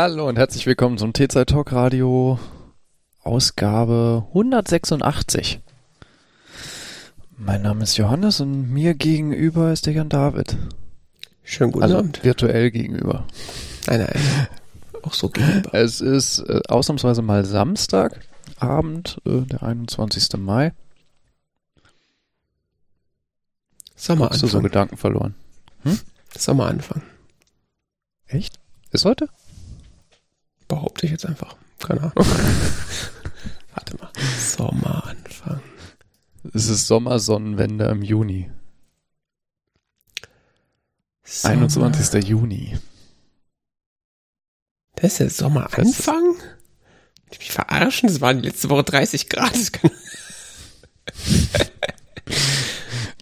Hallo und herzlich willkommen zum T-Zeit Talk Radio Ausgabe 186. Mein Name ist Johannes und mir gegenüber ist der Jan David. Schönen guten Also Abend. virtuell gegenüber. Nein, nein. Auch so gegenüber. Es ist äh, ausnahmsweise mal Samstagabend, äh, der 21. Mai. Hast du so Sommeranfang. Gedanken verloren? Sommeranfang. Echt? Ist heute? Behaupte ich jetzt einfach. Keine Ahnung. Warte mal. Sommeranfang. Es ist Sommersonnenwende im Juni. Sommer. 21. Juni. Das ist der Sommeranfang? Ich mich verarschen? Das waren letzte Woche 30 Grad. Das kann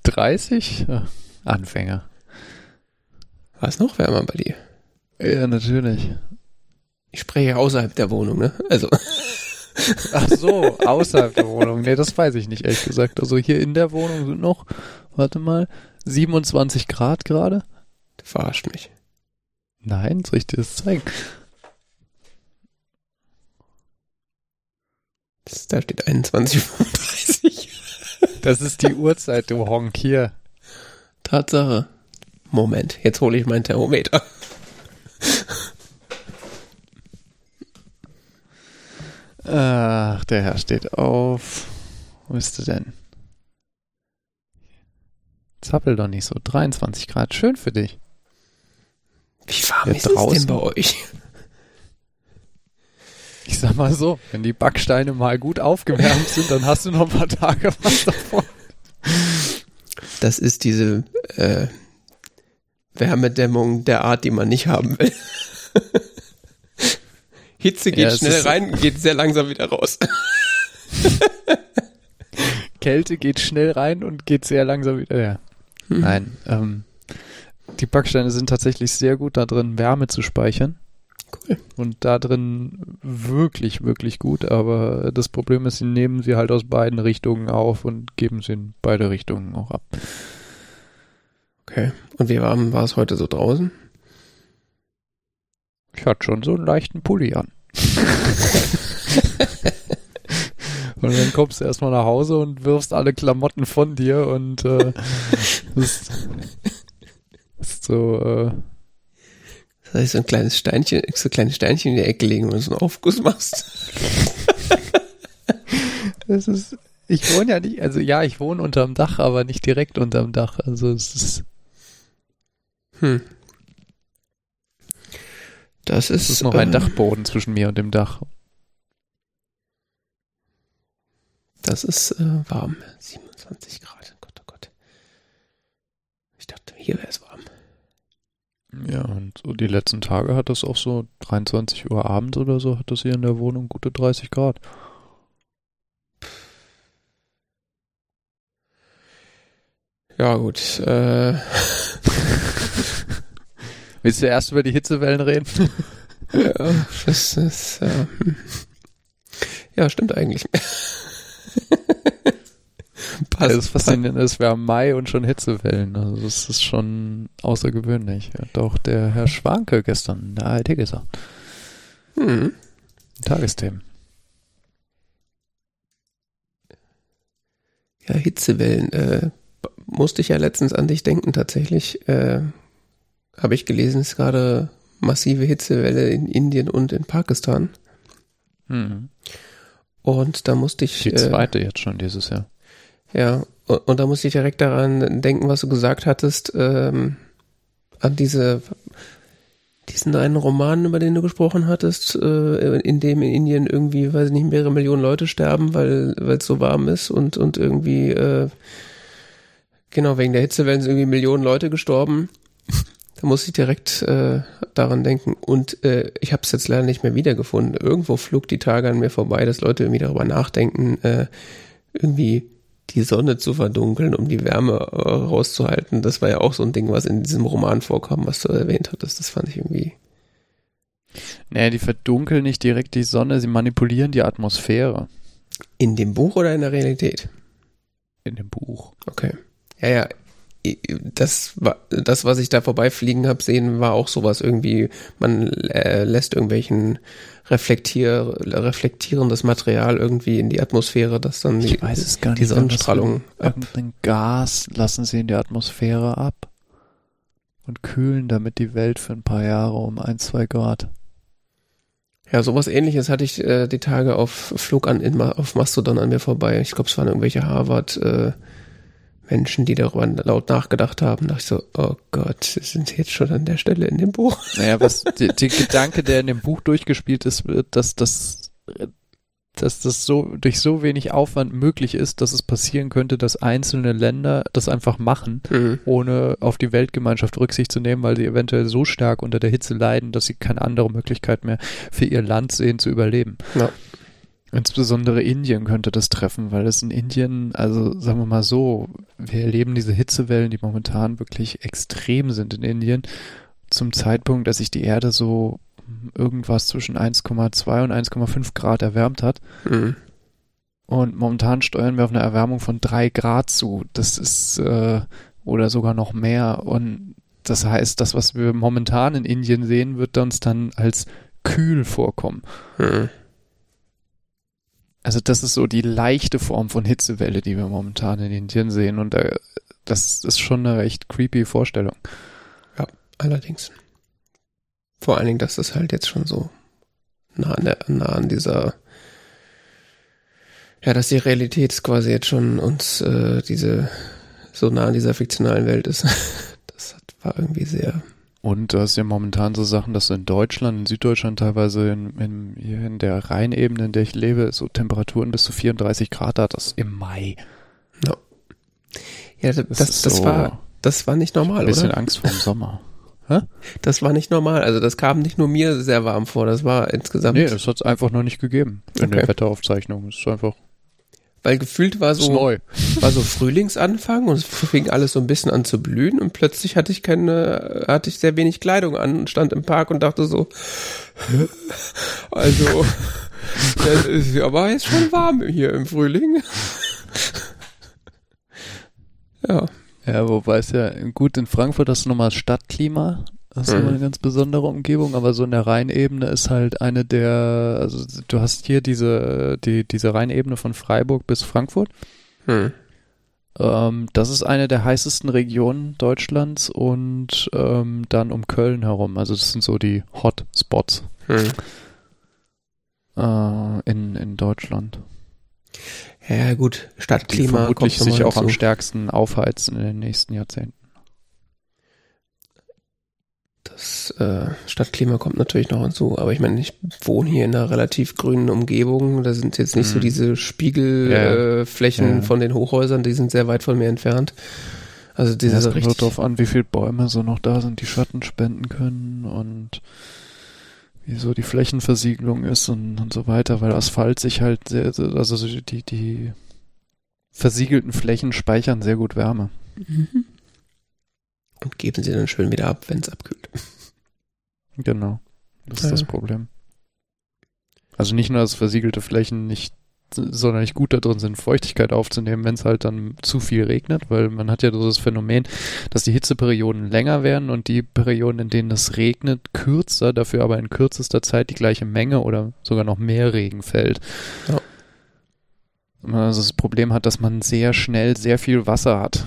30? Ja, Anfänger. War es noch wärmer bei dir? Ja, natürlich. Ich spreche außerhalb der Wohnung, ne? Also, Ach so, außerhalb der Wohnung. Nee, das weiß ich nicht, ehrlich gesagt. Also hier in der Wohnung sind noch, warte mal, 27 Grad gerade. du verarscht mich. Nein, soll ich dir das zeigen? Das, da steht 21,35. Das ist die Uhrzeit, du Honk hier. Tatsache. Moment, jetzt hole ich mein Thermometer. Ach, der Herr steht auf. Wo bist du denn? Zappel doch nicht so. 23 Grad. Schön für dich. Wie warm Ja, ist es denn draußen. bei euch? Ich sag mal so, wenn die Backsteine mal gut aufgewärmt sind, dann hast du noch ein paar Tage was davon. Das ist diese äh, Wärmedämmung der Art, die man nicht haben will. Hitze geht Ja, schnell rein, geht sehr langsam wieder raus. Kälte geht schnell rein und geht sehr langsam wieder her. Hm. Nein, ähm, die Backsteine sind tatsächlich sehr gut da drin, Wärme zu speichern. Cool. Und da drin wirklich, wirklich gut. Aber das Problem ist, sie nehmen sie halt aus beiden Richtungen auf und geben sie in beide Richtungen auch ab. Okay. Und wie warm war es heute so draußen? Ich hatte schon so einen leichten Pulli an. und dann kommst du erstmal nach Hause und wirfst alle Klamotten von dir und äh, ist, ist so, äh, Das heißt, so ein kleines Steinchen, so kleine Steinchen in die Ecke legen, wenn du so einen Aufguss machst. das ist, ich wohne ja nicht, also ja, ich wohne unterm Dach, aber nicht direkt unterm Dach. Also es ist, Hm. Das ist, es ist noch ein äh, Dachboden zwischen mir und dem Dach. Das ist äh, warm. 27 Grad. Gott, oh Gott. Ich dachte, hier wäre es warm. Ja, und so die letzten Tage hat das auch so 23 Uhr abends oder so, hat das hier in der Wohnung gute 30 Grad. Ja, gut. Äh, Willst du erst über die Hitzewellen reden? ja, das ist, äh, ja, stimmt eigentlich. Passt, das Faszinierende ist, wir haben Mai und schon Hitzewellen. Also das ist schon außergewöhnlich. Hat auch der Herr Schwanke gestern in der ARD gesagt. Hm. Tagesthemen. Ja, Hitzewellen. Äh, musste ich ja letztens an dich denken, tatsächlich. Äh, Habe ich gelesen, ist gerade massive Hitzewelle in Indien und in Pakistan. Mhm. Und da musste ich. Die äh, zweite jetzt schon dieses Jahr. Ja, und, und da musste ich direkt daran denken, was du gesagt hattest, ähm, an diese, diesen einen Roman, über den du gesprochen hattest, äh, in dem in Indien irgendwie, weiß ich nicht, mehrere Millionen Leute sterben, weil weil es so warm ist und, und irgendwie, äh, genau, wegen der Hitzewellen sind irgendwie Millionen Leute gestorben. Da muss ich direkt äh, daran denken. Und äh, ich habe es jetzt leider nicht mehr wiedergefunden. Irgendwo flog die Tage an mir vorbei, dass Leute irgendwie darüber nachdenken, äh, irgendwie die Sonne zu verdunkeln, um die Wärme äh, rauszuhalten. Das war ja auch so ein Ding, was in diesem Roman vorkam, was du erwähnt hattest. Das fand ich irgendwie. Nee, die verdunkeln nicht direkt die Sonne, sie manipulieren die Atmosphäre In dem Buch oder in der Realität? in dem Buch. Okay. Ja, ja. Das, das, was ich da vorbeifliegen habe sehen, war auch sowas irgendwie, man äh, lässt irgendwelchen reflektier, reflektierendes Material irgendwie in die Atmosphäre, dass dann Ich die, weiß es gar die. Sonnenstrahlung ab. Irgendein Gas lassen sie in die Atmosphäre ab und kühlen damit die Welt für ein paar Jahre um ein, zwei Grad. Ja, sowas ähnliches hatte ich äh, die Tage auf Flug an in, auf Mastodon an mir vorbei. Ich glaube, es waren irgendwelche Harvard äh, Menschen, die darüber laut nachgedacht haben. Da dachte ich so, oh Gott, sind jetzt schon an der Stelle in dem Buch. Naja, was die, die Gedanke, der in dem Buch durchgespielt ist, wird, dass das dass das so durch so wenig Aufwand möglich ist, dass es passieren könnte, dass einzelne Länder das einfach machen, Mhm. ohne auf die Weltgemeinschaft Rücksicht zu nehmen, weil sie eventuell so stark unter der Hitze leiden, dass sie keine andere Möglichkeit mehr für ihr Land sehen zu überleben. Ja. Insbesondere Indien könnte das treffen, weil es in Indien, also sagen wir mal so, wir erleben diese Hitzewellen, die momentan wirklich extrem sind in Indien, zum Zeitpunkt, dass sich die Erde so irgendwas zwischen 1,2 und 1,5 Grad erwärmt hat. Mhm. Und momentan steuern wir auf eine Erwärmung von drei Grad zu. Das ist, äh, oder sogar noch mehr. Und das heißt, das, was wir momentan in Indien sehen, wird uns dann als kühl vorkommen. Mhm. Also das ist so die leichte Form von Hitzewelle, die wir momentan in Indien sehen. Und äh, das ist schon eine recht creepy Vorstellung. Allerdings. Vor allen Dingen, dass das halt jetzt schon so nah an, der, nah an dieser, ja, dass die Realität quasi jetzt schon uns äh, diese so nah an dieser fiktionalen Welt ist. Das war irgendwie sehr. Und du hast ja momentan so Sachen, dass in Deutschland, in Süddeutschland teilweise in, in, hier in der Rheinebene, in der ich lebe, so Temperaturen bis zu 34 Grad hat, das im Mai. Ja, das, das, ist das so war das war nicht normal, Ein bisschen oder? Angst vor dem Sommer. Das war nicht normal. Also das kam nicht nur mir sehr warm vor, das war insgesamt. Nee, das hat es einfach noch nicht gegeben in Okay. der Wetteraufzeichnung. Es ist einfach weil gefühlt war so neu. war so Frühlingsanfang und es fing alles so ein bisschen an zu blühen und plötzlich hatte ich keine, hatte ich sehr wenig Kleidung an und stand im Park und dachte so, "Hä? also, das ist aber jetzt schon warm hier im Frühling. Ja, Ja, wobei es ja gut in Frankfurt hast du nochmal Stadtklima. Das ist Mhm. immer eine ganz besondere Umgebung, aber so in der Rheinebene ist halt eine der, also du hast hier diese, die, diese Rheinebene von Freiburg bis Frankfurt. hm. Ähm, das ist eine der heißesten Regionen Deutschlands und ähm, dann um Köln herum. Also das sind so die Hotspots Hm. äh, in, in Deutschland. ja gut, Die Stadtklima vermutlich kommt sich auch mal am stärksten aufheizen in den nächsten Jahrzehnten. Das äh, Stadtklima kommt natürlich noch hinzu, aber ich meine, ich wohne hier in einer relativ grünen Umgebung. Da sind jetzt nicht so Mhm. diese Spiegelflächen Ja. äh, Ja. von den Hochhäusern, die sind sehr weit von mir entfernt. Also Ja, diese es kommt richtig, darauf an, wie viele Bäume so noch da sind, die Schatten spenden können und wie so die Flächenversiegelung ist und, und so weiter, weil Asphalt sich halt sehr, also so die, die versiegelten Flächen speichern sehr gut Wärme. Und geben sie dann schön wieder ab, wenn es abkühlt. Genau. Das ist Ja. das Problem. Also nicht nur, dass versiegelte Flächen nicht sonderlich gut da drin sind, Feuchtigkeit aufzunehmen, wenn es halt dann zu viel regnet, weil man hat ja so das Phänomen, dass die Hitzeperioden länger werden und die Perioden, in denen es regnet, kürzer, dafür aber in kürzester Zeit die gleiche Menge oder sogar noch mehr Regen fällt. Ja. Man Also das Problem hat, dass man sehr schnell sehr viel Wasser hat.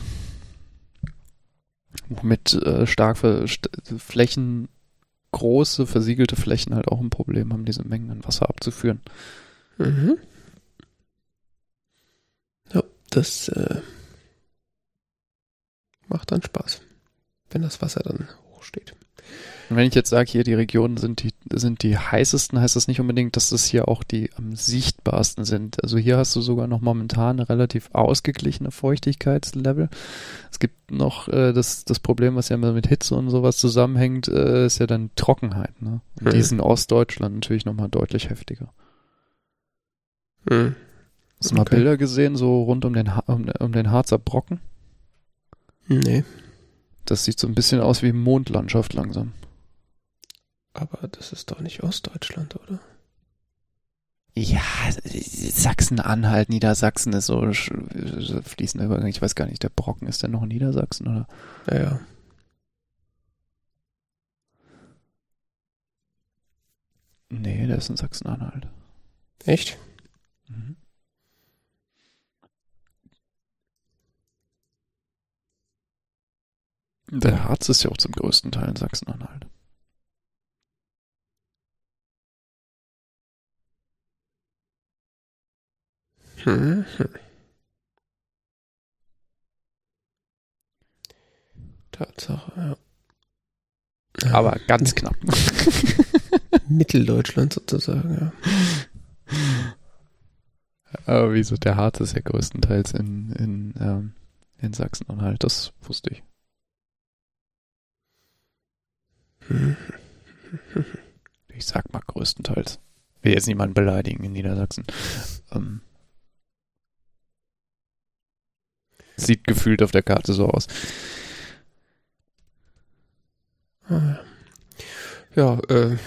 Womit äh, stark ver st Flächen große versiegelte Flächen halt auch ein Problem haben, diese Mengen an Wasser abzuführen. Mhm. Ja, das äh, macht dann Spaß, wenn das Wasser dann hochsteht. Und wenn ich jetzt sage, hier die Regionen sind die, sind die heißesten, heißt das nicht unbedingt, dass das hier auch die am sichtbarsten sind. Also hier hast du sogar noch momentan eine relativ ausgeglichene Feuchtigkeitslevel. Es gibt noch äh, das, das Problem, was ja immer mit Hitze und sowas zusammenhängt, äh, ist ja dann Trockenheit. Ne? Und Mhm. die ist in Ostdeutschland natürlich nochmal deutlich heftiger. Mhm. Hast du mal Okay. Bilder gesehen, so rund um den, Ha- um, um den Harzer Brocken? Nee, Das sieht so ein bisschen aus wie Mondlandschaft langsam. Aber das ist doch nicht Ostdeutschland, oder? Ja, Sachsen-Anhalt, Niedersachsen ist so fließender Übergang. Ich weiß gar nicht, der Brocken ist denn noch in Niedersachsen, oder? Ja, ja. Nee, der ist in Sachsen-Anhalt. Echt? Mhm. Der Harz ist ja auch zum größten Teil in Sachsen-Anhalt. Hm, hm. Tatsache, ja. Aber ganz knapp. Mitteldeutschland sozusagen, ja. Aber wieso? Der Harz ist ja größtenteils in, in, ähm, in Sachsen-Anhalt. Das wusste ich. Hm. Ich sag mal größtenteils. Will jetzt niemanden beleidigen in Niedersachsen. Ähm, sieht gefühlt auf der Karte so aus. Ja, äh,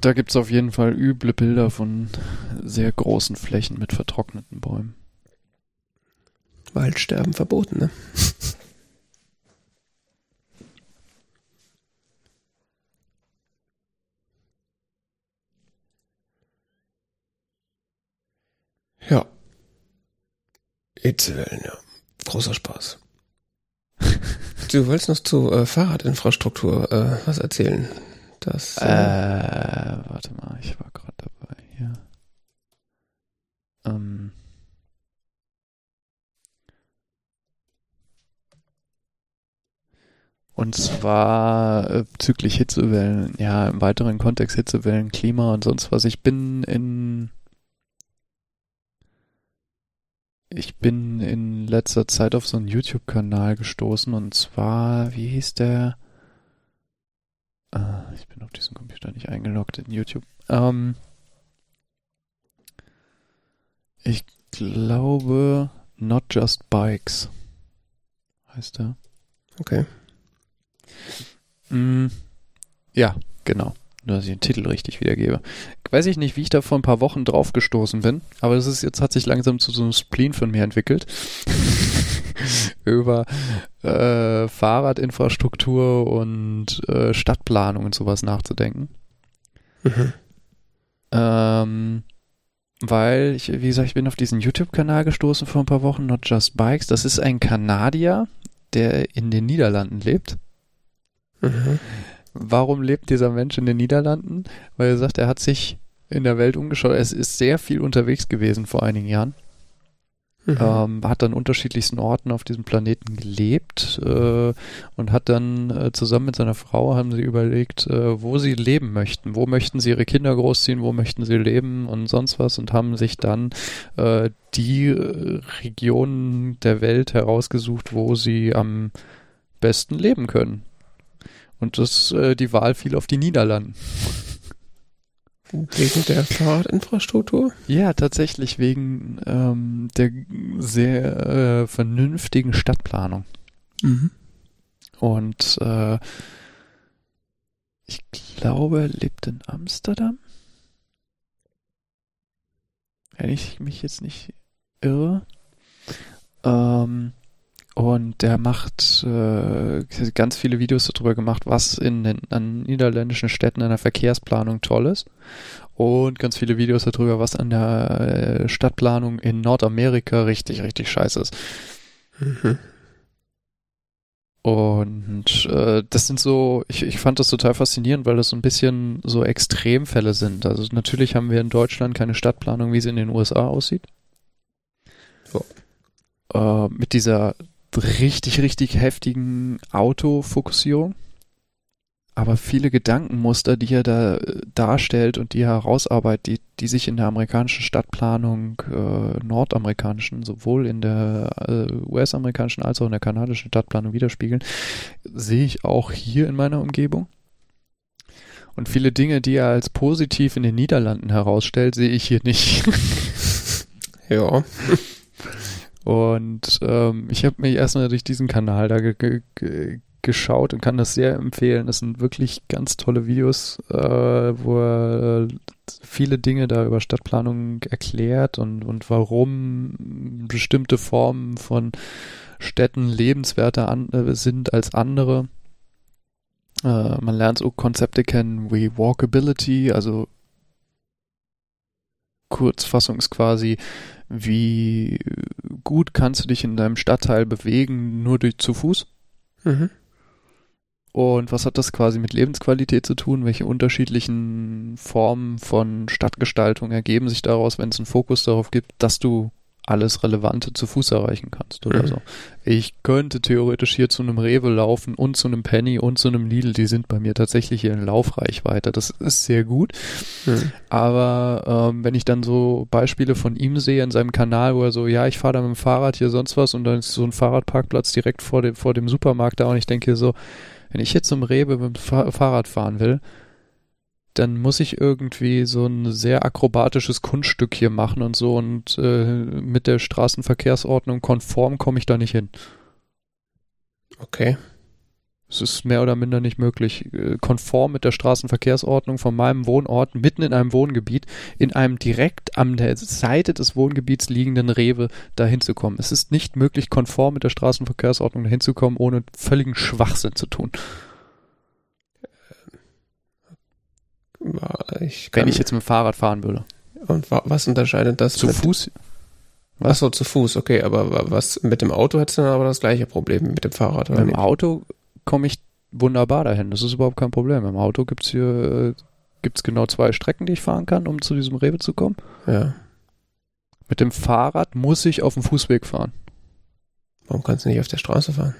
Da gibt's auf jeden Fall üble Bilder von sehr großen Flächen mit vertrockneten Bäumen. Waldsterben verboten, ne? Ja. Hitzewellen, ja. Großer Spaß. Du wolltest noch zu äh, Fahrradinfrastruktur äh, was erzählen. Das, Äh, warte mal, ich war gerade dabei hier. Ähm. Und zwar äh, bezüglich Hitzewellen, ja, im weiteren Kontext Hitzewellen, Klima und sonst was. Ich bin in ich bin in letzter Zeit auf so einen YouTube-Kanal gestoßen und zwar, wie hieß der? Ah, ich bin auf diesem Computer nicht eingeloggt in YouTube. Ähm, ich glaube Not Just Bikes heißt er. okay. Mm, ja, genau. Nur, dass ich den Titel richtig wiedergebe. Weiß ich nicht, wie ich da vor ein paar Wochen drauf gestoßen bin, aber das ist jetzt hat sich langsam zu so einem Spleen von mir entwickelt. Über äh, Fahrradinfrastruktur und äh, Stadtplanung und sowas nachzudenken. Mhm. Ähm, weil, ich, wie gesagt, ich bin auf diesen YouTube-Kanal gestoßen vor ein paar Wochen, Not Just Bikes. Das ist ein Kanadier, der in den Niederlanden lebt. Mhm. Warum lebt dieser Mensch in den Niederlanden? Weil er sagt, er hat sich in der Welt umgeschaut. Er ist sehr viel unterwegs gewesen vor einigen Jahren. Mhm. Ähm, hat an unterschiedlichsten Orten auf diesem Planeten gelebt äh, und hat dann äh, zusammen mit seiner Frau haben sie überlegt, äh, wo sie leben möchten, wo möchten sie ihre Kinder großziehen, wo möchten sie leben und sonst was und haben sich dann äh, die äh, Regionen der Welt herausgesucht, wo sie am besten leben können. Und das, äh, die Wahl fiel auf die Niederlanden. Wegen der Fahrradinfrastruktur? Ja, tatsächlich wegen ähm, der sehr äh, vernünftigen Stadtplanung. Mhm. Und äh, ich glaube, er lebt in Amsterdam. Wenn ich mich jetzt nicht irre. Ähm, und der macht äh, ganz viele Videos darüber gemacht, was in den an niederländischen Städten an der Verkehrsplanung toll ist. Und ganz viele Videos darüber, was an der äh, Stadtplanung in Nordamerika richtig, richtig scheiße ist. Mhm. Und äh, das sind so, ich, ich fand das total faszinierend, weil das so ein bisschen so Extremfälle sind. Also natürlich haben wir in Deutschland keine Stadtplanung, wie sie in den USA aussieht. Äh, mit dieser richtig, richtig heftigen Autofokussierung. Aber viele Gedankenmuster, die er da äh, darstellt und die er herausarbeitet, die, die sich in der amerikanischen Stadtplanung, äh, nordamerikanischen, sowohl in der äh, US-amerikanischen als auch in der kanadischen Stadtplanung widerspiegeln, sehe ich auch hier in meiner Umgebung. Und viele Dinge, die er als positiv in den Niederlanden herausstellt, sehe ich hier nicht. Ja. Und ähm, ich habe mich erstmal durch diesen Kanal da ge ge ge geschaut und kann das sehr empfehlen. Das sind wirklich ganz tolle Videos, äh, wo er viele Dinge da über Stadtplanung erklärt und, und warum bestimmte Formen von Städten lebenswerter an, äh, sind als andere. Äh, man lernt so Konzepte kennen wie Walkability, also Kurzfassung ist quasi, wie gut kannst du dich in deinem Stadtteil bewegen, nur durch zu Fuß? Mhm. Und was hat das quasi mit Lebensqualität zu tun? Welche unterschiedlichen Formen von Stadtgestaltung ergeben sich daraus, wenn es einen Fokus darauf gibt, dass du alles Relevante zu Fuß erreichen kannst oder mhm. so. Ich könnte theoretisch hier zu einem Rewe laufen und zu einem Penny und zu einem Lidl. Die sind bei mir tatsächlich hier in Laufreichweite. Das ist sehr gut. Mhm. Aber ähm, wenn ich dann so Beispiele von ihm sehe in seinem Kanal, wo er so, ja, ich fahre da mit dem Fahrrad hier sonst was und dann ist so ein Fahrradparkplatz direkt vor dem, vor dem Supermarkt da und ich denke so, wenn ich jetzt zum Rewe mit dem Fahrrad fahren will, dann muss ich irgendwie so ein sehr akrobatisches Kunststück hier machen und so und äh, mit der Straßenverkehrsordnung konform komme ich da nicht hin. Okay. Es ist mehr oder minder nicht möglich, äh, konform mit der Straßenverkehrsordnung von meinem Wohnort mitten in einem Wohngebiet in einem direkt an der Seite des Wohngebiets liegenden Rewe dahin zu kommen. Es ist nicht möglich, konform mit der Straßenverkehrsordnung dahin zu kommen, ohne völligen Schwachsinn zu tun. Ich Wenn ich jetzt mit dem Fahrrad fahren würde. Und was unterscheidet das? Zu Fuß? Was? Achso, zu Fuß, okay, aber was mit dem Auto hättest du dann aber das gleiche Problem mit dem Fahrrad, oder? Mit dem? Auto komme ich wunderbar dahin. Das ist überhaupt kein Problem. Im Auto gibt es hier gibt's genau zwei Strecken, die ich fahren kann, um zu diesem Rewe zu kommen. Ja. Mit dem Fahrrad muss ich auf dem Fußweg fahren. Warum kannst du nicht auf der Straße fahren?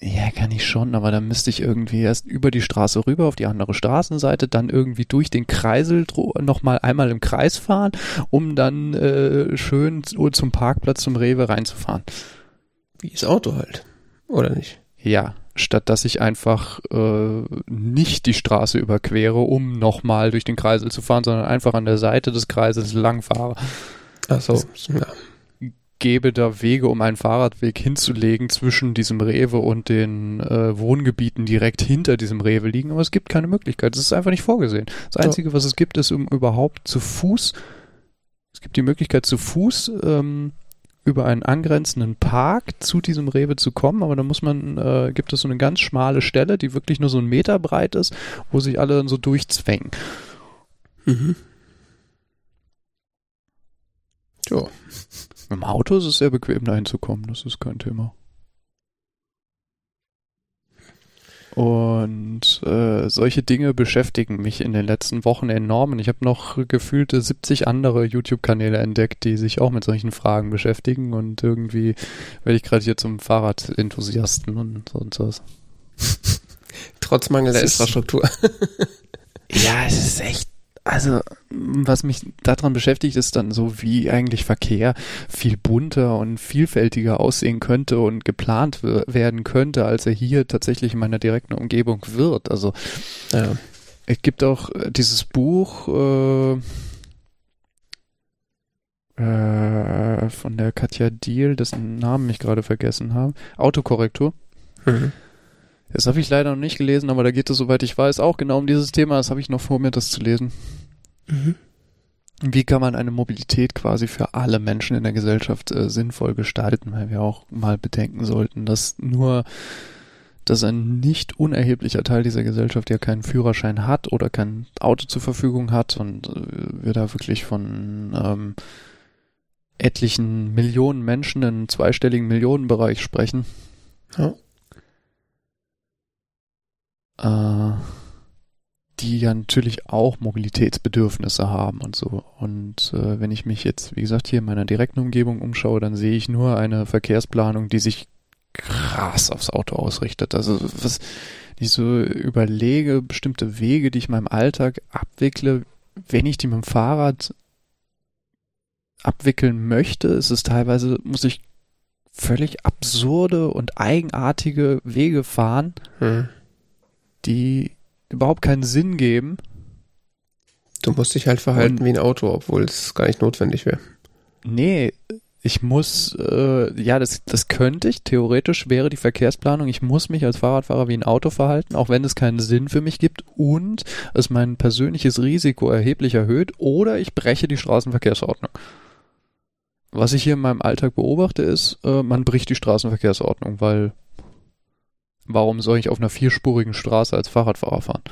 Ja, kann ich schon, aber dann müsste ich irgendwie erst über die Straße rüber auf die andere Straßenseite, dann irgendwie durch den Kreisel nochmal einmal im Kreis fahren, um dann äh, schön zum Parkplatz zum Rewe reinzufahren. Wie das Auto halt, oder nicht? Ja, statt dass ich einfach äh, nicht die Straße überquere, um nochmal durch den Kreisel zu fahren, sondern einfach an der Seite des Kreises lang fahre. Ach so, ja gäbe da Wege, um einen Fahrradweg hinzulegen zwischen diesem Rewe und den äh, Wohngebieten direkt hinter diesem Rewe liegen, aber es gibt keine Möglichkeit. Es ist einfach nicht vorgesehen. Das Einzige, was es gibt, ist um überhaupt zu Fuß, es gibt die Möglichkeit zu Fuß ähm, über einen angrenzenden Park zu diesem Rewe zu kommen, aber da muss man, äh, gibt es so eine ganz schmale Stelle, die wirklich nur so einen Meter breit ist, wo sich alle dann so durchzwängen. Mhm. Ja. Mit dem Auto ist es sehr bequem, da hinzukommen. Das ist kein Thema. Und äh, solche Dinge beschäftigen mich in den letzten Wochen enorm. Und ich habe noch gefühlte 70 andere YouTube-Kanäle entdeckt, die sich auch mit solchen Fragen beschäftigen. Und irgendwie werde ich gerade hier zum Fahrradenthusiasten und sonst was. Trotz mangelnder Infrastruktur. ja, es ist echt also, was mich daran beschäftigt, ist dann so, wie eigentlich Verkehr viel bunter und vielfältiger aussehen könnte und geplant werden könnte, als er hier tatsächlich in meiner direkten Umgebung wird. Also, ja. es gibt auch äh, dieses Buch, äh, äh, von der Katja Diel, dessen Namen ich gerade vergessen habe. Autokorrektur. Mhm. Das habe ich leider noch nicht gelesen, aber da geht es, soweit ich weiß, auch genau um dieses Thema. Das habe ich noch vor mir, das zu lesen. Mhm. Wie kann man eine Mobilität quasi für alle Menschen in der Gesellschaft äh, sinnvoll gestalten? Weil wir auch mal bedenken sollten, dass nur dass ein nicht unerheblicher Teil dieser Gesellschaft ja keinen Führerschein hat oder kein Auto zur Verfügung hat und äh, wir da wirklich von ähm, etlichen Millionen Menschen im zweistelligen Millionenbereich sprechen. Ja äh, die ja natürlich auch Mobilitätsbedürfnisse haben und so. Und äh, wenn ich mich jetzt, wie gesagt, hier in meiner direkten Umgebung umschaue, dann sehe ich nur eine Verkehrsplanung, die sich krass aufs Auto ausrichtet. Also was ich so überlege, bestimmte Wege, die ich in meinem Alltag abwickle, wenn ich die mit dem Fahrrad abwickeln möchte, ist es teilweise, muss ich völlig absurde und eigenartige Wege fahren. Hm die überhaupt keinen Sinn geben. Du musst dich halt verhalten Und, wie ein Auto, obwohl es gar nicht notwendig wäre. Nee, ich muss, äh, ja, das, das könnte ich, theoretisch wäre die Verkehrsplanung, ich muss mich als Fahrradfahrer wie ein Auto verhalten, auch wenn es keinen Sinn für mich gibt und es mein persönliches Risiko erheblich erhöht oder ich breche die Straßenverkehrsordnung. Was ich hier in meinem Alltag beobachte, ist, äh, man bricht die Straßenverkehrsordnung, weil warum soll ich auf einer vierspurigen Straße als Fahrradfahrer fahren?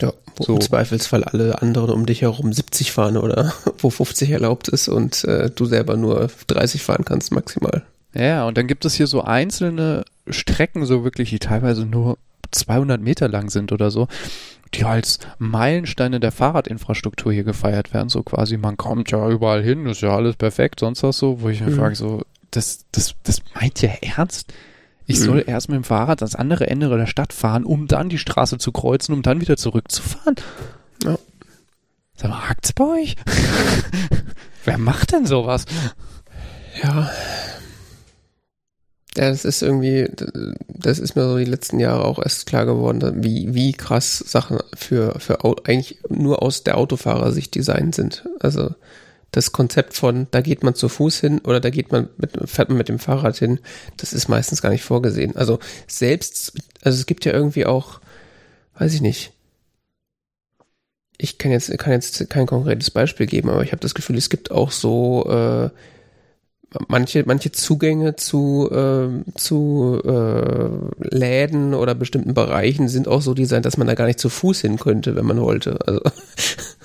Ja, wo so. im Zweifelsfall alle anderen um dich herum 70 fahren oder wo 50 erlaubt ist und äh, du selber nur 30 fahren kannst maximal. Ja, und dann gibt es hier so einzelne Strecken, so wirklich, die teilweise nur 200 Meter lang sind oder so, die als Meilensteine der Fahrradinfrastruktur hier gefeiert werden. So quasi, man kommt ja überall hin, ist ja alles perfekt, sonst was so, wo ich mir mhm. frage, so, das, das, das meint ihr ernst? Ich soll erst mit dem Fahrrad ans andere Ende der Stadt fahren, um dann die Straße zu kreuzen, um dann wieder zurückzufahren. Ja. Sag mal, hackt's bei euch? Wer macht denn sowas? Ja. Ja, das ist irgendwie, das ist mir so die letzten Jahre auch erst klar geworden, wie, wie krass Sachen für, für eigentlich nur aus der Autofahrersicht designt sind. Also, das Konzept von, da geht man zu Fuß hin oder da geht man mit, fährt man mit dem Fahrrad hin, das ist meistens gar nicht vorgesehen. Also selbst, also es gibt ja irgendwie auch, weiß ich nicht, ich kann jetzt, kann jetzt kein konkretes Beispiel geben, aber ich habe das Gefühl, es gibt auch so äh, manche, manche Zugänge zu, äh, zu äh, Läden oder bestimmten Bereichen sind auch so designt, dass man da gar nicht zu Fuß hin könnte, wenn man wollte. Also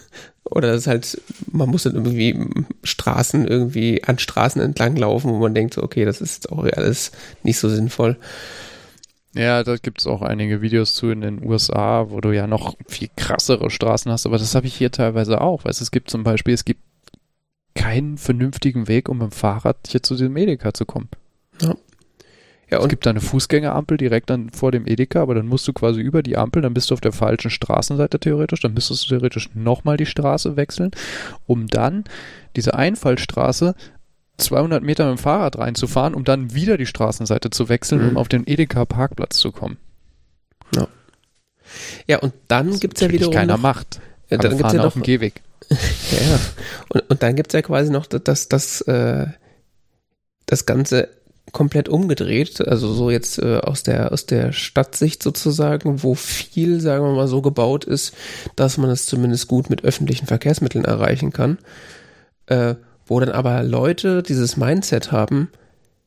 oder das ist halt, man muss dann irgendwie Straßen irgendwie an Straßen entlang laufen, wo man denkt, so, okay, das ist auch alles nicht so sinnvoll. Ja, da gibt es auch einige Videos zu in den USA, wo du ja noch viel krassere Straßen hast, aber das habe ich hier teilweise auch. Weißt, es gibt zum Beispiel, es gibt keinen vernünftigen Weg, um mit dem Fahrrad hier zu diesem Edeka zu kommen. Ja. Ja, es gibt da eine Fußgängerampel direkt dann vor dem Edeka, aber dann musst du quasi über die Ampel, dann bist du auf der falschen Straßenseite theoretisch, dann müsstest du theoretisch nochmal die Straße wechseln, um dann diese Einfallstraße 200 Meter mit dem Fahrrad reinzufahren, um dann wieder die Straßenseite zu wechseln, mhm. um auf den Edeka-Parkplatz zu kommen. Ja, ja und dann gibt es ja wiederum. keiner noch, macht. Ja, dann gibt's ja noch, auf dem Gehweg. ja, ja. Und, und dann gibt es ja quasi noch das, das, äh, das Ganze komplett umgedreht, also so jetzt äh, aus der aus der Stadtsicht sozusagen, wo viel, sagen wir mal, so gebaut ist, dass man es zumindest gut mit öffentlichen Verkehrsmitteln erreichen kann, äh, wo dann aber Leute dieses Mindset haben,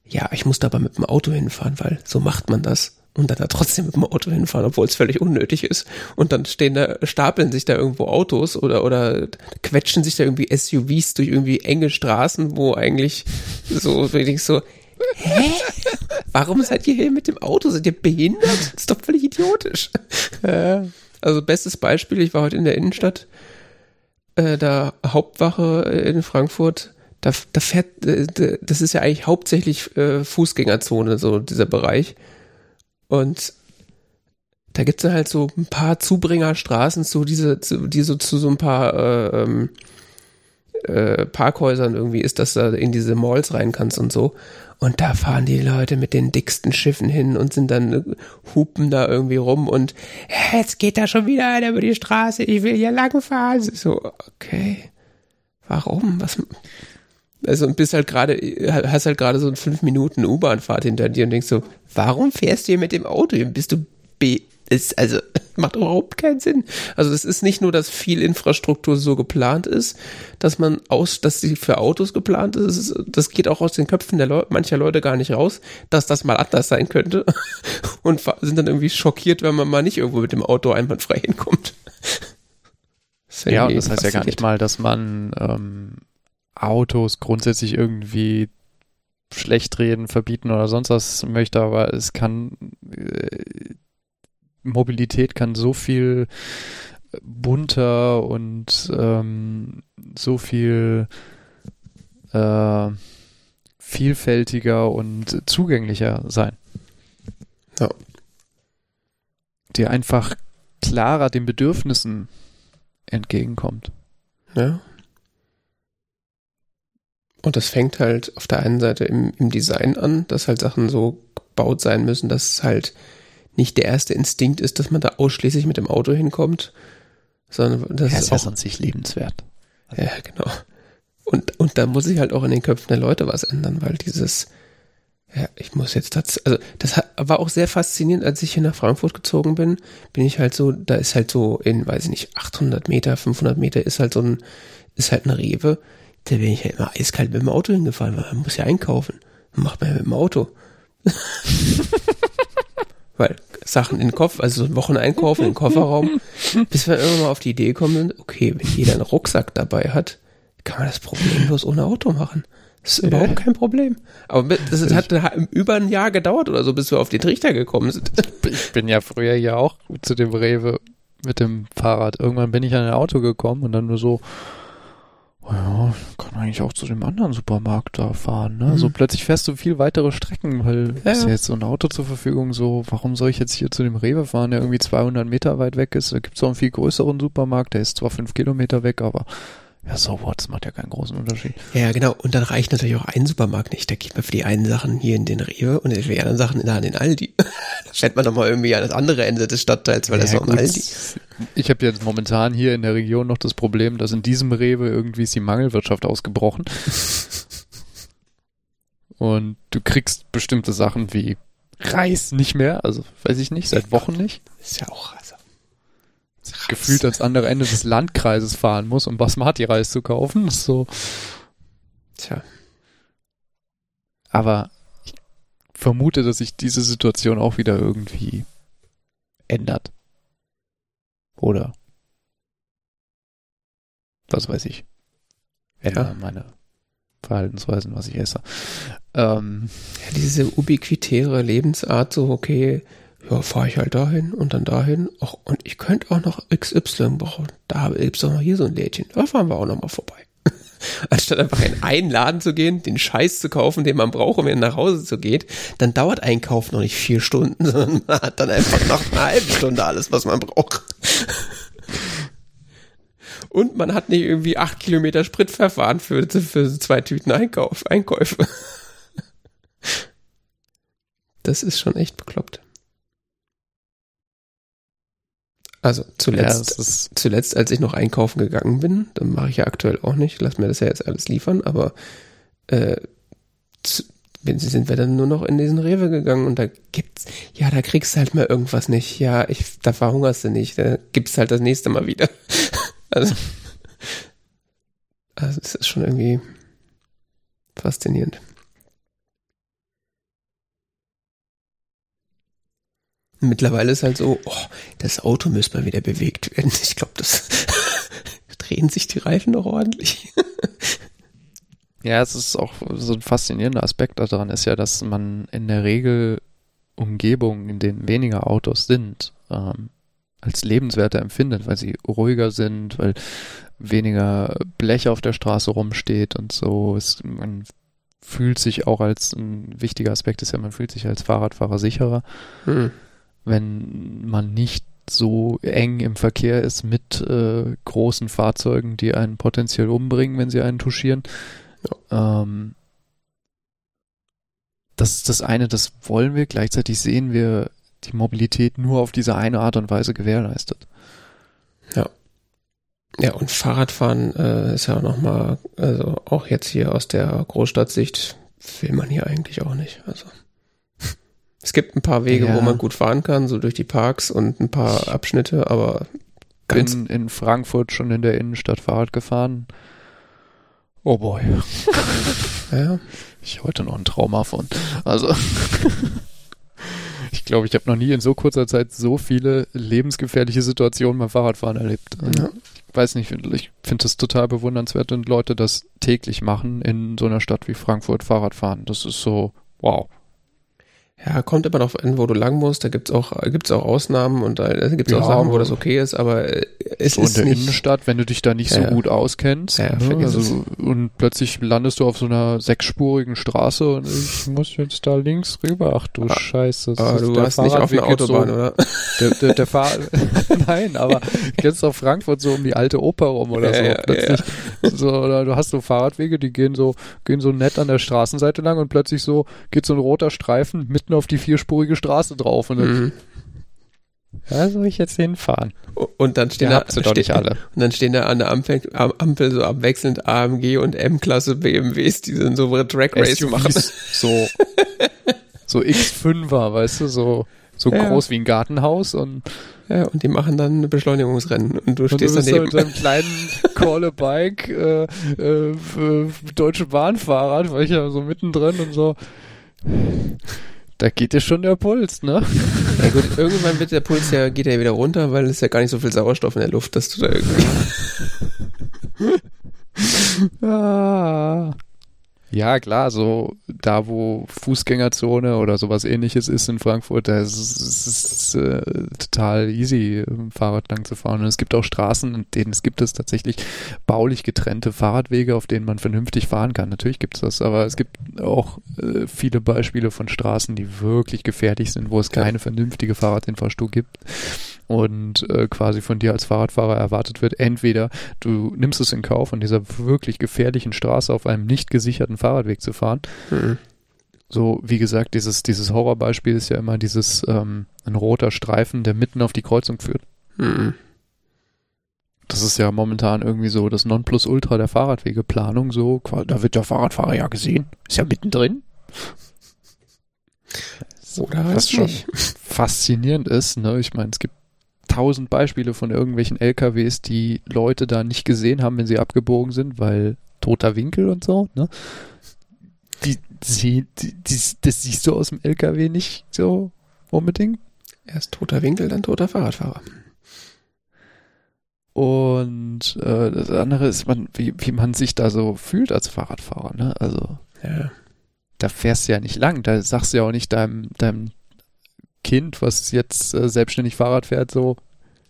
ja, ich muss da aber mit dem Auto hinfahren, weil so macht man das. Und dann da trotzdem mit dem Auto hinfahren, obwohl es völlig unnötig ist. Und dann stehen da, stapeln sich da irgendwo Autos oder, oder quetschen sich da irgendwie SUVs durch irgendwie enge Straßen, wo eigentlich so, wirklich so, Hä? Warum seid ihr hier mit dem Auto? Seid ihr behindert? Das ist doch völlig idiotisch. also bestes Beispiel, ich war heute in der Innenstadt, äh, da Hauptwache in Frankfurt, da, da fährt, äh, das ist ja eigentlich hauptsächlich äh, Fußgängerzone, so dieser Bereich. Und da gibt's dann halt so ein paar Zubringerstraßen zu diese, die so zu so ein paar äh, ähm, äh, Parkhäusern irgendwie ist, dass du in diese Malls rein kannst und so. Und da fahren die Leute mit den dicksten Schiffen hin und sind dann äh, hupen da irgendwie rum und jetzt geht da schon wieder einer über die Straße, ich will hier lang fahren. So, okay. Warum? Was? Also und bist halt gerade, hast halt gerade so ein fünf Minuten U-Bahn-Fahrt hinter dir und denkst so, warum fährst du hier mit dem Auto? Bist du B ist, also, macht überhaupt keinen Sinn. Also, es ist nicht nur, dass viel Infrastruktur so geplant ist, dass man aus, dass sie für Autos geplant ist. das geht auch aus den Köpfen der Leute, mancher Leute gar nicht raus, dass das mal anders sein könnte. Und sind dann irgendwie schockiert, wenn man mal nicht irgendwo mit dem Auto einwandfrei hinkommt. Das ja, und das heißt ja gar nicht mal, dass man ähm, Autos grundsätzlich irgendwie schlecht reden, verbieten oder sonst was möchte, aber es kann äh, Mobilität kann so viel bunter und ähm, so viel äh, vielfältiger und zugänglicher sein. Ja. Die einfach klarer den Bedürfnissen entgegenkommt. Ja. Und das fängt halt auf der einen Seite im, im Design an, dass halt Sachen so gebaut sein müssen, dass es halt nicht der erste Instinkt ist, dass man da ausschließlich mit dem Auto hinkommt, sondern das ja, ist, ist ja sonst nicht lebenswert. Also. Ja, genau. Und, und da muss sich halt auch in den Köpfen der Leute was ändern, weil dieses, ja, ich muss jetzt das, also das hat, war auch sehr faszinierend, als ich hier nach Frankfurt gezogen bin, bin ich halt so, da ist halt so in, weiß ich nicht, 800 Meter, 500 Meter ist halt so ein, ist halt eine Rewe, da bin ich ja immer eiskalt mit dem Auto hingefahren, weil man muss ja einkaufen. Macht man ja mit dem Auto. weil Sachen in den Kopf, also so Wochen einkaufen in den Kofferraum, bis wir irgendwann mal auf die Idee kommen, okay, wenn jeder einen Rucksack dabei hat, kann man das problemlos ohne Auto machen. Das ist überhaupt kein Problem. Aber das hat über ein Jahr gedauert oder so, bis wir auf den Trichter gekommen sind. Ich bin ja früher ja auch zu dem Rewe mit dem Fahrrad. Irgendwann bin ich an ein Auto gekommen und dann nur so, ja, kann eigentlich auch zu dem anderen Supermarkt da fahren. Ne? Mhm. So plötzlich fährst du viel weitere Strecken, weil ja. ist ja jetzt so ein Auto zur Verfügung. So, warum soll ich jetzt hier zu dem Rewe fahren, der irgendwie 200 Meter weit weg ist? Da gibt es auch einen viel größeren Supermarkt, der ist zwar fünf Kilometer weg, aber ja, so what, das macht ja keinen großen Unterschied. Ja, genau. Und dann reicht natürlich auch ein Supermarkt nicht. Da geht man für die einen Sachen hier in den Rewe und für die anderen Sachen da in den Aldi. da fährt man doch mal irgendwie an das andere Ende des Stadtteils, weil ja, das ist auch ein Aldi. Ich habe jetzt momentan hier in der Region noch das Problem, dass in diesem Rewe irgendwie ist die Mangelwirtschaft ausgebrochen. und du kriegst bestimmte Sachen wie Reis nicht mehr, also weiß ich nicht, seit Wochen nicht. Ist ja auch also gefühlt ans andere Ende des Landkreises fahren muss, um Basmati-Reis zu kaufen. So. Tja. Aber ich vermute, dass sich diese Situation auch wieder irgendwie ändert. Oder? Was weiß ich. Ändern ja. meine Verhaltensweisen, was ich esse. Ähm, ja, diese ubiquitäre Lebensart, so, okay, ja, fahre ich halt dahin und dann dahin. Ach, und ich könnte auch noch XY brauchen. Da gibt's doch noch hier so ein Lädchen. Da fahren wir auch noch mal vorbei. Anstatt einfach in einen Laden zu gehen, den Scheiß zu kaufen, den man braucht, um wieder nach Hause zu gehen, dann dauert Einkauf noch nicht vier Stunden, sondern man hat dann einfach noch eine halbe Stunde alles, was man braucht. Und man hat nicht irgendwie acht Kilometer Sprit verfahren für, für zwei Tüten Einkauf, Einkäufe. Das ist schon echt bekloppt. Also zuletzt, ja, zuletzt, als ich noch einkaufen gegangen bin, dann mache ich ja aktuell auch nicht, lass mir das ja jetzt alles liefern, aber äh, zu, sind wir dann nur noch in diesen Rewe gegangen und da gibt's, ja, da kriegst du halt mal irgendwas nicht, ja, ich, da verhungerst du nicht, da gibt's halt das nächste Mal wieder. also, also es ist schon irgendwie faszinierend. Mittlerweile ist halt so, oh, das Auto müsste mal wieder bewegt werden. Ich glaube, das drehen sich die Reifen doch ordentlich. ja, es ist auch so ein faszinierender Aspekt daran ist ja, dass man in der Regel Umgebungen, in denen weniger Autos sind, ähm, als lebenswerter empfindet, weil sie ruhiger sind, weil weniger Blech auf der Straße rumsteht und so. Es, man fühlt sich auch als ein wichtiger Aspekt ist ja, man fühlt sich als Fahrradfahrer sicherer. Hm wenn man nicht so eng im Verkehr ist mit äh, großen Fahrzeugen, die einen potenziell umbringen, wenn sie einen touchieren. Ja. Ähm, das ist das eine, das wollen wir. Gleichzeitig sehen wir die Mobilität nur auf diese eine Art und Weise gewährleistet. Ja. Ja, und Fahrradfahren äh, ist ja nochmal, also auch jetzt hier aus der Großstadtsicht will man hier eigentlich auch nicht. Also. Es gibt ein paar Wege, ja. wo man gut fahren kann, so durch die Parks und ein paar Abschnitte, aber bin in Frankfurt schon in der Innenstadt Fahrrad gefahren. Oh boy. ja. Ich heute noch ein Trauma von. Also ich glaube, ich habe noch nie in so kurzer Zeit so viele lebensgefährliche Situationen beim Fahrradfahren erlebt. Ja. Ich weiß nicht, ich finde es total bewundernswert, wenn Leute das täglich machen in so einer Stadt wie Frankfurt Fahrrad fahren. Das ist so, wow. Ja, kommt immer darauf an, wo du lang musst. Da gibt's auch, gibt's auch Ausnahmen und da gibt's ja, auch Sachen, wo das okay ist, aber äh, es so ist in der nicht, Innenstadt, wenn du dich da nicht ja, so gut auskennst, ja, ne? also, und plötzlich landest du auf so einer sechsspurigen Straße und ich muss jetzt da links rüber. Ach du ah, Scheiße. Ah, du warst nicht auf einer Autobahn, so, oder? Der, der, der Fahr Nein, aber kennst du auf Frankfurt so um die alte Oper rum oder so. plötzlich so, oder du hast so Fahrradwege, die gehen so, gehen so nett an der Straßenseite lang und plötzlich so geht so ein roter Streifen mit mitten auf die vierspurige Straße drauf. Und dann, mhm. Ja, soll ich jetzt hinfahren? Und dann stehen da, ste-. Und dann stehen da an der Ampel, am- Ampel so abwechselnd AMG und M-Klasse BMWs, die dann so Drag Race machen. So, so X5er, weißt du, so, so Ja. groß wie ein Gartenhaus und, Ja, und die machen dann ein Beschleunigungsrennen und du und du stehst bist so daneben. mit deinem kleinen Call a Bike, äh, äh, f- Deutsche Bahnfahrrad, war ich ja so mittendrin und so. Da geht dir schon der Puls, ne? Ja gut, irgendwann wird der Puls ja, geht ja wieder runter, weil es ja gar nicht so viel Sauerstoff in der Luft, dass du da irgendwie. Ah. Ja, klar, so da, wo Fußgängerzone oder sowas ähnliches ist in Frankfurt, da ist es äh, total easy, im Fahrrad lang zu fahren. Und es gibt auch Straßen, in denen es gibt es tatsächlich baulich getrennte Fahrradwege, auf denen man vernünftig fahren kann. Natürlich gibt es das, aber es gibt auch äh, viele Beispiele von Straßen, die wirklich gefährlich sind, wo es keine vernünftige Fahrradinfrastruktur gibt. Und äh, quasi von dir als Fahrradfahrer erwartet wird, entweder du nimmst es in Kauf, an dieser wirklich gefährlichen Straße auf einem nicht gesicherten Fahrradweg zu fahren. Mhm. So, wie gesagt, dieses, dieses Horrorbeispiel ist ja immer dieses, ähm, ein roter Streifen, der mitten auf die Kreuzung führt. Mhm. Das ist ja momentan irgendwie so das Nonplusultra der Fahrradwegeplanung, so, da wird der Fahrradfahrer ja gesehen, ist ja mittendrin. Oder Was schon nicht. faszinierend ist, ne, ich meine, es gibt tausend Beispiele von irgendwelchen LKWs, die Leute da nicht gesehen haben, wenn sie abgebogen sind, weil toter Winkel und so, ne? Die, die, die, die, das siehst du aus dem LKW nicht so unbedingt. Erst toter Winkel, dann toter Fahrradfahrer. Und äh, das andere ist, man, wie, wie man sich da so fühlt als Fahrradfahrer, ne? Also Ja. da fährst du ja nicht lang, da sagst du ja auch nicht deinem, deinem Kind, was jetzt äh, selbstständig Fahrrad fährt, so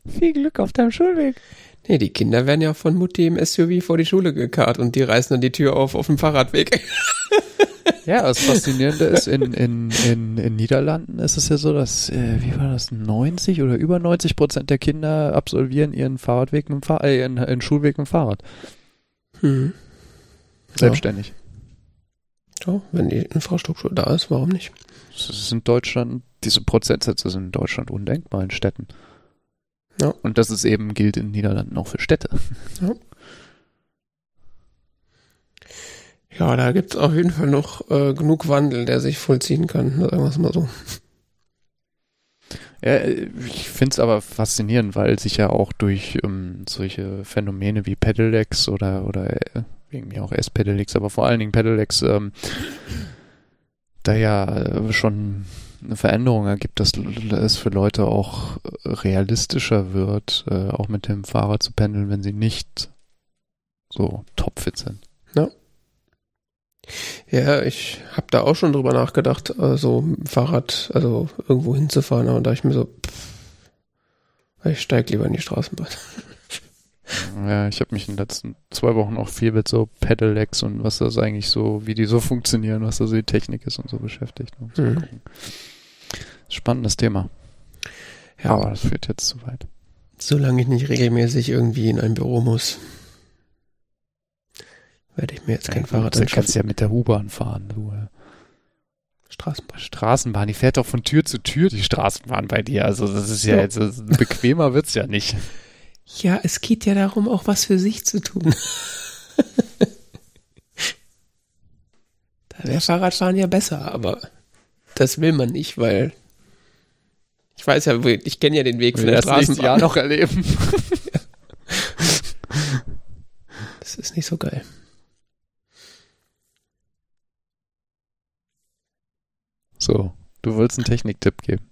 viel Glück auf deinem Schulweg. Nee, die Kinder werden ja von Mutti im SUV vor die Schule gekarrt und die reißen dann die Tür auf auf dem Fahrradweg. Ja, das Faszinierende ist, in, in, in, in Niederlanden ist es ja so, dass, äh, wie war das, 90 oder über 90 Prozent der Kinder absolvieren ihren Fahrradweg mit dem Fahr äh, ihren, ihren Schulweg mit dem Fahrrad. Hm. Selbstständig. So, wenn die Infrastruktur da ist, warum nicht? Das ist in Deutschland, diese Prozentsätze sind in Deutschland undenkbar in Städten. Ja. Und das ist eben, gilt in den Niederlanden auch für Städte. Ja, da gibt's auf jeden Fall noch äh, genug Wandel, der sich vollziehen kann, sagen wir es mal so. Ja, äh, ich finde es aber faszinierend, weil sich ja auch durch ähm, solche Phänomene wie Pedelecs oder, oder äh, irgendwie auch S-Pedelecs, aber vor allen Dingen Pedelecs, ähm, da ja äh, schon eine Veränderung ergibt, dass es für Leute auch realistischer wird, äh, auch mit dem Fahrrad zu pendeln, wenn sie nicht so topfit sind. Ja, ich habe da auch schon drüber nachgedacht, so dem Fahrrad, also irgendwo hinzufahren, aber da ich mir so, pff, ich steig lieber in die Straßenbahn. Ja, ich habe mich in den letzten zwei Wochen auch viel mit so Pedelecs und was das eigentlich so, wie die so funktionieren, was da so die Technik ist und so beschäftigt. Mal Mhm. Spannendes Thema. Ja, Aber das führt jetzt zu weit. solange ich nicht regelmäßig irgendwie in ein Büro muss, werde ich mir jetzt kein Fahrrad Du kannst anschaffen. ja mit der U-Bahn fahren. Du, äh, Straßenbahn. Straßenbahn, die fährt doch von Tür zu Tür, die Straßenbahn bei dir. Also das ist ja, Ja. jetzt, das- bequemer wird's ja nicht. Ja, es geht ja darum, auch was für sich zu tun. da wäre Fahrradfahren ja besser, aber das will man nicht, weil ich weiß ja, ich kenne ja den Weg von der das nächste Jahr Straßenbahn. noch erleben. Das ist nicht so geil. So, du wolltest einen Techniktipp geben.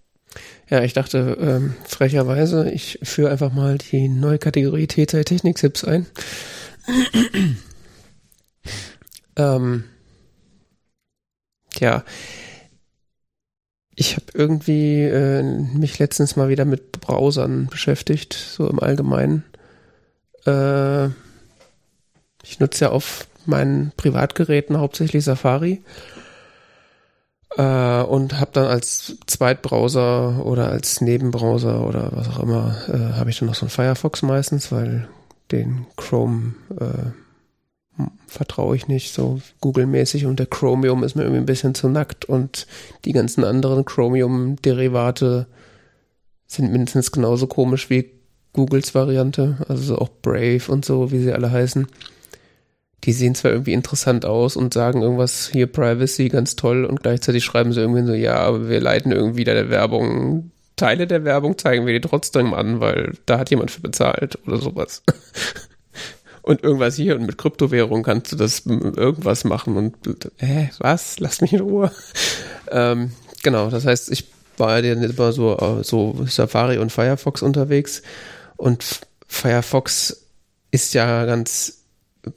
Ja, ich dachte ähm, frecherweise, ich führe einfach mal die neue Kategorie TT Technik-Tipps ein. ähm, ja, ich habe irgendwie äh, mich letztens mal wieder mit Browsern beschäftigt, so im Allgemeinen. Äh, ich nutze ja auf meinen Privatgeräten hauptsächlich Safari äh, und habe dann als Zweitbrowser oder als Nebenbrowser oder was auch immer, äh, habe ich dann noch so einen Firefox meistens, weil den Chrome äh, vertraue ich nicht so Google-mäßig und der Chromium ist mir irgendwie ein bisschen zu nackt und die ganzen anderen Chromium-Derivate sind mindestens genauso komisch wie Googles Variante, also auch Brave und so, wie sie alle heißen. Die sehen zwar irgendwie interessant aus und sagen irgendwas hier Privacy ganz toll und gleichzeitig schreiben sie irgendwie so, ja, aber wir leiten irgendwie der Werbung, Teile der Werbung zeigen wir dir trotzdem an, weil da hat jemand für bezahlt oder sowas. und irgendwas hier und mit Kryptowährung kannst du das irgendwas machen und äh, was? Lass mich in Ruhe. ähm, genau, das heißt, ich war ja immer so, äh, so Safari und Firefox unterwegs und Firefox ist ja ganz,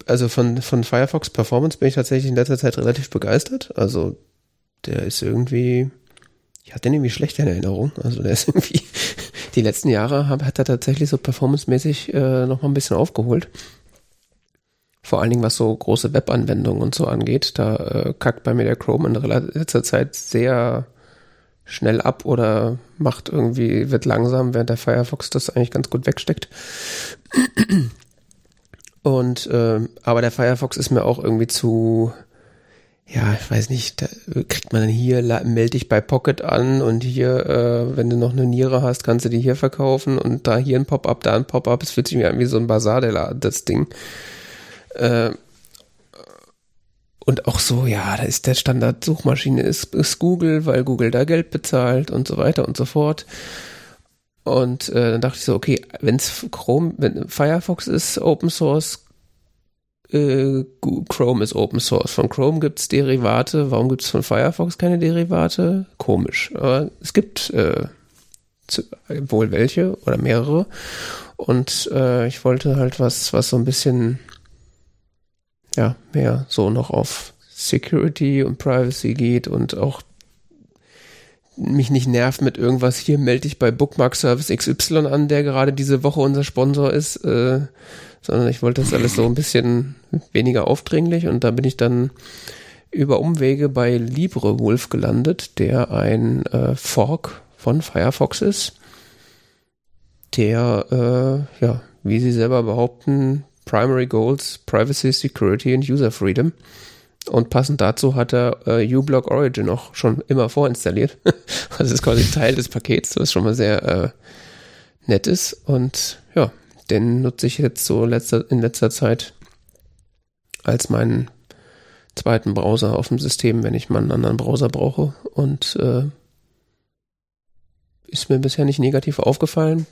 also von, von Firefox Performance bin ich tatsächlich in letzter Zeit relativ begeistert. Also der ist irgendwie, ich hatte den irgendwie schlecht in Erinnerung. Also der ist irgendwie, die letzten Jahre hat er tatsächlich so performancemäßig äh, noch mal ein bisschen aufgeholt. Vor allen Dingen, was so große Webanwendungen und so angeht. Da äh, kackt bei mir der Chrome in letzter Zeit sehr schnell ab oder macht irgendwie, wird langsam, während der Firefox das eigentlich ganz gut wegsteckt. Und äh, aber der Firefox ist mir auch irgendwie zu, ja, ich weiß nicht, da kriegt man dann hier, melde dich bei Pocket an und hier, äh, wenn du noch eine Niere hast, kannst du die hier verkaufen und da hier ein Pop-up, da ein Pop-up. Es fühlt sich mir an wie so ein Bazar, das Ding. Äh, und auch so, ja, da ist der Standard-Suchmaschine ist, ist Google, weil Google da Geld bezahlt und so weiter und so fort. Und äh, dann dachte ich so, okay, wenn es Chrome, wenn Firefox ist Open Source, äh, Chrome ist Open Source. Von Chrome gibt es Derivate. Warum gibt es von Firefox keine Derivate? Komisch. Aber es gibt äh, zu, wohl welche oder mehrere. Und äh, ich wollte halt was, was so ein bisschen ja, mehr so noch auf Security und Privacy geht und auch mich nicht nervt mit irgendwas, hier melde ich bei Bookmark Service XY an, der gerade diese Woche unser Sponsor ist, äh, sondern ich wollte das alles so ein bisschen weniger aufdringlich und da bin ich dann über Umwege bei LibreWolf gelandet, der ein äh, Fork von Firefox ist, der, äh, ja, wie sie selber behaupten, Primary Goals, Privacy, Security und User Freedom. Und passend dazu hat er äh, uBlock Origin auch schon immer vorinstalliert. das ist quasi Teil des Pakets, was schon mal sehr äh, nett ist. Und ja, den nutze ich jetzt so letzter, in letzter Zeit als meinen zweiten Browser auf dem System, wenn ich mal einen anderen Browser brauche. Und äh, ist mir bisher nicht negativ aufgefallen,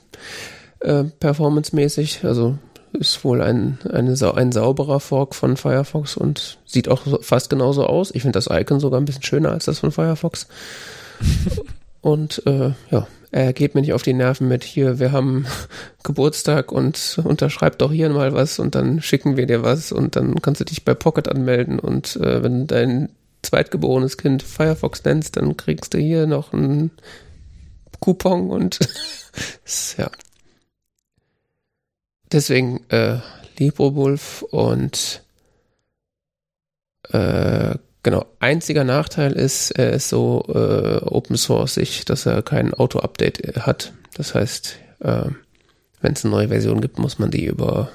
äh, performancemäßig. Also ist wohl ein, eine, ein sauberer Fork von Firefox und sieht auch fast genauso aus. Ich finde das Icon sogar ein bisschen schöner als das von Firefox. und äh, ja, er geht mir nicht auf die Nerven mit hier, wir haben Geburtstag und unterschreib doch hier mal was und dann schicken wir dir was und dann kannst du dich bei Pocket anmelden und äh, wenn dein zweitgeborenes Kind Firefox nennst, dann kriegst du hier noch einen Coupon und ja, Deswegen äh, LibreWolf und äh, genau, einziger Nachteil ist, er ist so äh, open sourceig, dass er kein Auto-Update hat. Das heißt, äh, wenn es eine neue Version gibt, muss man die über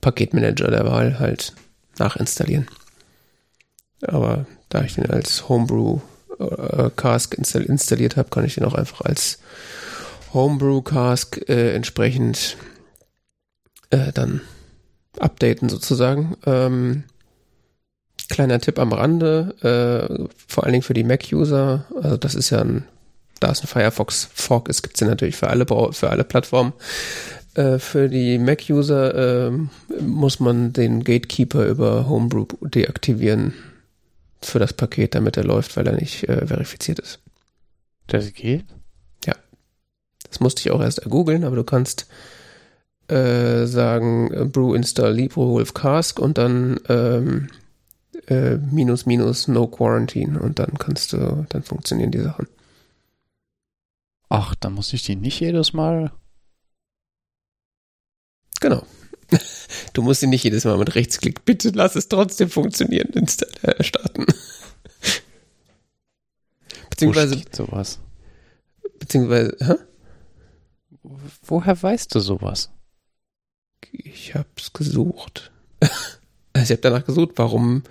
Paketmanager der Wahl halt nachinstallieren. Aber da ich den als Homebrew äh, Cask installiert habe, kann ich den auch einfach als Homebrew Cask äh, entsprechend äh, dann updaten sozusagen. Ähm, kleiner Tipp am Rande, äh, vor allen Dingen für die Mac-User, also das ist ja ein, da es ein Firefox Fork ist, gibt es ja natürlich für alle, für alle Plattformen. Äh, für die Mac-User äh, muss man den Gatekeeper über Homebrew deaktivieren für das Paket, damit er läuft, weil er nicht äh, verifiziert ist. Das geht? Ja. Das musste ich auch erst ergoogeln, aber du kannst äh, sagen äh, brew install LibreWolf Cask und dann ähm, äh, minus minus no quarantine und dann kannst du, dann funktionieren die Sachen. Ach, dann muss ich die nicht jedes Mal. Genau. Du musst die nicht jedes Mal mit Rechtsklick. Bitte lass es trotzdem funktionieren. Install äh, starten. Beziehungsweise. Wo steht sowas? Beziehungsweise, hä? Woher weißt du sowas? Ich hab's gesucht. also ich habe danach gesucht, warum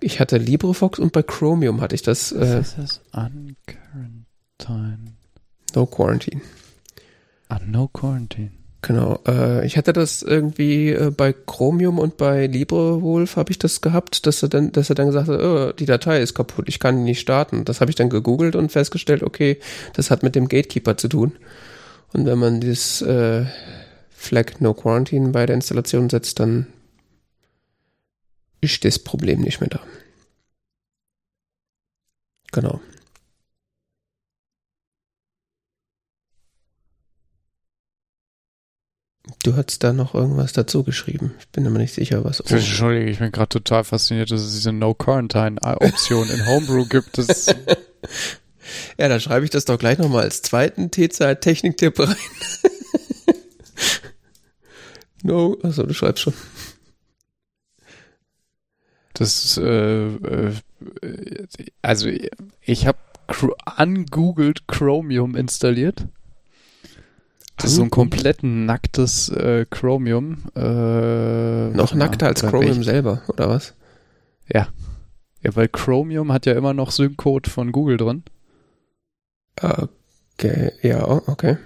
ich hatte LibreFox und bei Chromium hatte ich das. Äh, ist das? Uncurrent. Time. No Quarantine. Ah, No Quarantine. Genau. Äh, ich hatte das irgendwie äh, bei Chromium und bei LibreWolf habe ich das gehabt, dass er dann, dass er dann gesagt hat, oh, die Datei ist kaputt, ich kann die nicht starten. Das habe ich dann gegoogelt und festgestellt, okay, das hat mit dem Gatekeeper zu tun. Und wenn man dieses äh, Flag No Quarantine bei der Installation setzt, dann ist das Problem nicht mehr da. Genau. Du hast da noch irgendwas dazu geschrieben. Ich bin immer nicht sicher, was. Oh. Entschuldige, ich bin gerade total fasziniert, dass es diese No Quarantine Option in Homebrew gibt. Ja, da schreibe ich das doch gleich nochmal als zweiten T-Zeit Technik-Tipp rein. No, achso, du schreibst schon. Das, äh, äh, also ich habe angoogelt Chromium installiert. Das ist so ein komplett nacktes äh, Chromium. Äh, noch nackter als Chromium welch? selber, oder was? Ja. Ja, weil Chromium hat ja immer noch Syncode von Google drin. Okay, ja, okay.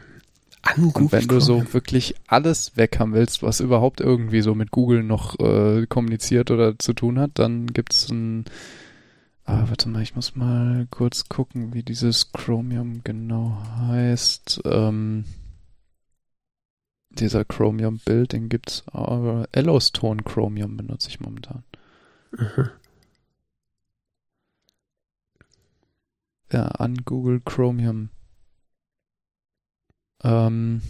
An Und wenn du so wirklich alles weg haben willst, was überhaupt irgendwie so mit Google noch äh, kommuniziert oder zu tun hat, dann gibt's ein Ah, warte mal, ich muss mal kurz gucken, wie dieses Chromium genau heißt. Ähm, dieser Chromium-Bild, den gibt's aber Yellowstone Chromium benutze ich momentan. Mhm. Ja, an Google Chromium. Ähm,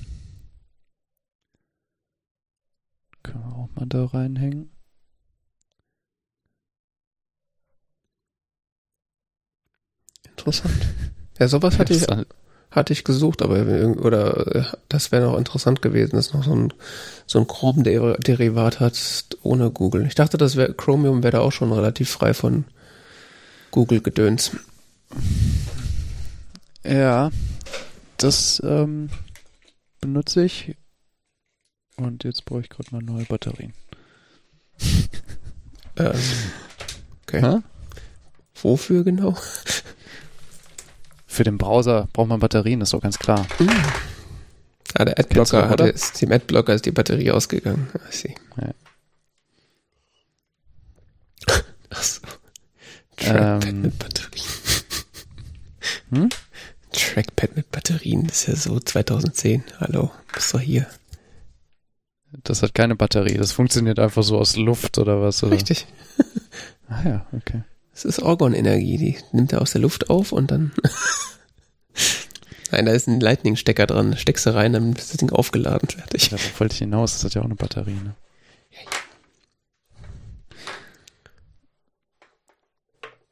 können wir auch mal da reinhängen. Interessant. Ja, sowas hatte ich, hatte ich gesucht, aber oder äh, das wäre noch interessant gewesen, dass noch so ein so ein Chrome-Derivat hat ohne Google. Ich dachte, das wäre Chromium wäre da auch schon relativ frei von Google-Gedöns. Ja, das ähm, benutze ich. Und jetzt brauche ich gerade mal neue Batterien. ähm, okay. Ha? Wofür genau? Für den Browser braucht man Batterien, ist doch ganz klar. Mhm. Ah, der Adblocker hatte, ist, dem Adblocker ist die Batterie ausgegangen. I see. Ja. Achso. Trackpad ähm, mit Batterien. Hm? Trackpad mit Batterien, das ist ja so 2010. Hallo, bist du hier? Das hat keine Batterie, das funktioniert einfach so aus Luft oder was? Oder? Richtig. ah ja, okay. Das ist Orgon-Energie, die nimmt er aus der Luft auf und dann. Nein, da ist ein Lightning-Stecker dran. Steckst du rein, dann ist das Ding aufgeladen, fertig. Ja, da wollte ich hinaus, das hat ja auch eine Batterie, ne?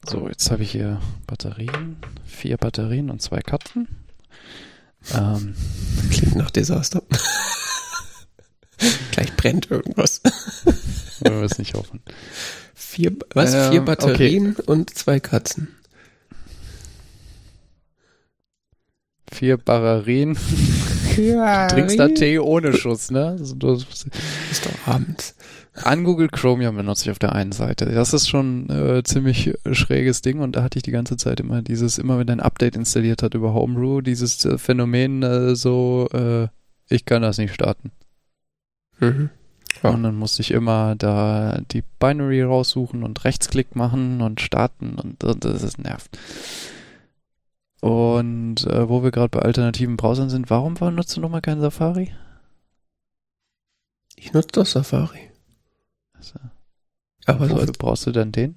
So, jetzt habe ich hier Batterien, vier Batterien und zwei Katzen. Ähm, Klingt nach Desaster. Gleich brennt irgendwas. Wollen wir es nicht hoffen. Vier, was? Ähm, vier Batterien okay. und zwei Katzen. Vier Barrerien. Ja, du trinkst da Tee ohne Schuss, ne? Also du, ist doch abends. An Google Chromium benutze ich auf der einen Seite. Das ist schon äh, ziemlich schräges Ding und da hatte ich die ganze Zeit immer dieses, immer wenn ein Update installiert hat über Homebrew, dieses äh, Phänomen äh, so, äh, ich kann das nicht starten. Mhm. Ja. Und dann musste ich immer da die Binary raussuchen und Rechtsklick machen und starten und, und das ist nervt. Und äh, wo wir gerade bei alternativen Browsern sind, warum nutzt du nochmal keinen Safari? Ich nutze doch Safari. Also, Aber wofür so brauchst du denn den?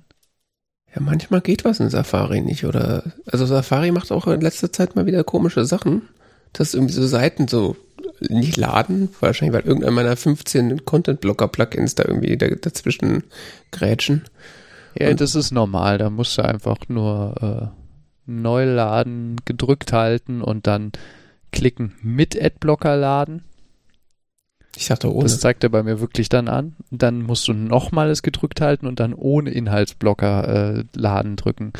Ja, manchmal geht was in Safari nicht, oder? Also Safari macht auch in letzter Zeit mal wieder komische Sachen, dass irgendwie so Seiten so nicht laden, wahrscheinlich weil irgendeiner meiner 15 Content-Blocker-Plugins da irgendwie dazwischen grätschen. Ja, Und das ist normal, da musst du einfach nur äh, neu laden, gedrückt halten und dann klicken mit Adblocker laden. Ich dachte ohne. Das zeigt er bei mir wirklich dann an. Dann musst du nochmal es gedrückt halten und dann ohne Inhaltsblocker äh, laden drücken.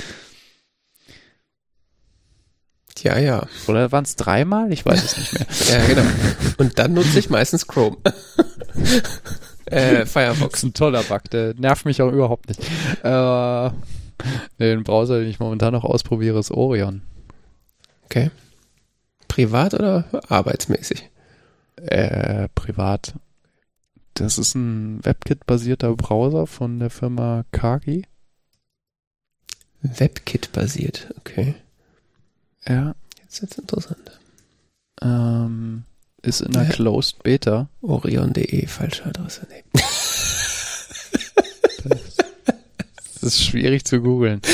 Ja, ja. Oder waren es dreimal? Ich weiß es nicht mehr. ja, genau. Und dann nutze ich meistens Chrome. äh, Firefox. Das ist ein toller Bug, der nervt mich auch überhaupt nicht. Äh, den Browser, den ich momentan noch ausprobiere, ist Orion. Okay. Privat oder arbeitsmäßig? Äh, privat. Das ist ein WebKit-basierter Browser von der Firma Kagi. WebKit-basiert, okay. Ja. Jetzt wird's interessant. Ähm, ist in einer Ja. Closed Beta. Orion.de, falsche Adresse. Nee. Das ist schwierig zu googeln.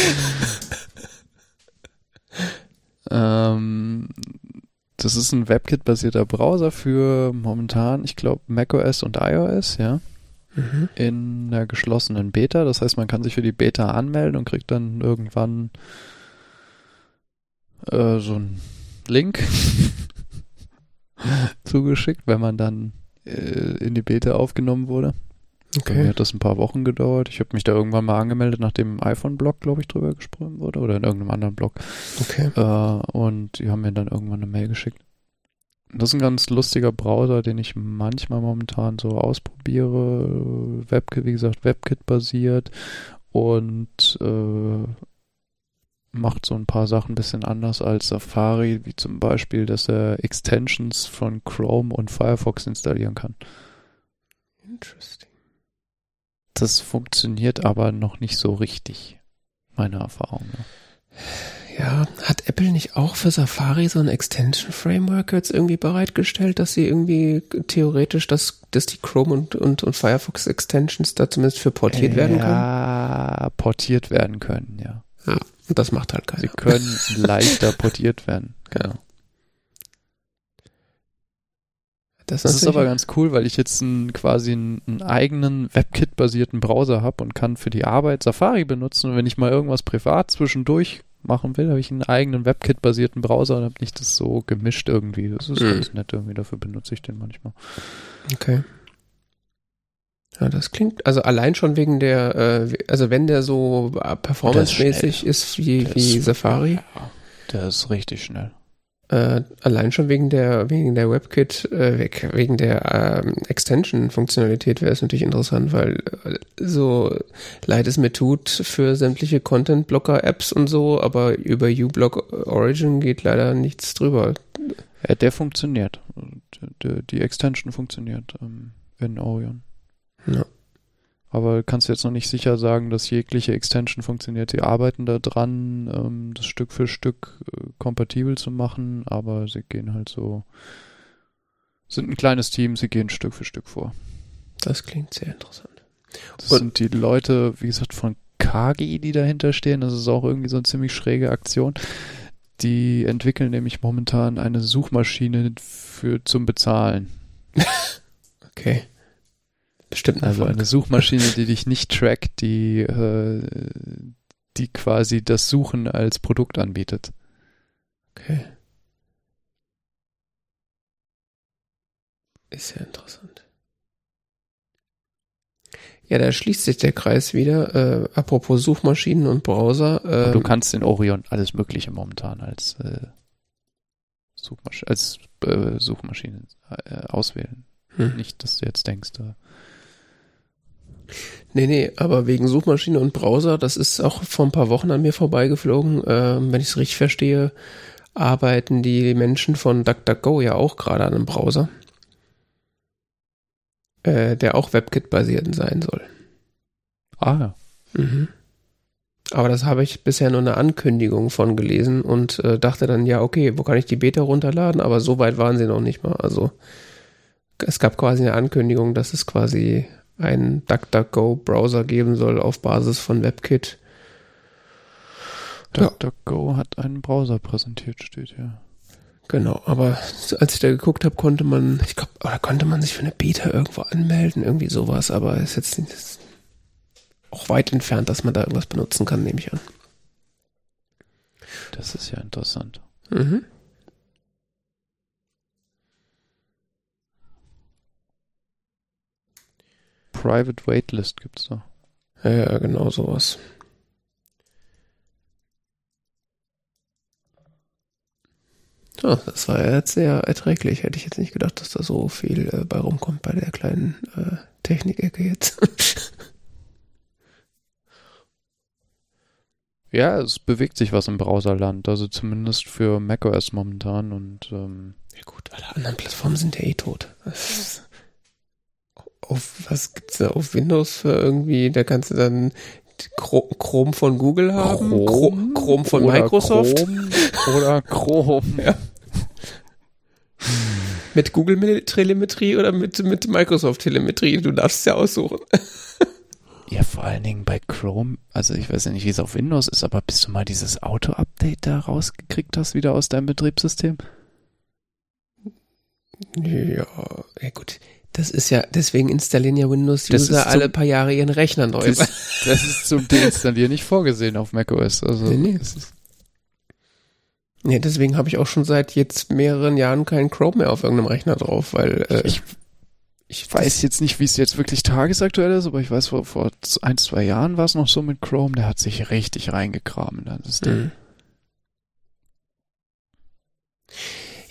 ähm, das ist ein WebKit-basierter Browser für momentan, ich glaube, macOS und iOS, ja, Mhm. in einer geschlossenen Beta. Das heißt, man kann sich für die Beta anmelden und kriegt dann irgendwann äh, so einen Link zugeschickt, wenn man dann äh, in die Beta aufgenommen wurde. Bei mir Okay. hat das ein paar Wochen gedauert. Ich habe mich da irgendwann mal angemeldet, nachdem im iPhone-Blog, glaube ich, drüber gesprochen wurde oder in irgendeinem anderen Blog. Okay. Äh, und die haben mir dann irgendwann eine Mail geschickt. Das ist ein ganz lustiger Browser, den ich manchmal momentan so ausprobiere. Webkit, wie gesagt, WebKit-basiert und äh, macht so ein paar Sachen ein bisschen anders als Safari, wie zum Beispiel, dass er Extensions von Chrome und Firefox installieren kann. Interesting. Das funktioniert aber noch nicht so richtig, meiner Erfahrung nach. Ja, hat Apple nicht auch für Safari so ein Extension Framework jetzt irgendwie bereitgestellt, dass sie irgendwie theoretisch, dass, dass die Chrome und, und, und Firefox Extensions da zumindest für portiert werden können? Ja, portiert werden können, ja. Und das macht halt Sie keiner. können leichter portiert werden. Genau. Das, Das ist aber ganz cool, weil ich jetzt einen, quasi einen, einen eigenen WebKit-basierten Browser habe und kann für die Arbeit Safari benutzen. Und wenn ich mal irgendwas privat zwischendurch machen will, habe ich einen eigenen WebKit-basierten Browser und habe nicht das so gemischt irgendwie. Das ist Mhm. ganz nett irgendwie, dafür benutze ich den manchmal. Okay. Ja, das klingt, also allein schon wegen der, äh, also wenn der so äh, performancemäßig ist wie, wie Safari, Ja, der ist richtig schnell. Äh, allein schon wegen der, wegen der WebKit, äh, weg- wegen der ähm, Extension-Funktionalität wäre es natürlich interessant, weil äh, so leid es mir tut für sämtliche Content-Blocker-Apps und so, aber über uBlock Origin geht leider nichts drüber. Ja, der funktioniert. Die, die Extension funktioniert ähm, in Orion. Ja. Aber kannst du jetzt noch nicht sicher sagen, dass jegliche Extension funktioniert. Sie arbeiten da dran, ähm, das Stück für Stück äh, kompatibel zu machen, aber sie gehen halt so, sind ein kleines Team, sie gehen Stück für Stück vor. Das klingt sehr interessant. Das Und- sind die Leute, wie gesagt, von Kagi, die dahinter stehen. Das ist auch irgendwie so eine ziemlich schräge Aktion. Die entwickeln nämlich momentan eine Suchmaschine für zum Bezahlen. Okay. Bestimmt Also Erfolg. eine Suchmaschine, die dich nicht trackt, die, äh, die quasi das Suchen als Produkt anbietet. Okay. Ist ja interessant. Ja, da schließt sich der Kreis wieder. Äh, apropos Suchmaschinen und Browser. Und Äh, du kannst in Orion alles Mögliche momentan als äh, Suchmaschine, als äh, Suchmaschine äh, auswählen. hm. Nicht, dass du jetzt denkst, äh, Nee, nee, aber wegen Suchmaschine und Browser, das ist auch vor ein paar Wochen an mir vorbeigeflogen. Ähm, wenn ich es richtig verstehe, arbeiten die Menschen von DuckDuckGo ja auch gerade an einem Browser, äh, der auch WebKit-basiert sein soll. ah ja. Mhm. Aber das habe ich bisher nur eine Ankündigung von gelesen und äh, dachte dann, ja, okay, wo kann ich die Beta runterladen? Aber so weit waren sie noch nicht mal. Also es gab quasi eine Ankündigung, dass es quasi einen DuckDuckGo-Browser geben soll auf Basis von WebKit. Ja. DuckDuckGo hat einen Browser präsentiert, steht ja. Genau, aber als ich da geguckt habe, konnte man, ich glaube, oder konnte man sich für eine Beta irgendwo anmelden, irgendwie sowas, aber ist jetzt nicht, ist auch weit entfernt, dass man da irgendwas benutzen kann, nehme ich an. Das ist ja interessant. Mhm. Private Waitlist gibt's da. Ja, ja, genau sowas. Ja, das war ja jetzt sehr erträglich. Hätte ich jetzt nicht gedacht, dass da so viel äh, bei rumkommt bei der kleinen äh, Technikecke jetzt. Ja, es bewegt sich was im Browserland, also zumindest für macOS momentan und ähm, ja gut, alle anderen Plattformen sind ja eh tot. Auf was gibt's da auf Windows für irgendwie, da kannst du dann Chrome von Google haben, Chrome, Chrome von Microsoft Chrome oder Chrome. ja. Mit Google Telemetrie oder mit, mit Microsoft Telemetrie, du darfst es ja aussuchen. Ja, vor allen Dingen bei Chrome, also ich weiß ja nicht, wie es auf Windows ist, aber bis du mal dieses Auto-Update da rausgekriegt hast, wieder aus deinem Betriebssystem? Ja, ja gut. Das ist ja, deswegen installieren ja Windows-User alle paar Jahre ihren Rechner neu. Das, das ist zum Deinstallieren nicht vorgesehen auf macOS. Also, nee, nee. Nee, deswegen habe ich auch schon seit jetzt mehreren Jahren keinen Chrome mehr auf irgendeinem Rechner drauf, weil äh, ich, ich weiß jetzt nicht, wie es jetzt wirklich tagesaktuell ist, aber ich weiß, vor, vor ein, zwei Jahren war es noch so mit Chrome, der hat sich richtig reingekramt. Das mhm.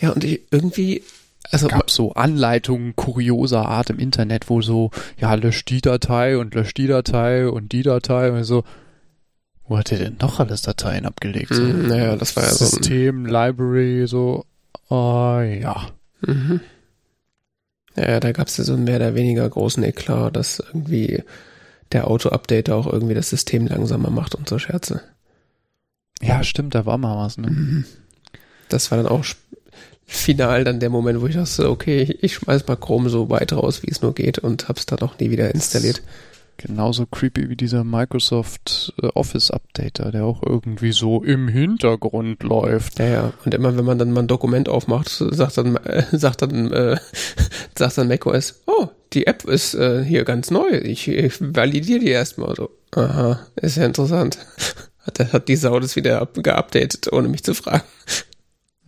Ja, und ich, irgendwie, also es gab so Anleitungen kurioser Art im Internet, wo so, ja, lösch die Datei und lösch die Datei und die Datei und so. Wo hat er denn noch alles Dateien abgelegt? So, mm, naja, das war ja so System, Library, so, oh, ja. Mhm. Ja, da gab es ja so einen mehr oder weniger großen Eklat, dass irgendwie der Auto-Updater auch irgendwie das System langsamer macht und so Scherze. Ja, stimmt, da war mal was, ne? Mhm. Das war dann auch final dann der Moment, wo ich dachte, okay, ich schmeiß mal Chrome so weit raus, wie es nur geht und hab's dann auch nie wieder installiert. Genauso creepy wie dieser Microsoft äh, Office Updater, der auch irgendwie so im Hintergrund läuft. Ja, ja. Und immer wenn man dann mal ein Dokument aufmacht, sagt dann, äh, sagt dann, äh, sagt dann macOS, oh, die App ist äh, hier ganz neu. Ich, ich validiere die erstmal so. Aha, ist ja interessant. Hat, hat die Sau das wieder geupdatet, ohne mich zu fragen.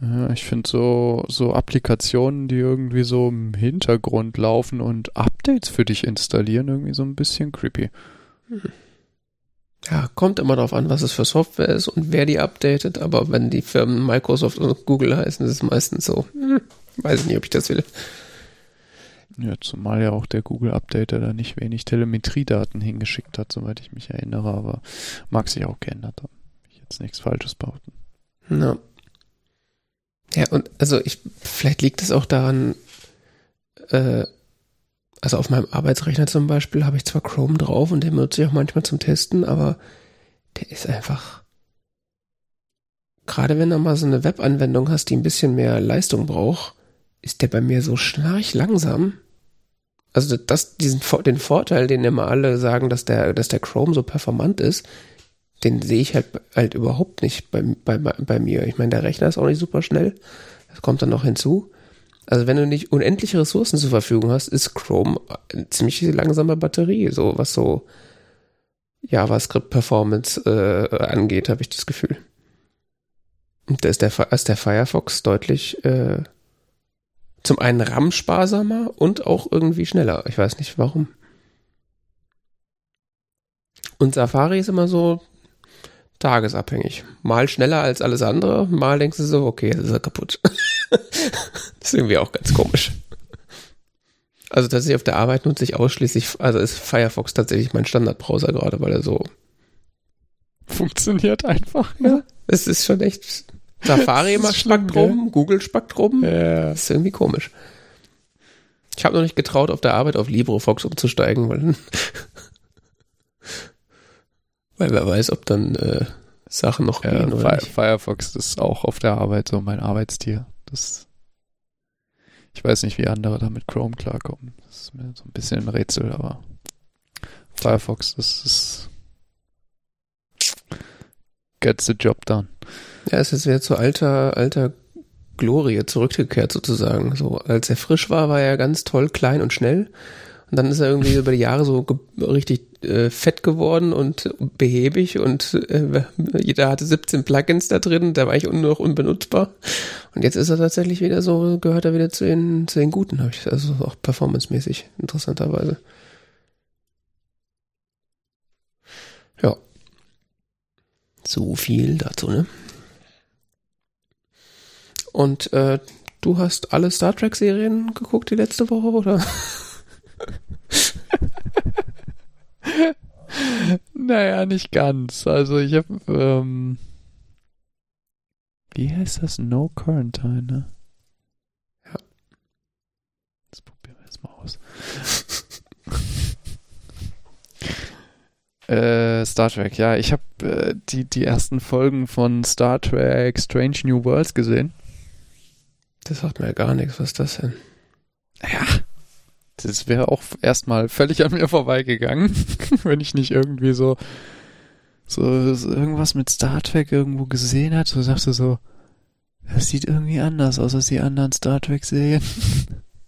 Ja, ich finde so, so Applikationen, die irgendwie so im Hintergrund laufen und Updates für dich installieren, irgendwie so ein bisschen creepy. Ja, kommt immer darauf an, was es für Software ist und wer die updatet, aber wenn die Firmen Microsoft und Google heißen, ist es meistens so. Hm, weiß ich nicht, ob ich das will. Ja, zumal ja auch der Google-Updater da nicht wenig Telemetriedaten hingeschickt hat, soweit ich mich erinnere, aber mag sich auch geändert haben. Ich jetzt nichts Falsches behaupten. Ja. Ja, und also ich, vielleicht liegt es auch daran, äh, also auf meinem Arbeitsrechner zum Beispiel habe ich zwar Chrome drauf und den benutze ich auch manchmal zum Testen, aber der ist einfach, gerade wenn du mal so eine Webanwendung hast, die ein bisschen mehr Leistung braucht, ist der bei mir so schnarch langsam. Also das, diesen, den Vorteil, den immer alle sagen, dass der, dass der Chrome so performant ist, den sehe ich halt, halt überhaupt nicht bei, bei, bei mir. Ich meine, der Rechner ist auch nicht super schnell. Das kommt dann noch hinzu. Also wenn du nicht unendliche Ressourcen zur Verfügung hast, ist Chrome eine ziemlich langsame Batterie, so was so JavaScript-Performance äh, angeht, habe ich das Gefühl. Und da ist der, ist der Firefox deutlich äh, zum einen RAM-sparsamer und auch irgendwie schneller. Ich weiß nicht warum. Und Safari ist immer so tagesabhängig. Mal schneller als alles andere, mal denkst du so, okay, jetzt ist er kaputt. das ist irgendwie auch ganz komisch. Also tatsächlich auf der Arbeit nutze ich ausschließlich, also ist Firefox tatsächlich mein Standardbrowser gerade, weil er so funktioniert einfach. Ja, es ist schon echt Safari macht Spektrum, Google Spektrum. Ja. Das ist irgendwie komisch. Ich habe noch nicht getraut, auf der Arbeit auf LibreFox umzusteigen, weil weil wer weiß, ob dann äh, Sachen noch ja, gehen oder nicht. Firefox ist auch auf der Arbeit so mein Arbeitstier. Das ich weiß nicht, wie andere da mit Chrome klarkommen. Das ist mir so ein bisschen ein Rätsel, aber Firefox, das ist gets the job done. Ja, es ist wieder zu alter, alter Glorie zurückgekehrt sozusagen. So, als er frisch war, war er ganz toll, klein und schnell. Und dann ist er irgendwie über die Jahre so richtig äh, fett geworden und behäbig und äh, jeder hatte 17 Plugins da drin, da war ich nur noch unbenutzbar. Und jetzt ist er tatsächlich wieder so, gehört er wieder zu den, zu den Guten, habe ich, also auch performancemäßig, interessanterweise. Ja. So viel dazu, ne? Und äh, du hast alle Star Trek-Serien geguckt die letzte Woche, oder? Naja, nicht ganz. Also ich habe, ähm, wie heißt das? No Quarantine, ne? Ja. Das probieren wir jetzt mal aus. äh, Star Trek, ja, ich habe äh, die, die ersten Folgen von Star Trek Strange New Worlds gesehen. Das sagt mir ja gar nichts. Was ist das denn? Ja, das wäre auch erstmal völlig an mir vorbeigegangen, wenn ich nicht irgendwie so, so, so irgendwas mit Star Trek irgendwo gesehen hat. So sagst du so, das sieht irgendwie anders aus als die anderen Star Trek Serien.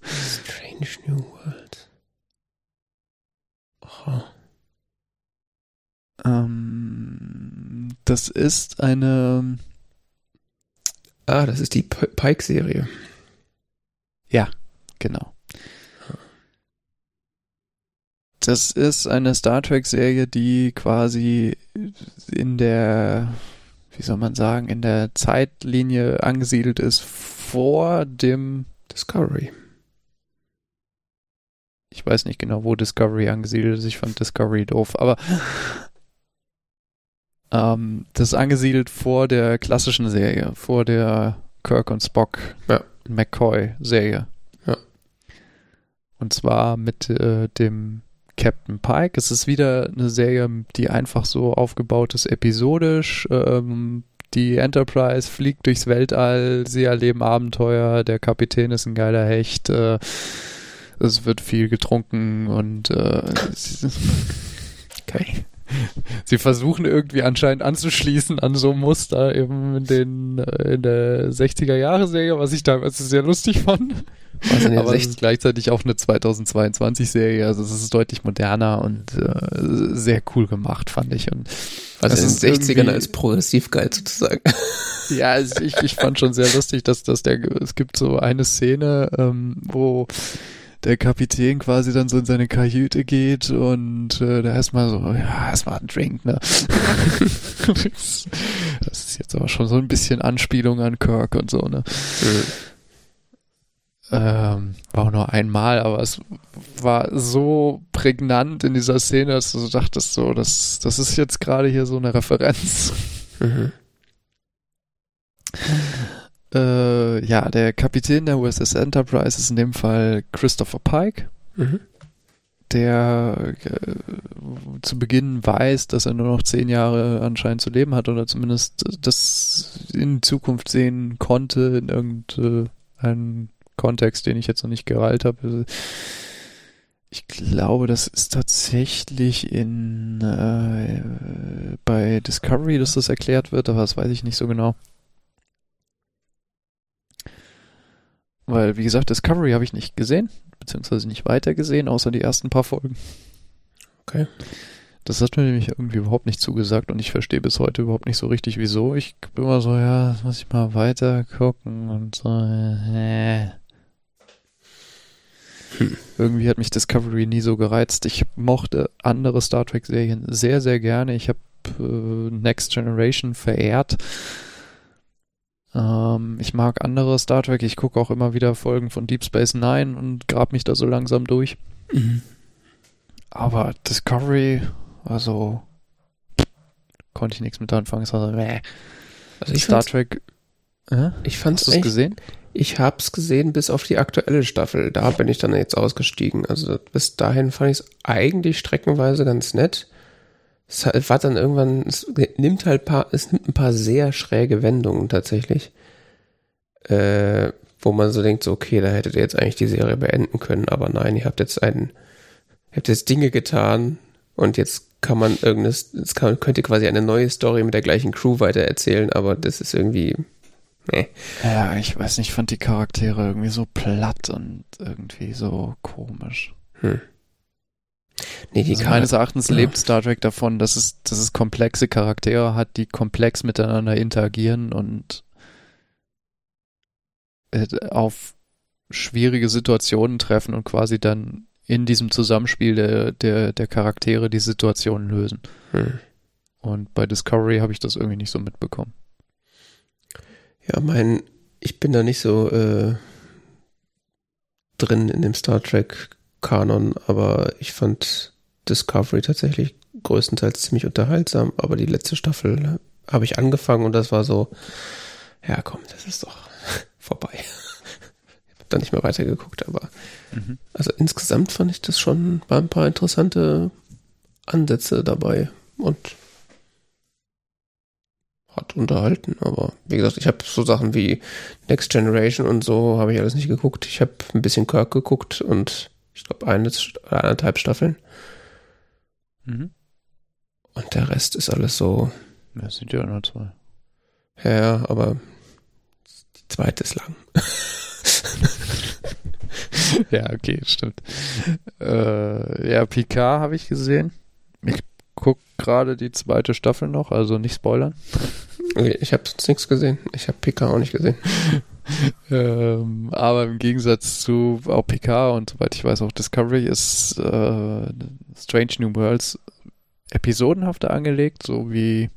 Strange New World. Oh. Ähm, das ist eine, Ah, das ist die Pike-Serie. genau. Das ist eine Star Trek Serie, die quasi in der, wie soll man sagen, in der Zeitlinie angesiedelt ist vor dem Discovery. ich weiß nicht genau, wo Discovery angesiedelt ist. Ich fand Discovery doof, aber ähm, das ist angesiedelt vor der klassischen Serie, vor der Kirk und Spock Ja. McCoy Serie. Ja. Und zwar mit äh, dem Captain Pike. Es ist wieder eine Serie, die einfach so aufgebaut ist, episodisch. Ähm, die Enterprise fliegt durchs Weltall, sie erleben Abenteuer, der Kapitän ist ein geiler Hecht, äh, es wird viel getrunken und äh, sie, Okay. sie versuchen irgendwie anscheinend anzuschließen an so Muster eben in den äh, in der 60er Jahre Serie, was ich damals sehr lustig fand. Aber es 60 ist gleichzeitig auch eine 2022 Serie, also es ist deutlich moderner und äh, sehr cool gemacht, fand ich. Und was in den ist 60ern irgendwie- als progressiv geil sozusagen. Ja, es, ich, ich fand schon sehr lustig, dass, dass der, es gibt so eine Szene, ähm, wo der Kapitän quasi dann so in seine Kajüte geht und äh, da erstmal so, ja, erstmal ein Drink, ne? das, das ist jetzt aber schon so ein bisschen Anspielung an Kirk und so, ne? Ähm, war auch nur einmal, aber es war so prägnant in dieser Szene, dass du so dachtest, so, das, das ist jetzt gerade hier so eine Referenz. Mhm. Äh, ja, der Kapitän der USS Enterprise ist in dem Fall Christopher Pike, Mhm. der äh, zu Beginn weiß, dass er nur noch zehn Jahre anscheinend zu leben hat oder zumindest das in Zukunft sehen konnte in irgendeinem Kontext, den ich jetzt noch nicht gereilt habe. Ich glaube, das ist tatsächlich in äh, bei Discovery, dass das erklärt wird, aber das weiß ich nicht so genau. Weil, wie gesagt, Discovery habe ich nicht gesehen, beziehungsweise nicht weiter gesehen, außer die ersten paar Folgen. Okay. Das hat mir nämlich irgendwie überhaupt nicht zugesagt und ich verstehe bis heute überhaupt nicht so richtig, wieso. Ich bin immer so, ja, das muss ich mal weiter gucken und so, äh. Hm. Irgendwie hat mich Discovery nie so gereizt. Ich mochte andere Star Trek-Serien sehr, sehr gerne. Ich habe äh, Next Generation verehrt. Ähm, ich mag andere Star Trek. Ich gucke auch immer wieder Folgen von Deep Space Nine und grab mich da so langsam durch. Mhm. Aber Discovery, also konnte ich nichts mit anfangen. Es war so, äh. Also ich Star Trek. Äh? ich fand's Hast du es gesehen? Ich hab's gesehen bis auf die aktuelle Staffel. Da bin ich dann jetzt ausgestiegen. Also bis dahin fand ich es eigentlich streckenweise ganz nett. Es war dann irgendwann, es nimmt halt paar, es nimmt ein paar sehr schräge Wendungen tatsächlich. Äh, wo man so denkt, so, okay, da hättet ihr jetzt eigentlich die Serie beenden können, aber nein, ihr habt jetzt einen, habt jetzt Dinge getan und jetzt kann man irgendes, jetzt kann, könnt ihr quasi eine neue Story mit der gleichen Crew weitererzählen, aber das ist irgendwie, nee. Ja, ich weiß nicht, ich fand die Charaktere irgendwie so platt und irgendwie so komisch. Hm. Nee, die Also meines Erachtens ja. lebt Star Trek davon, dass es, dass es komplexe Charaktere hat, die komplex miteinander interagieren und äh, auf schwierige Situationen treffen und quasi dann in diesem Zusammenspiel der, der, der Charaktere die Situationen lösen. Hm. Und bei Discovery habe ich das irgendwie nicht so mitbekommen. Ja, mein, ich bin da nicht so äh, drin in dem Star Trek Kanon, aber ich fand Discovery tatsächlich größtenteils ziemlich unterhaltsam, aber die letzte Staffel habe ich angefangen und das war so, ja komm, das ist doch vorbei. ich habe dann nicht mehr weitergeguckt, aber mhm. also insgesamt fand ich das schon, waren ein paar interessante Ansätze dabei und hat unterhalten, aber wie gesagt, ich habe so Sachen wie Next Generation und so habe ich alles nicht geguckt. Ich habe ein bisschen Kirk geguckt und ich glaube eine oder anderthalb Staffeln. Mhm. Und der Rest ist alles so. Ja, es sind ja nur zwei. Ja, aber die zweite ist lang. ja, okay, stimmt. Äh, ja, Picard habe ich gesehen. Ich gucke gerade die zweite Staffel noch, also nicht spoilern. Okay, ich habe sonst nichts gesehen. Ich habe Picard auch nicht gesehen. ähm, aber im Gegensatz zu auch Picard und soweit ich weiß auch Discovery ist äh, Strange New Worlds episodenhafter angelegt, so wie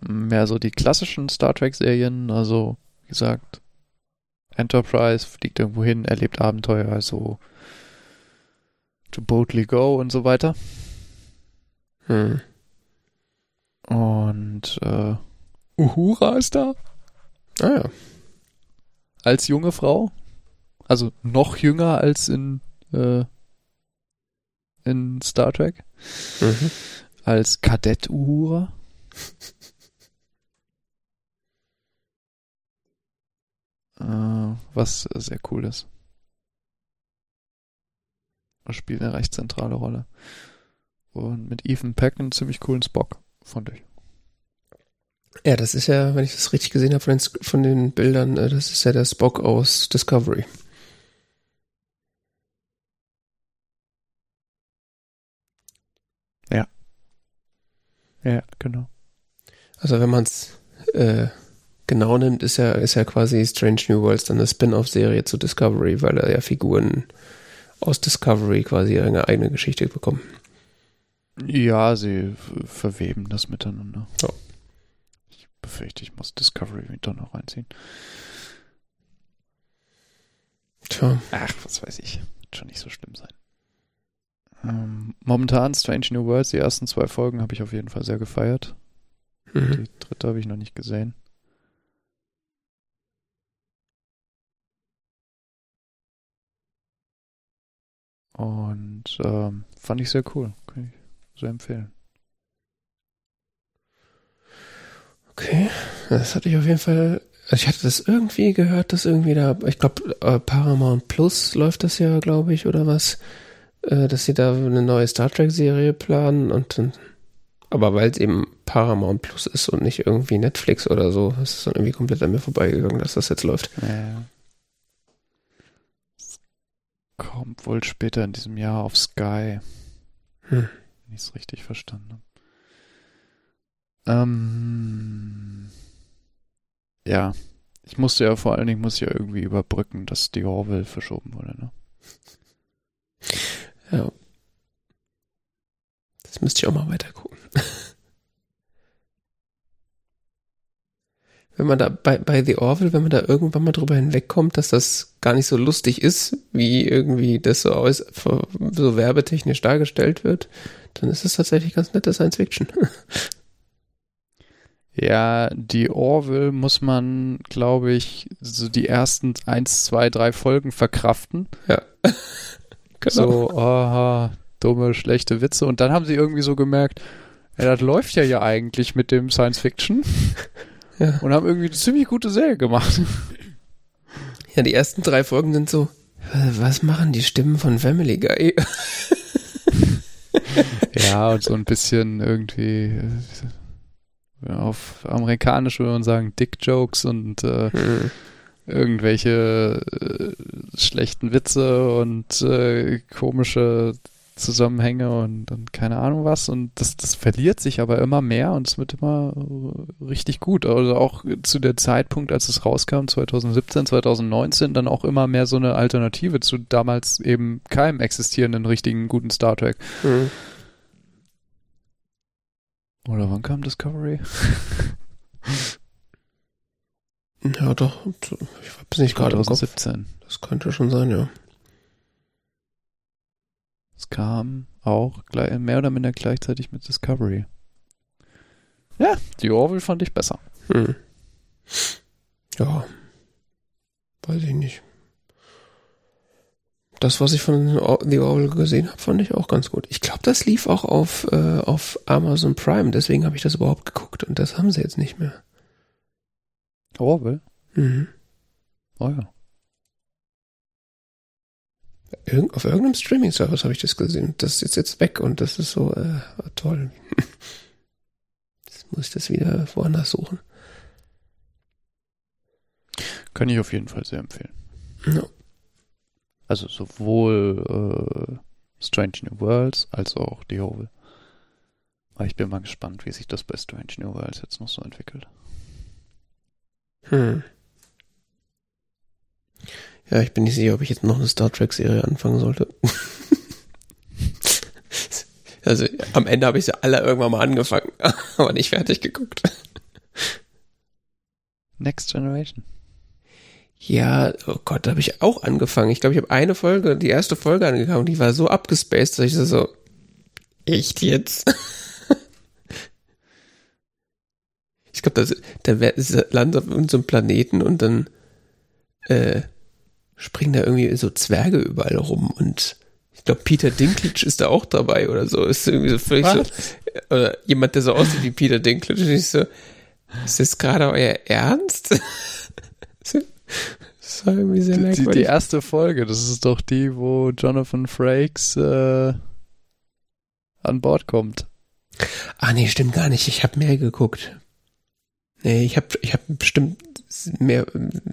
mehr so die klassischen Star Trek Serien, also wie gesagt Enterprise fliegt irgendwo hin, erlebt Abenteuer, also To Boldly Go und so weiter. Hm. Und äh, Uhura ist da. Ah ja. Als junge Frau. Also noch jünger als in, äh, in Star Trek. Mhm. Als Kadett Uhura. äh, was sehr cool ist. Spielt eine recht zentrale Rolle. Und mit Ethan Peck einen ziemlich coolen Spock, fand ich. Ja, das ist ja, wenn ich das richtig gesehen habe von den, von den Bildern, äh, das ist ja der Spock aus Discovery. Ja. Ja, genau. Also wenn man es äh, genau nimmt, ist ja, ist ja quasi Strange New Worlds dann eine Spin-off-Serie zu Discovery, weil er ja Figuren aus Discovery quasi ihre eigene Geschichte bekommen. Ja, sie verweben das miteinander. Ja. Ich befürchte, ich muss Discovery doch noch reinziehen. Tja. Ach, was weiß ich. Wird schon nicht so schlimm sein. Ähm, momentan Strange New Worlds, die ersten zwei Folgen habe ich auf jeden Fall sehr gefeiert. Mhm. Die dritte habe ich noch nicht gesehen. Und ähm, fand ich sehr cool. Sehr empfehlen. Okay, das hatte ich auf jeden Fall. Also ich hatte das irgendwie gehört, dass irgendwie da, ich glaube, äh, Paramount Plus läuft das ja, glaube ich, oder was, äh, dass sie da eine neue Star Trek-Serie planen und dann, aber weil es eben Paramount Plus ist und nicht irgendwie Netflix oder so, ist es dann irgendwie komplett an mir vorbeigegangen, dass das jetzt läuft. Ja. kommt wohl später in diesem Jahr auf Sky. Hm wenn ich es richtig verstanden habe. Ähm, ja, ich musste ja vor allen Dingen muss ja irgendwie überbrücken, dass die Orville verschoben wurde, ne? Ja. Das müsste ich auch mal weiter gucken. wenn man da bei, bei The Orville, wenn man da irgendwann mal drüber hinwegkommt, dass das gar nicht so lustig ist, wie irgendwie das so aus, so werbetechnisch dargestellt wird, dann ist es tatsächlich ganz nette Science Fiction. Ja, die Orville muss man, glaube ich, so die ersten eins, zwei, drei Folgen verkraften. Ja. genau. So, aha, dumme, schlechte Witze. Und dann haben sie irgendwie so gemerkt, ja, das läuft ja ja eigentlich mit dem Science Fiction. Ja. Und haben irgendwie eine ziemlich gute Serie gemacht. Ja, die ersten drei Folgen sind so, was machen die Stimmen von Family Guy? ja, und so ein bisschen irgendwie ja, auf amerikanisch würde man sagen Dick-Jokes und äh, hm. irgendwelche äh, schlechten Witze und äh, komische Zusammenhänge und, und, keine Ahnung was. Und das, das verliert sich aber immer mehr und es wird immer richtig gut. Also auch zu der Zeitpunkt, als es rauskam, 2017, 2019, dann auch immer mehr so eine Alternative zu damals eben keinem existierenden richtigen guten Star Trek. Mhm. Oder wann kam Discovery? ja, doch. Ich hab's nicht gerade 2017. Das könnte schon sein, ja. Es kam auch mehr oder minder gleichzeitig mit Discovery. Ja, die Orville fand ich besser. Hm. Ja. Weiß ich nicht. Das, was ich von The Orville gesehen habe, fand ich auch ganz gut. Ich glaube, das lief auch auf, äh, auf Amazon Prime, deswegen habe ich das überhaupt geguckt und das haben sie jetzt nicht mehr. Orville? Mhm. Oh ja. Irgend, auf irgendeinem Streaming-Service habe ich das gesehen. Das ist jetzt weg und das ist so äh, toll. Jetzt muss ich das wieder woanders suchen. Kann ich auf jeden Fall sehr empfehlen. Ja. Also sowohl äh, Strange New Worlds als auch The Orville. Aber ich bin mal gespannt, wie sich das bei Strange New Worlds jetzt noch so entwickelt. Hm. Ja, ich bin nicht sicher, ob ich jetzt noch eine Star Trek-Serie anfangen sollte. also am Ende habe ich sie alle irgendwann mal angefangen, aber nicht fertig geguckt. Next Generation. Ja, oh Gott, da habe ich auch angefangen. Ich glaube, ich habe eine Folge, die erste Folge angefangen und die war so abgespaced, dass ich so, echt jetzt? ich glaube, da landet auf irgendeinem Planeten und dann äh, springen da irgendwie so Zwerge überall rum und ich glaube, Peter Dinklage ist da auch dabei oder so. Ist irgendwie so völlig Was? so, oder jemand, der so aussieht wie Peter Dinklage. Und ich so, ist das gerade euer Ernst? Das war irgendwie sehr merkwürdig. Die, die, erste Folge, das ist doch die, wo Jonathan Frakes äh, an Bord kommt. Ah, nee, stimmt gar nicht. Ich habe mehr geguckt. Nee, ich habe ich hab bestimmt mehr.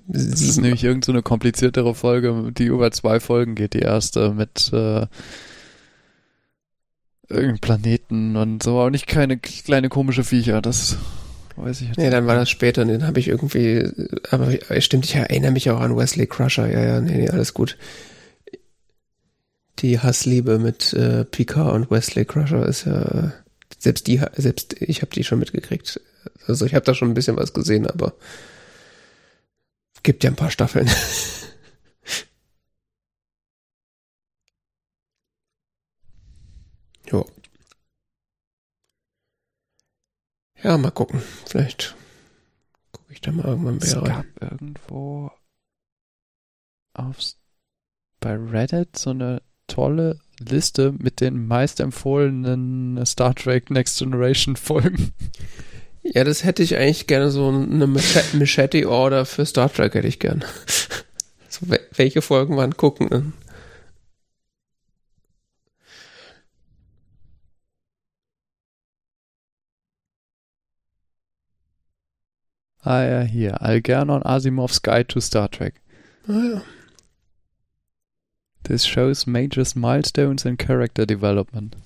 Das ist nämlich irgendeine so kompliziertere Folge, die über zwei Folgen geht. Die erste mit äh, irgendeinem Planeten und so, aber nicht keine kleine komische Viecher. Das weiß ich jetzt. Nee, dann war das später. Den habe ich irgendwie. Aber stimmt, ich erinnere mich auch an Wesley Crusher. Ja, ja, nee, nee, alles gut. Die Hassliebe mit äh, Picard und Wesley Crusher ist ja selbst die, selbst ich habe die schon mitgekriegt. Also ich habe da schon ein bisschen was gesehen, aber gibt ja ein paar Staffeln. jo. Ja, mal gucken. Vielleicht gucke ich da mal irgendwann mehr es rein. Es gab irgendwo aufs, bei Reddit so eine tolle Liste mit den meistempfohlenen Star Trek Next Generation Folgen. Ja, das hätte ich eigentlich gerne so eine Machete-Order für Star Trek hätte ich gern. So, welche Folgen man gucken. Ne? Ah ja, hier. Algernon Asimov's Guide to Star Trek. Ah ja. This shows major milestones in character development.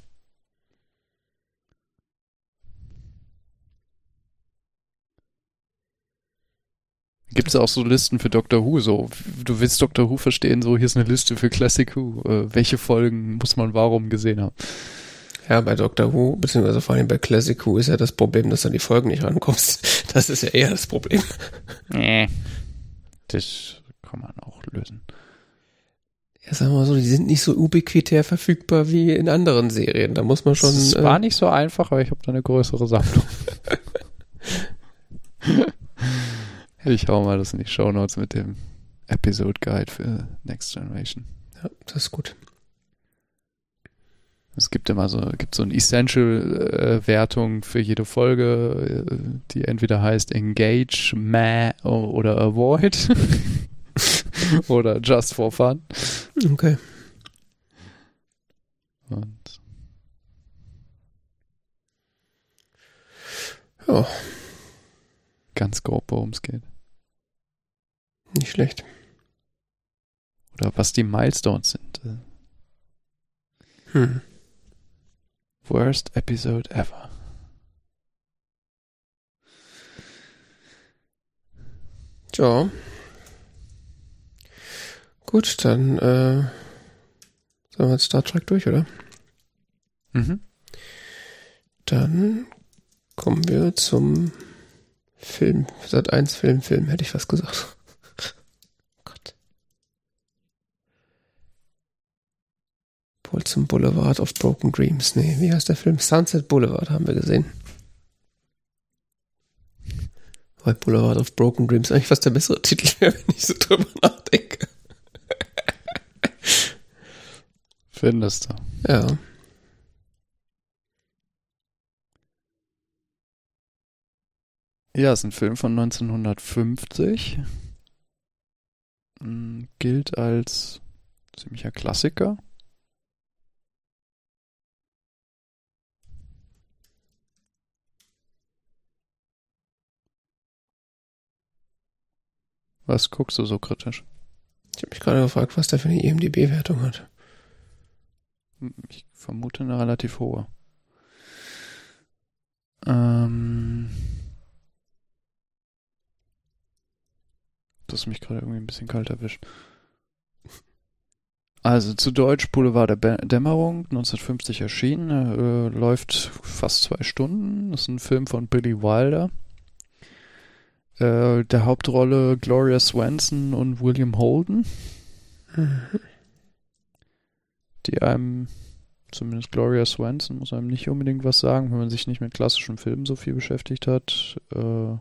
Gibt es auch so Listen für Doctor Who? So, du willst Doctor Who verstehen, so hier ist eine Liste für Classic Who. Äh, welche Folgen muss man warum gesehen haben? Ja, bei Doctor Who, beziehungsweise vor allem bei Classic Who ist ja das Problem, dass du an die Folgen nicht rankommst. Das ist ja eher das Problem. Nee. Das kann man auch lösen. Ja, sagen wir mal so, die sind nicht so ubiquitär verfügbar wie in anderen Serien. Da muss man schon. Es äh, war nicht so einfach, aber ich habe da eine größere Sammlung. Ich hau mal das in die Show Notes mit dem Episode Guide für Next Generation. Ja, das ist gut. Es gibt immer so, gibt so eine Essential-Wertung äh, für jede Folge, äh, die entweder heißt Engage, Meh oder Avoid oder Just for Fun. Okay. Und ja. Ganz grob, worum es geht. Nicht schlecht. Oder was die Milestones sind. Hm. Worst episode ever. Tja. Gut, dann äh, sind wir jetzt Star Trek durch, oder? Mhm. Dann kommen wir zum Film. Sat 1 Film, Film, hätte ich was gesagt. Folsom Boulevard of Broken Dreams. Nee, wie heißt der Film? Sunset Boulevard haben wir gesehen. Weil Boulevard of Broken Dreams eigentlich fast der bessere Titel wäre, wenn ich so drüber nachdenke. Findest du? Ja. Ja, ist ein Film von 1950. Mm, Gilt als ziemlicher Klassiker. Was guckst du so kritisch? Ich habe mich gerade gefragt, was der für eine IMDB-Wertung hat. Ich vermute eine relativ hohe. Ähm, das mich gerade irgendwie ein bisschen kalt erwischt. Also zu Deutsch Boulevard der Dämmerung, 1950 erschienen, äh, läuft fast zwei Stunden. Das ist ein Film von Billy Wilder. Äh, der Hauptrolle Gloria Swanson und William Holden, die einem, zumindest Gloria Swanson, muss einem nicht unbedingt was sagen, wenn man sich nicht mit klassischen Filmen so viel beschäftigt hat. Äh,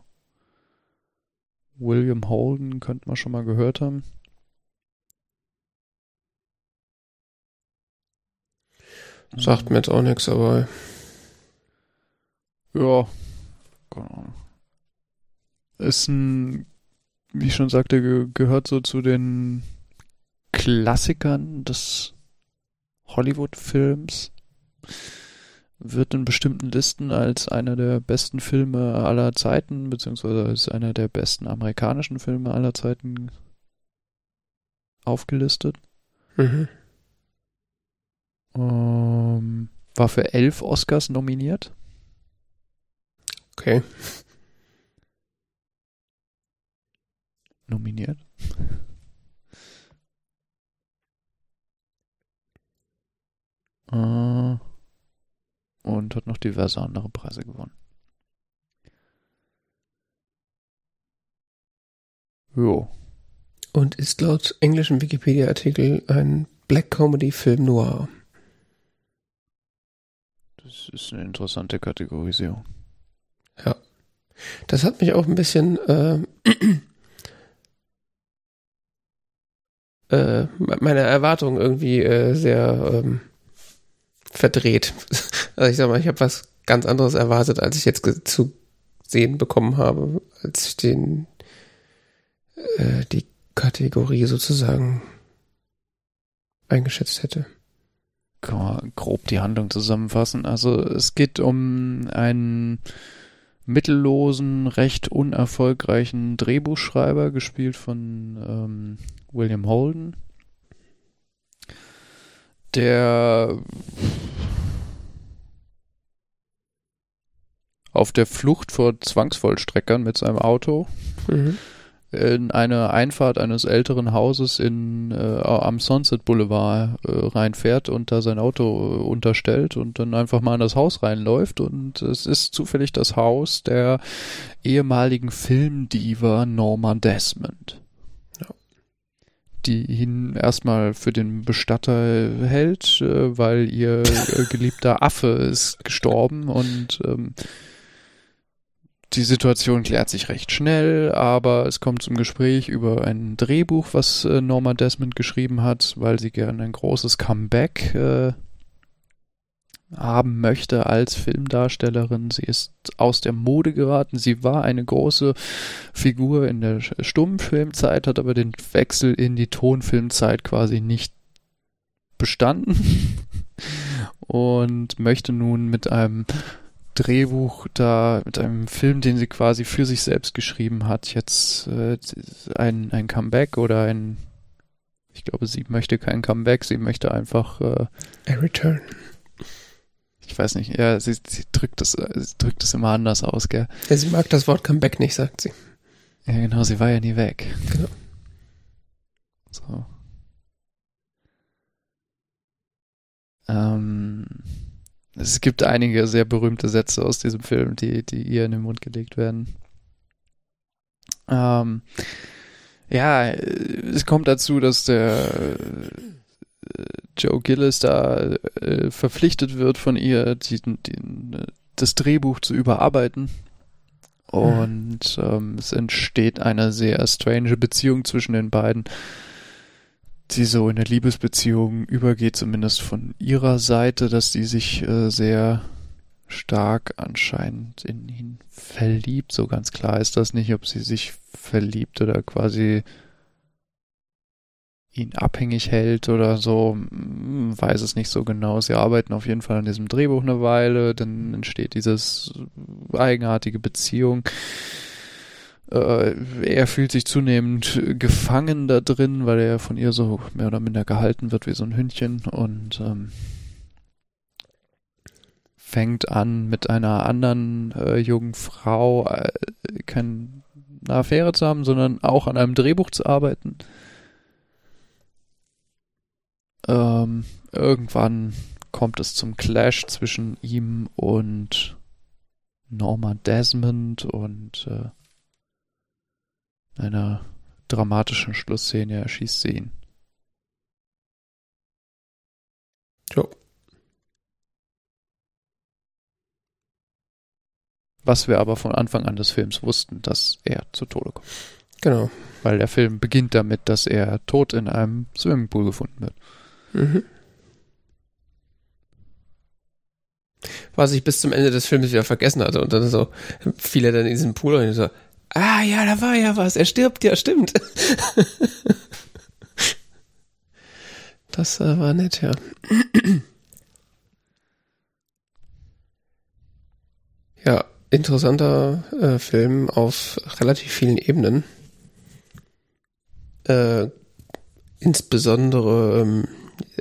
William Holden könnte man schon mal gehört haben. Sagt mir jetzt auch nichts, aber Ja, keine Ahnung. Ist ein, wie ich schon sagte, ge gehört so zu den Klassikern des Hollywood-Films. Wird in bestimmten Listen als einer der besten Filme aller Zeiten, beziehungsweise als einer der besten amerikanischen Filme aller Zeiten aufgelistet. mhm. Ähm, war für elf Oscars nominiert. okay. Nominiert. Äh, und hat noch diverse andere Preise gewonnen. Jo. Und ist laut englischen Wikipedia-Artikel ein Black Comedy Film Noir. Das ist eine interessante Kategorisierung. Das hat mich auch ein bisschen äh, äh, meine Erwartungen irgendwie äh, sehr ähm, verdreht. Also ich sag mal, ich habe was ganz anderes erwartet, als ich jetzt zu sehen bekommen habe, als ich den äh, die Kategorie sozusagen eingeschätzt hätte. Kann man grob die Handlung zusammenfassen. Also es geht um einen mittellosen, recht unerfolgreichen Drehbuchschreiber, gespielt von ähm, William Holden, der auf der Flucht vor Zwangsvollstreckern mit seinem Auto Mhm. in eine Einfahrt eines älteren Hauses in, äh, am Sunset Boulevard äh, reinfährt und da sein Auto äh, unterstellt und dann einfach mal in das Haus reinläuft und es ist zufällig das Haus der ehemaligen Filmdiva Norma Desmond. Die ihn erstmal für den Bestatter hält, äh, weil ihr äh, geliebter Affe ist gestorben und ähm, die Situation klärt sich recht schnell, aber es kommt zum Gespräch über ein Drehbuch, was äh, Norma Desmond geschrieben hat, weil sie gerne ein großes Comeback äh, haben möchte als Filmdarstellerin. Sie ist aus der Mode geraten. Sie war eine große Figur in der Stummfilmzeit, hat aber den Wechsel in die Tonfilmzeit quasi nicht bestanden und möchte nun mit einem Drehbuch da, mit einem Film, den sie quasi für sich selbst geschrieben hat, jetzt äh, ein, ein Comeback oder ein, ich glaube, sie möchte kein Comeback, sie möchte einfach, äh, A Return. Ich weiß nicht, ja, sie, sie drückt es, äh, sie drückt es immer anders aus, gell? Ja, sie mag das Wort Comeback nicht, sagt sie. Ja, genau, sie war ja nie weg. Genau. So. Ähm, es gibt einige sehr berühmte Sätze aus diesem Film, die, die ihr in den Mund gelegt werden. Ähm, ja, äh, es kommt dazu, dass der Joe Gillis da äh, verpflichtet wird von ihr, die, die, das Drehbuch zu überarbeiten. Und ähm, es entsteht eine sehr strange Beziehung zwischen den beiden, die so in eine Liebesbeziehung übergeht, zumindest von ihrer Seite, dass sie sich äh, sehr stark anscheinend in ihn verliebt. So ganz klar ist das nicht, ob sie sich verliebt oder quasi ihn abhängig hält oder so, hm, weiß es nicht so genau. Sie arbeiten auf jeden Fall an diesem Drehbuch eine Weile, dann entsteht dieses eigenartige Beziehung. Äh, er fühlt sich zunehmend gefangen da drin, weil er von ihr so mehr oder minder gehalten wird wie so ein Hündchen und ähm, fängt an mit einer anderen äh, jungen Frau äh, keine Affäre zu haben, sondern auch an einem Drehbuch zu arbeiten ähm, irgendwann kommt es zum Clash zwischen ihm und Norma Desmond und äh, einer dramatischen Schlussszene erschießt sie ihn. Jo. Was wir aber von Anfang an des Films wussten, dass er zu Tode kommt. Genau. Weil der Film beginnt damit, dass er tot in einem Swimmingpool gefunden wird. Mhm. Was ich bis zum Ende des Films wieder vergessen hatte und dann so viele dann in diesem Pool und so, ah ja, da war ja was, er stirbt, ja, stimmt. das äh, war nett, ja. ja, interessanter äh, Film auf relativ vielen Ebenen. Äh, insbesondere ähm,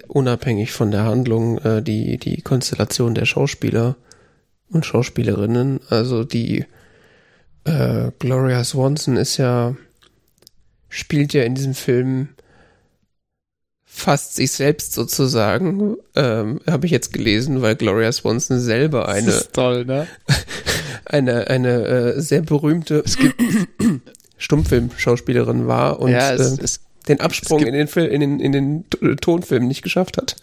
unabhängig von der Handlung äh, die, die Konstellation der Schauspieler und Schauspielerinnen. Also die äh, Gloria Swanson ist ja, spielt ja in diesem Film fast sich selbst sozusagen, ähm, habe ich jetzt gelesen, weil Gloria Swanson selber eine, das ist toll, ne? eine, eine äh, sehr berühmte Stummfilm-Schauspielerin war und ja, es, äh, es den Absprung in den, Film, in den, in den Tonfilm nicht geschafft hat.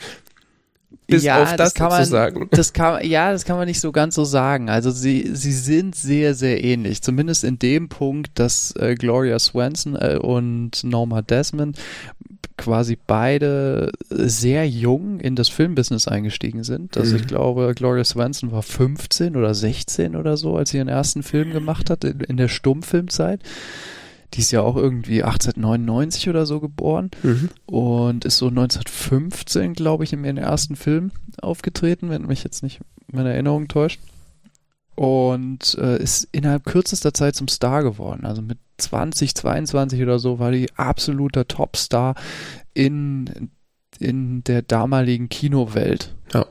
Bis ja, auf das, das kann man, Das kann, ja, das kann man nicht so ganz so sagen. Also sie, sie sind sehr, sehr ähnlich. Zumindest in dem Punkt, dass äh, Gloria Swanson äh, und Norma Desmond quasi beide sehr jung in das Filmbusiness eingestiegen sind. Also mhm. ich glaube, Gloria Swanson war 15 oder 16 oder so, als sie ihren ersten Film gemacht hat in, in der Stummfilmzeit. Die ist ja auch irgendwie 1899 oder so geboren mhm. und ist so 1915, glaube ich, in ihrem ersten Film aufgetreten, wenn mich jetzt nicht meine Erinnerung täuscht. Und äh, ist innerhalb kürzester Zeit zum Star geworden. Also mit 20, 22 oder so war die absoluter Topstar in, in der damaligen Kinowelt. Ja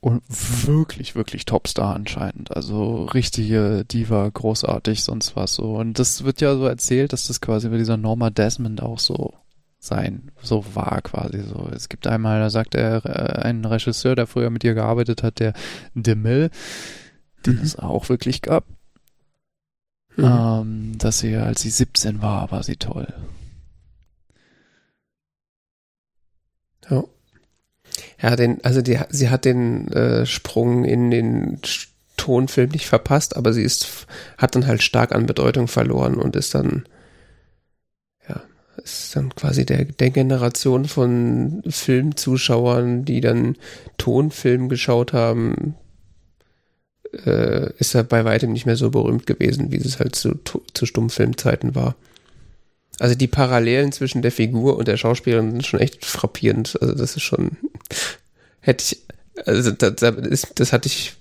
und wirklich, wirklich Topstar anscheinend. Also richtige Diva, großartig, sonst was so. Und das wird ja so erzählt, dass das quasi bei dieser Norma Desmond auch so sein, so war quasi so. Es gibt einmal, da sagt er, äh, ein Regisseur, der früher mit ihr gearbeitet hat, der DeMille, den mhm. es auch wirklich gab. Mhm. Ähm, dass sie, als sie 17 war, war sie toll. Ja. Ja, den, also die, sie hat den äh, Sprung in den Tonfilm nicht verpasst, aber sie ist, hat dann halt stark an Bedeutung verloren und ist dann, ja, ist dann quasi der, der Generation von Filmzuschauern, die dann Tonfilm geschaut haben, äh, ist er bei weitem nicht mehr so berühmt gewesen, wie es halt zu, zu Stummfilmzeiten war. Also die Parallelen zwischen der Figur und der Schauspielerin sind schon echt frappierend. Also das ist schon, hätte ich, also das, das, das hatte ich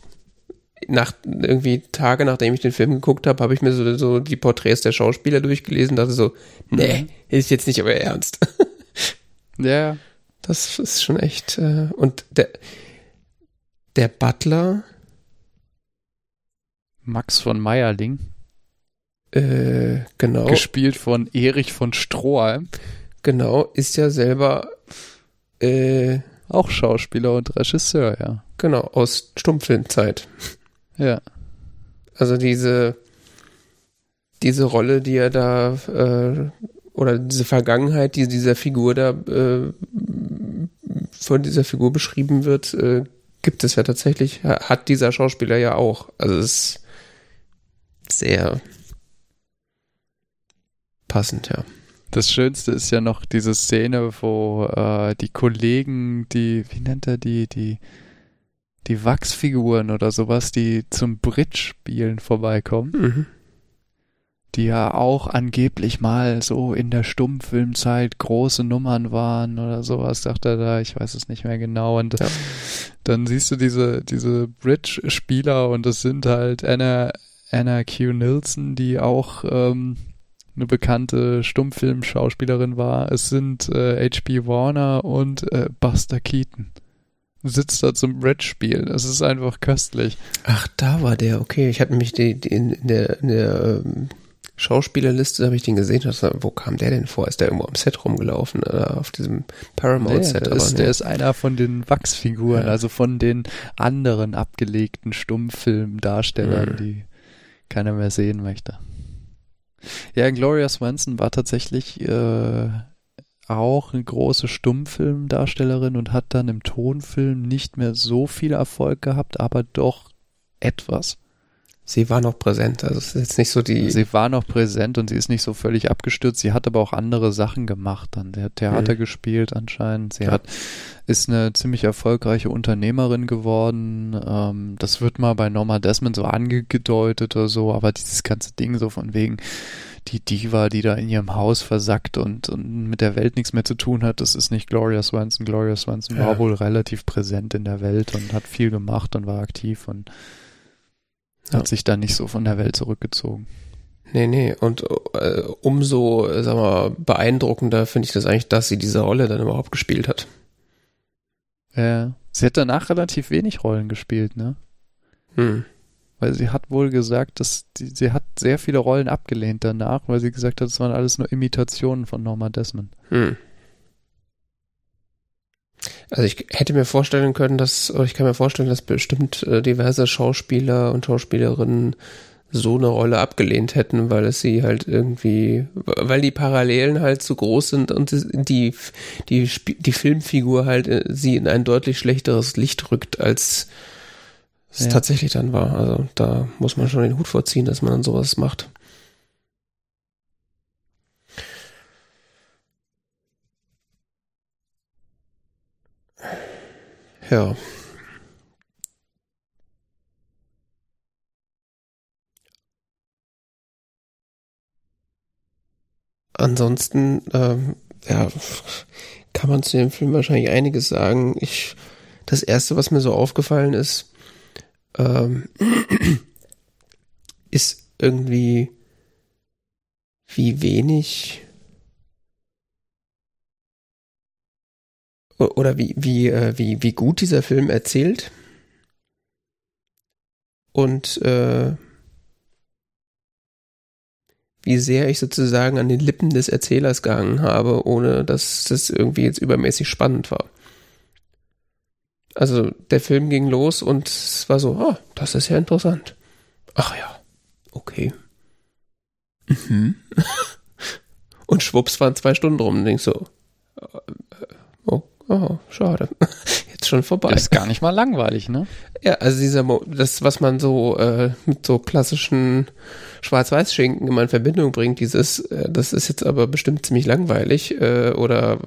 nach irgendwie Tage, nachdem ich den Film geguckt habe, habe ich mir so, so die Porträts der Schauspieler durchgelesen, dachte so, nee, mhm. ist jetzt nicht aber ernst. ja. Das ist schon echt. Äh, und der, der Butler. Max von Meierling. Äh, genau. Gespielt von Erich von Stroheim. Genau, ist ja selber äh, auch Schauspieler und Regisseur, ja. Genau, aus Stummfilmzeit. Ja. Also diese, diese Rolle, die er da äh, oder diese Vergangenheit, die dieser Figur da äh, von dieser Figur beschrieben wird, äh, gibt es ja tatsächlich, hat dieser Schauspieler ja auch. Also es ist sehr passend, ja. Das Schönste ist ja noch diese Szene, wo äh, die Kollegen, die, wie nennt er die, die, die Wachsfiguren oder sowas, die zum Bridge-Spielen vorbeikommen. Mhm. Die ja auch angeblich mal so in der Stummfilmzeit große Nummern waren oder sowas, sagt er da, ich weiß es nicht mehr genau. Und ja. dann siehst du diese, diese Bridge-Spieler und das sind halt Anna, Anna Q. Nilsson, die auch ähm, eine bekannte Stummfilmschauspielerin war. Es sind äh, H.P. Warner und äh, Buster Keaton. Sitzt da zum Red-Spielen. Es ist einfach köstlich. Ach, da war der, okay. Ich hatte mich die, die in, in, der, in der ähm, Schauspielerliste, habe ich den gesehen. Das, wo kam der denn vor? Ist der irgendwo am Set rumgelaufen? Oder auf diesem Paramount-Set? Nee, ist, der ist einer von den Wachsfiguren, ja. also von den anderen abgelegten Stummfilmdarstellern, mhm. die keiner mehr sehen möchte. Ja, Gloria Swanson war tatsächlich äh, auch eine große Stummfilmdarstellerin und hat dann im Tonfilm nicht mehr so viel Erfolg gehabt, aber doch etwas. Sie war noch präsent, also es ist jetzt nicht so die. Sie war noch präsent und sie ist nicht so völlig abgestürzt. Sie hat aber auch andere Sachen gemacht dann. Sie hat Theater hm. gespielt anscheinend. Sie ja. hat, ist eine ziemlich erfolgreiche Unternehmerin geworden. Ähm, das wird mal bei Norma Desmond so angedeutet oder so, aber dieses ganze Ding so von wegen die Diva, die da in ihrem Haus versackt und, und mit der Welt nichts mehr zu tun hat, das ist nicht Gloria Swanson. Gloria Swanson ja. war wohl relativ präsent in der Welt und hat viel gemacht und war aktiv und ja. Hat sich da nicht so von der Welt zurückgezogen. Nee, nee. Und äh, umso, äh, sag mal, beeindruckender finde ich das eigentlich, dass sie diese Rolle dann überhaupt gespielt hat. Ja. Sie hat danach relativ wenig Rollen gespielt, ne? Hm. Weil sie hat wohl gesagt, dass die, sie hat sehr viele Rollen abgelehnt danach, weil sie gesagt hat, es waren alles nur Imitationen von Norma Desmond. Hm. Also ich hätte mir vorstellen können, dass, oder ich kann mir vorstellen, dass bestimmt äh, diverse Schauspieler und Schauspielerinnen so eine Rolle abgelehnt hätten, weil es sie halt irgendwie, weil die Parallelen halt zu groß sind und die, die, die Filmfigur halt äh, sie in ein deutlich schlechteres Licht rückt, als es ja. tatsächlich dann war. Also da muss man schon den Hut vorziehen, dass man dann sowas macht. Ja. Ansonsten, ähm, ja, kann man zu dem Film wahrscheinlich einiges sagen. Ich, das erste, was mir so aufgefallen ist, ähm, ist irgendwie, wie wenig oder wie, wie, äh, wie, wie gut dieser Film erzählt und äh, wie sehr ich sozusagen an den Lippen des Erzählers gehangen habe, ohne dass das irgendwie jetzt übermäßig spannend war. Also der Film ging los und es war so, ah, das ist ja interessant. Ach ja, okay. Mhm. und schwupps waren zwei Stunden rum und denkst so, äh, äh, oh, Oh, schade. Jetzt schon vorbei. Das ist gar nicht mal langweilig, ne? Ja, also dieser, Mo das, was man so äh, mit so klassischen Schwarz-Weiß-Schinken immer in Verbindung bringt, dieses, äh, das ist jetzt aber bestimmt ziemlich langweilig äh, oder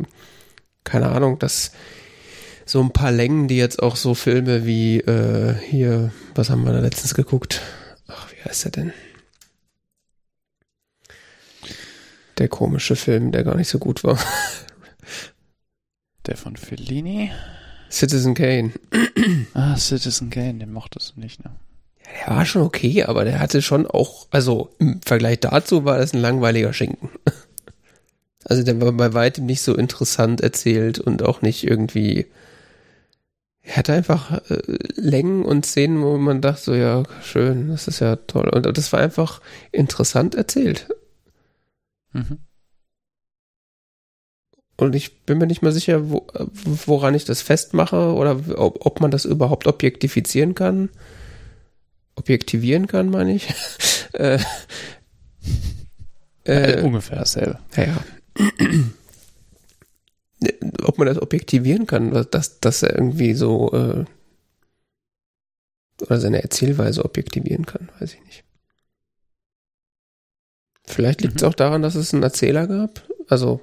keine Ahnung, dass so ein paar Längen, die jetzt auch so Filme wie äh, hier, was haben wir da letztens geguckt? Ach, wie heißt der denn? Der komische Film, der gar nicht so gut war. Der von Fellini? Citizen Kane. ah, Citizen Kane, den mochtest du nicht, ne? Ja, der war schon okay, aber der hatte schon auch, also im Vergleich dazu war das ein langweiliger Schinken. Also der war bei weitem nicht so interessant erzählt und auch nicht irgendwie. Er hatte einfach äh, Längen und Szenen, wo man dachte, so ja, schön, das ist ja toll. Und das war einfach interessant erzählt. Mhm. Und ich bin mir nicht mal sicher, wo, woran ich das festmache oder ob, ob man das überhaupt objektifizieren kann. Objektivieren kann, meine ich. äh, äh, ungefähr dasselbe. Ja, ja. ob man das objektivieren kann, dass, dass er irgendwie so äh, oder seine Erzählweise objektivieren kann, weiß ich nicht. Vielleicht liegt es mhm. auch daran, dass es einen Erzähler gab. Also,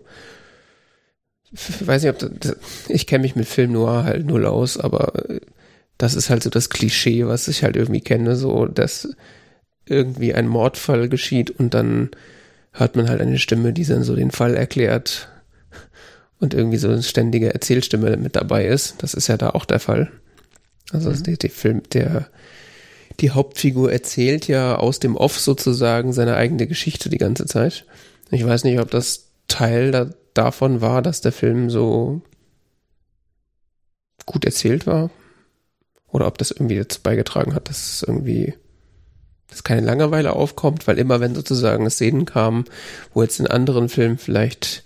weiß nicht, ob das, ich kenne mich mit Film Noir halt null aus, aber äh, das ist halt so das Klischee, was ich halt irgendwie kenne, so, dass irgendwie ein Mordfall geschieht und dann hört man halt eine Stimme, die dann so den Fall erklärt und irgendwie so eine ständige Erzählstimme mit dabei ist. Das ist ja da auch der Fall. Also mhm. der, der Film, der die Hauptfigur erzählt ja aus dem Off sozusagen seine eigene Geschichte die ganze Zeit. Ich weiß nicht, ob das Teil da, davon war, dass der Film so gut erzählt war. Oder ob das irgendwie dazu beigetragen hat, dass irgendwie dass keine Langeweile aufkommt, weil immer wenn sozusagen Szenen kamen, wo jetzt in anderen Filmen vielleicht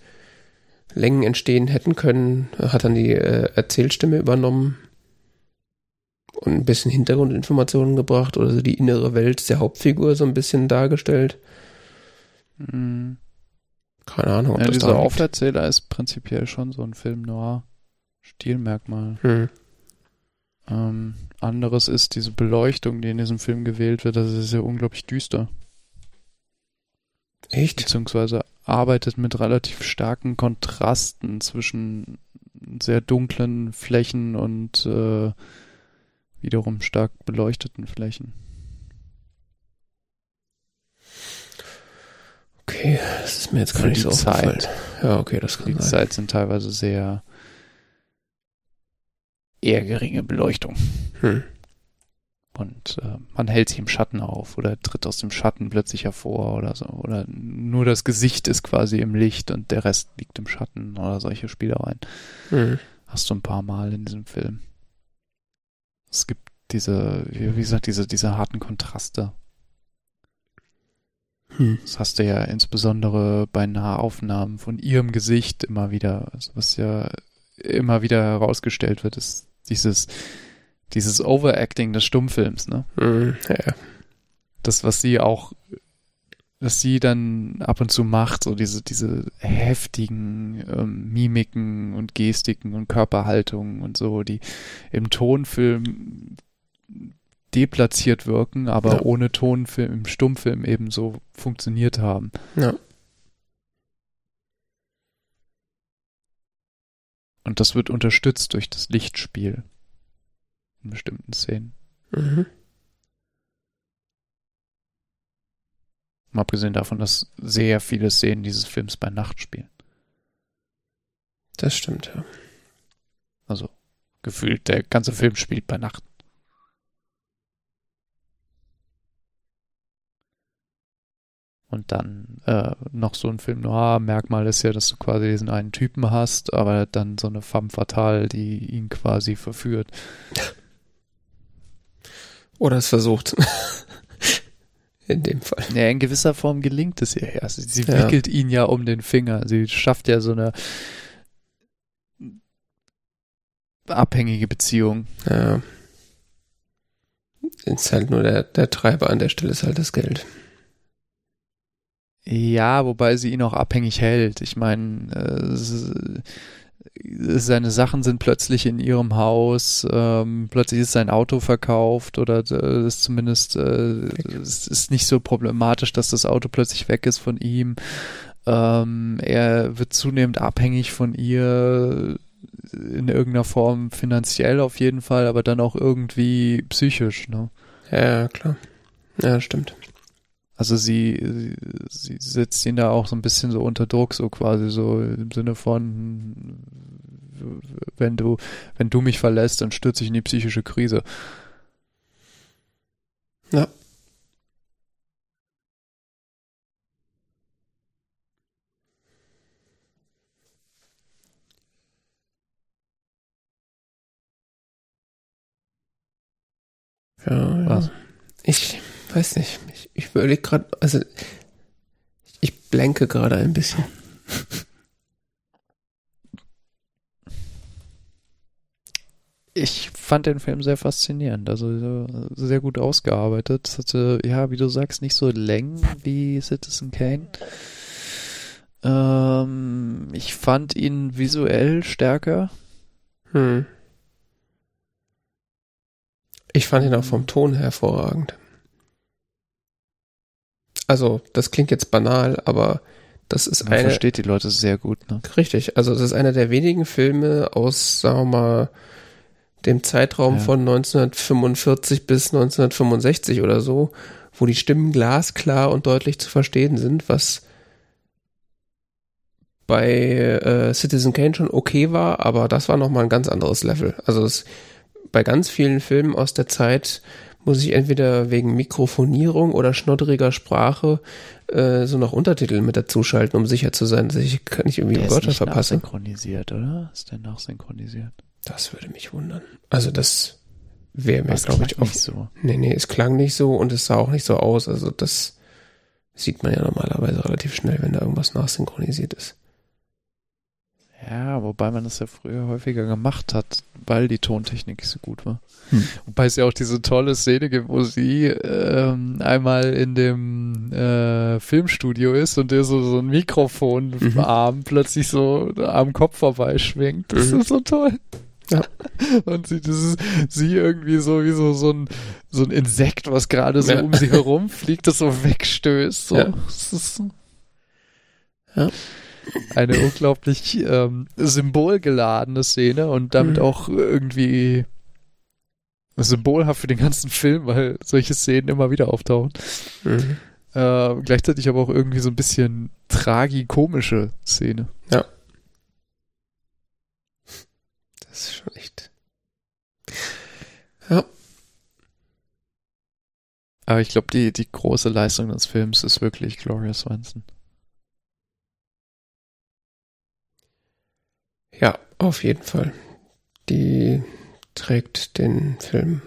Längen entstehen hätten können, hat dann die äh, Erzählstimme übernommen und ein bisschen Hintergrundinformationen gebracht oder so die innere Welt der Hauptfigur so ein bisschen dargestellt. Mhm. Keine Ahnung, ob ja, das dieser Auferzähler ist prinzipiell schon so ein Film noir Stilmerkmal. Hm. Ähm, anderes ist diese Beleuchtung, die in diesem Film gewählt wird. Das ist ja unglaublich düster. Echt? Beziehungsweise arbeitet mit relativ starken Kontrasten zwischen sehr dunklen Flächen und äh, wiederum stark beleuchteten Flächen. Okay, das ist mir jetzt gar nicht so Zeit. Ja, okay, das kann die sein. Die Zeit sind teilweise sehr eher geringe Beleuchtung. Hm. Und äh, man hält sich im Schatten auf oder tritt aus dem Schatten plötzlich hervor oder so. Oder nur das Gesicht ist quasi im Licht und der Rest liegt im Schatten oder solche Spielereien. Hm. Hast du ein paar Mal in diesem Film. Es gibt diese, wie gesagt, diese, diese harten Kontraste. Hm. Das hast du ja insbesondere bei Nahaufnahmen von ihrem Gesicht immer wieder, was ja immer wieder herausgestellt wird, ist dieses, dieses Overacting des Stummfilms, ne? Mhm, ja. Das, was sie auch, was sie dann ab und zu macht, so diese, diese heftigen ähm, Mimiken und Gestiken und Körperhaltungen und so, die im Tonfilm deplatziert wirken, aber ja. ohne Tonfilm, im Stummfilm eben so funktioniert haben. Ja. Und das wird unterstützt durch das Lichtspiel in bestimmten Szenen. Mhm. Mal abgesehen davon, dass sehr viele Szenen dieses Films bei Nacht spielen. Das stimmt, ja. Also gefühlt, der ganze Film spielt bei Nacht. Und dann äh, noch so ein Film Noir, Merkmal ist ja, dass du quasi diesen einen Typen hast, aber dann so eine femme fatale, die ihn quasi verführt. Oder es versucht. in dem Fall. Ja, in gewisser Form gelingt es ihr ja. Also sie ja. wickelt ihn ja um den Finger. Sie schafft ja so eine abhängige Beziehung. Ja. Ist halt nur der, der Treiber an der Stelle ist halt das Geld. Ja, wobei sie ihn auch abhängig hält. Ich meine, äh, seine Sachen sind plötzlich in ihrem Haus, ähm, plötzlich ist sein Auto verkauft oder äh, ist zumindest äh, es ist nicht so problematisch, dass das Auto plötzlich weg ist von ihm. Ähm, er wird zunehmend abhängig von ihr in irgendeiner Form finanziell auf jeden Fall, aber dann auch irgendwie psychisch. Ne? Ja, klar. Ja, stimmt. Also sie, sie setzt ihn da auch so ein bisschen so unter Druck, so quasi so im Sinne von, wenn du, wenn du mich verlässt, dann stürze ich in die psychische Krise. Ja. Ja, ja. Was? Ich weiß nicht. Ich, überlege gerade, also ich blenke gerade ein bisschen. Ich fand den Film sehr faszinierend, also sehr gut ausgearbeitet. Es hatte, ja, wie du sagst, nicht so Längen wie Citizen Kane. Ähm, ich fand ihn visuell stärker. Hm. Ich fand ihn auch vom Ton hervorragend. Also, das klingt jetzt banal, aber das ist Man eine. versteht die Leute sehr gut, ne? Richtig, also das ist einer der wenigen Filme aus, sagen wir mal, dem Zeitraum Ja. von 1945 bis 1965 oder so, wo die Stimmen glasklar und deutlich zu verstehen sind, was bei äh, Citizen Kane schon okay war, aber das war nochmal ein ganz anderes Level. Also es, bei ganz vielen Filmen aus der Zeit muss ich entweder wegen Mikrofonierung oder schnodderiger Sprache äh, so noch Untertitel mit dazuschalten, um sicher zu sein, dass ich nicht irgendwie Der ist Wörter verpasse. nachsynchronisiert, oder? Ist der nachsynchronisiert? Das würde mich wundern. Also das wäre mir, glaube ich, auch. nicht so. Nee, nee, es klang nicht so und es sah auch nicht so aus. Also das sieht man ja normalerweise relativ schnell, wenn da irgendwas nachsynchronisiert ist. Ja, wobei man das ja früher häufiger gemacht hat, weil die Tontechnik so gut war. Hm. Wobei es ja auch diese tolle Szene gibt, wo sie ähm, einmal in dem äh, Filmstudio ist und der so, so ein Mikrofon Mhm. plötzlich so am Kopf vorbeischwingt. Das Mhm. ist so toll. Ja. Und sie, das ist, sie irgendwie so wie so, so ein, so ein Insekt, was gerade so Ja. um sie herum fliegt, das so wegstößt. So. Ja. Das ist so Ja. Eine unglaublich ähm, symbolgeladene Szene und damit Mhm. auch irgendwie symbolhaft für den ganzen Film, weil solche Szenen immer wieder auftauchen. Mhm. Äh, gleichzeitig aber auch irgendwie so ein bisschen tragikomische Szene. Das ist schon echt. Ja. Aber ich glaube, die, die große Leistung des Films ist wirklich Gloria Swanson. Ja, auf jeden Fall. Die trägt den Film.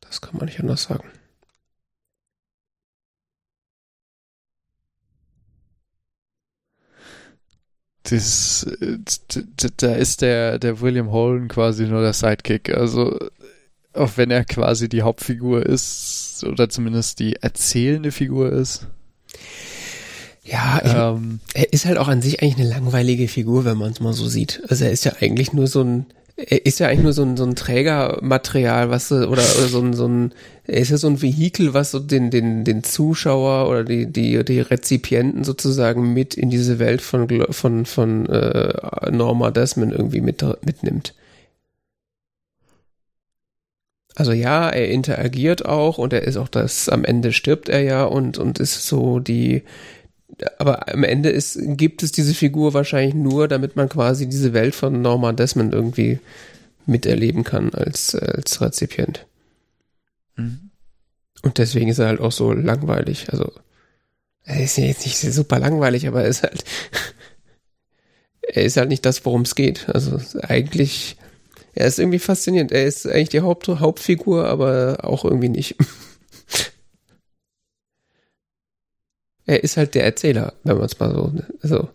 Das kann man nicht anders sagen. Das, äh, da ist der, der William Holden quasi nur der Sidekick. Also, auch wenn er quasi die Hauptfigur ist, oder zumindest die erzählende Figur ist. Ja, ich, Ähm, er ist halt auch an sich eigentlich eine langweilige Figur, wenn man es mal so sieht. Also er ist ja eigentlich nur so ein, er ist ja eigentlich nur so ein, so ein Trägermaterial, was oder, oder so ein, so ein, er ist ja so ein Vehikel, was so den, den, den Zuschauer oder die, die, die Rezipienten sozusagen mit in diese Welt von, von, von äh, Norma Desmond irgendwie mit, mitnimmt. Also ja, er interagiert auch und er ist auch das, am Ende stirbt er ja und, und ist so die, aber am Ende ist, gibt es diese Figur wahrscheinlich nur, damit man quasi diese Welt von Norma Desmond irgendwie miterleben kann als, als Rezipient. mhm. Und deswegen ist er halt auch so langweilig. Also, er ist ja jetzt nicht super langweilig, aber er ist halt, er ist halt nicht das, worum es geht. Also eigentlich, er ist irgendwie faszinierend. Er ist eigentlich die Haupt, Hauptfigur, aber auch irgendwie nicht. er ist halt der Erzähler, wenn man es mal so. Also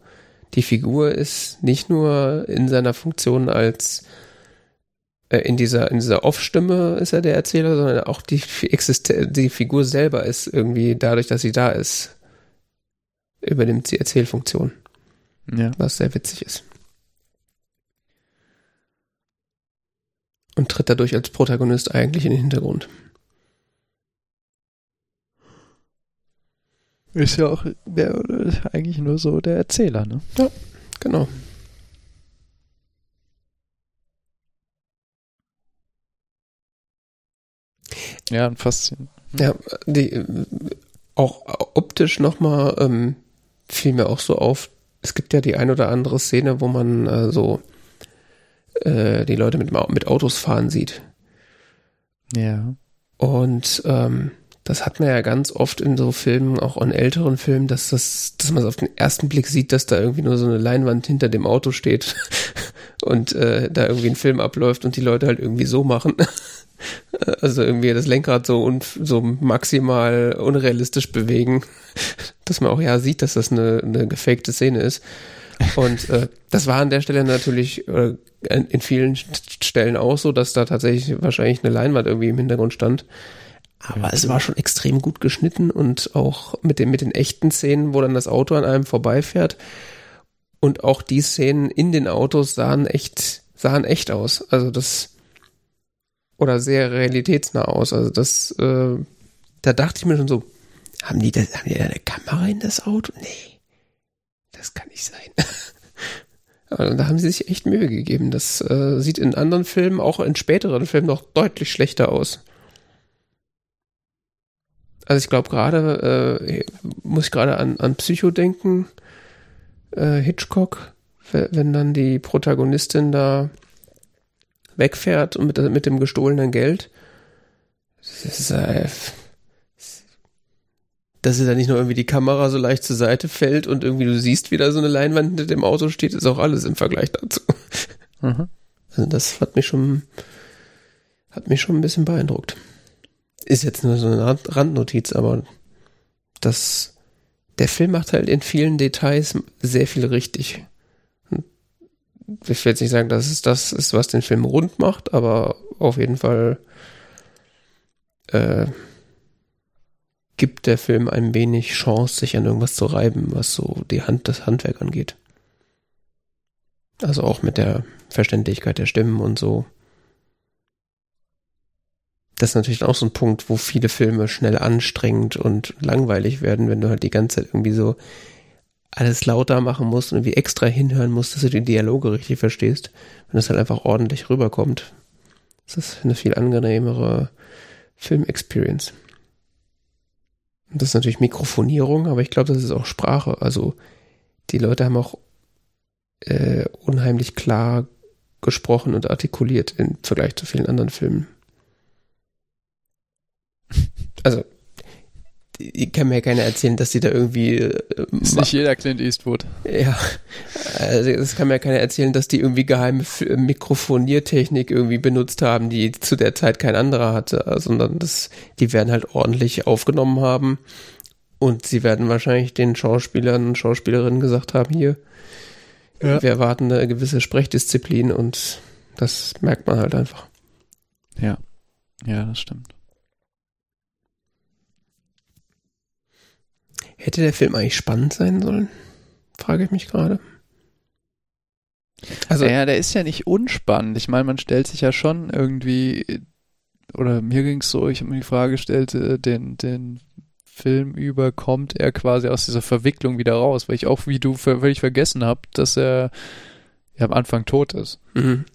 die Figur ist nicht nur in seiner Funktion als äh, in dieser in dieser Off-Stimme ist er der Erzähler, sondern auch die die Figur selber ist irgendwie dadurch, dass sie da ist, übernimmt sie Erzählfunktion, Ja. was sehr witzig ist. Und tritt dadurch als Protagonist eigentlich in den Hintergrund. Ist ja auch der, eigentlich nur so der Erzähler, ne? Genau. Ja, und faszinierend. Ja, die, auch optisch nochmal ähm, fiel mir auch so auf. Es gibt ja die ein oder andere Szene, wo man äh, so äh, die Leute mit, mit Autos fahren sieht. Ja. Und ähm, das hat man ja ganz oft in so Filmen, auch in älteren Filmen, dass das, dass man auf den ersten Blick sieht, dass da irgendwie nur so eine Leinwand hinter dem Auto steht und äh, da irgendwie ein Film abläuft und die Leute halt irgendwie so machen. Also irgendwie das Lenkrad so un so maximal unrealistisch bewegen, dass man auch ja sieht, dass das eine, eine gefakte Szene ist. Und äh, das war an der Stelle natürlich äh, in vielen St- Stellen auch so, dass da tatsächlich wahrscheinlich eine Leinwand irgendwie im Hintergrund stand. Aber ja, es war schon extrem gut geschnitten und auch mit den, mit den echten Szenen, wo dann das Auto an einem vorbeifährt. Und auch die Szenen in den Autos sahen echt, sahen echt aus. Also das, oder sehr realitätsnah aus. Also das, äh, da dachte ich mir schon so, haben die, das, haben die da eine Kamera in das Auto? Nee, das kann nicht sein. Aber da haben sie sich echt Mühe gegeben. Das äh, sieht in anderen Filmen, auch in späteren Filmen, noch deutlich schlechter aus. Also ich glaube gerade, äh, muss ich gerade an, an Psycho denken, äh, Hitchcock, wenn dann die Protagonistin da wegfährt und mit, mit dem gestohlenen Geld. Das ist, äh, dass sie da nicht nur irgendwie die Kamera so leicht zur Seite fällt und irgendwie du siehst, wie da so eine Leinwand hinter dem Auto steht, ist auch alles im Vergleich dazu. Mhm. Also das hat mich schon, hat mich schon ein bisschen beeindruckt. Ist jetzt nur so eine Randnotiz, aber das, der Film macht halt in vielen Details sehr viel richtig. Ich will jetzt nicht sagen, dass es das ist, was den Film rund macht, aber auf jeden Fall äh, gibt der Film ein wenig Chance, sich an irgendwas zu reiben, was so die Hand, das Handwerk angeht. Also auch mit der Verständlichkeit der Stimmen und so. Das ist natürlich auch so ein Punkt, wo viele Filme schnell anstrengend und langweilig werden, wenn du halt die ganze Zeit irgendwie so alles lauter machen musst und irgendwie extra hinhören musst, dass du die Dialoge richtig verstehst, wenn das halt einfach ordentlich rüberkommt. Das ist eine viel angenehmere Film-Experience. Das ist natürlich Mikrofonierung, aber ich glaube, das ist auch Sprache. Also die Leute haben auch äh, unheimlich klar gesprochen und artikuliert im Vergleich zu vielen anderen Filmen. Also ich kann mir ja keiner erzählen, dass sie da irgendwie. Äh, ist nicht jeder Clint Eastwood. Ja. Also das kann mir ja keiner erzählen, dass die irgendwie geheime Mikrofoniertechnik irgendwie benutzt haben, die zu der Zeit kein anderer hatte, sondern das, die werden halt ordentlich aufgenommen haben. Und sie werden wahrscheinlich den Schauspielern und Schauspielerinnen gesagt haben, hier, ja. wir erwarten eine gewisse Sprechdisziplin und das merkt man halt einfach. Ja. Ja, das stimmt. Hätte der Film eigentlich spannend sein sollen? Frage ich mich gerade. Also, ja, der ist ja nicht unspannend. Ich meine, man stellt sich ja schon irgendwie, oder mir ging es so, ich habe mir die Frage gestellt, äh, den, den Film über kommt er quasi aus dieser Verwicklung wieder raus, weil ich auch wie du völlig vergessen habe, dass er ja am Anfang tot ist. Mhm.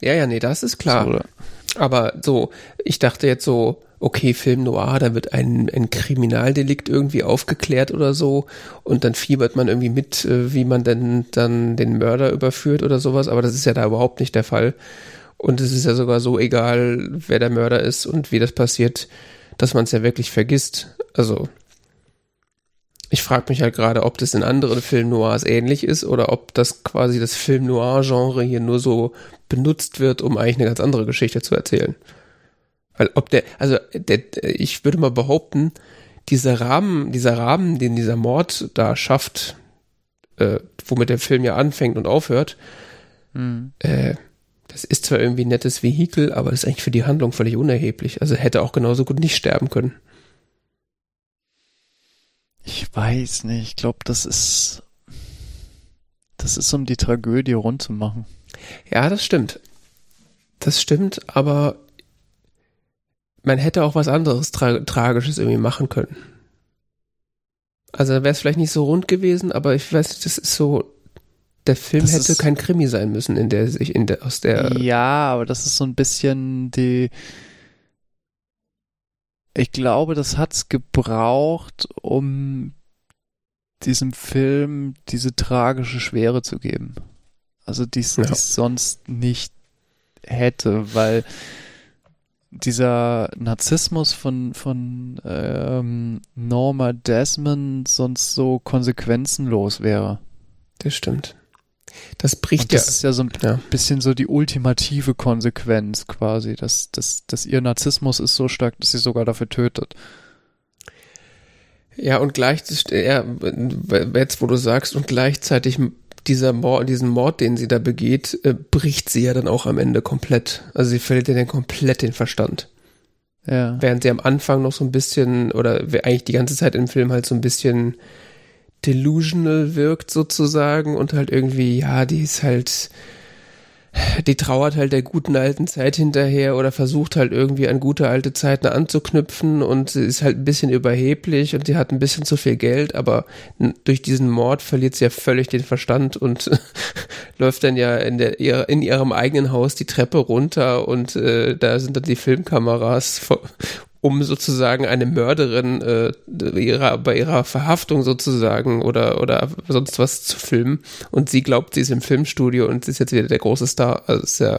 Ja, ja, nee, das ist klar. So, Aber so, ich dachte jetzt so, okay, Film Noir, da wird ein, ein Kriminaldelikt irgendwie aufgeklärt oder so und dann fiebert man irgendwie mit, äh, wie man denn dann den Mörder überführt oder sowas, aber das ist ja da überhaupt nicht der Fall. Und es ist ja sogar so egal, wer der Mörder ist und wie das passiert, dass man es ja wirklich vergisst. Also, ich frage mich halt gerade, ob das in anderen Film Noirs ähnlich ist oder ob das quasi das Film Noir-Genre hier nur so benutzt wird, um eigentlich eine ganz andere Geschichte zu erzählen. Weil ob der, also der, ich würde mal behaupten, dieser Rahmen, dieser Rahmen, den dieser Mord da schafft, äh, womit der Film ja anfängt und aufhört, mhm. äh, das ist zwar irgendwie ein nettes Vehikel, aber ist eigentlich für die Handlung völlig unerheblich. Also hätte auch genauso gut nicht sterben können. Ich weiß nicht. Ich glaube, das ist, das ist um die Tragödie rund zu machen. Ja, das stimmt. Das stimmt, aber man hätte auch was anderes Tra Tragisches irgendwie machen können. Also wäre es vielleicht nicht so rund gewesen, aber ich weiß, das ist so, der Film das hätte kein Krimi sein müssen, in der sich, in der, aus der. Ja, aber das ist so ein bisschen die. Ich glaube, das hat's gebraucht, um diesem Film diese tragische Schwere zu geben. Also die es ja. sonst nicht hätte, weil dieser Narzissmus von, von ähm, Norma Desmond sonst so konsequenzenlos wäre. Das stimmt. Das bricht Und das ja. Das ist ja so ein ja. bisschen so die ultimative Konsequenz quasi, dass, dass, dass ihr Narzissmus ist so stark, dass sie sogar dafür tötet. Ja, und gleichzeitig, ja, jetzt wo du sagst, und gleichzeitig dieser Mord, diesen Mord, den sie da begeht, äh, bricht sie ja dann auch am Ende komplett. Also sie verliert ja dann komplett den Verstand. Ja. Während sie am Anfang noch so ein bisschen, oder eigentlich die ganze Zeit im Film halt so ein bisschen delusional wirkt sozusagen und halt irgendwie, ja, die ist halt, die trauert halt der guten alten Zeit hinterher oder versucht halt irgendwie an gute alte Zeiten anzuknüpfen und sie ist halt ein bisschen überheblich und sie hat ein bisschen zu viel Geld, aber durch diesen Mord verliert sie ja völlig den Verstand und läuft dann ja in, der, in ihrem eigenen Haus die Treppe runter und äh, da sind dann die Filmkameras um sozusagen eine Mörderin äh, ihrer, bei ihrer Verhaftung sozusagen oder, oder sonst was zu filmen. Und sie glaubt, sie ist im Filmstudio und sie ist jetzt wieder der große Star. Also ist ja.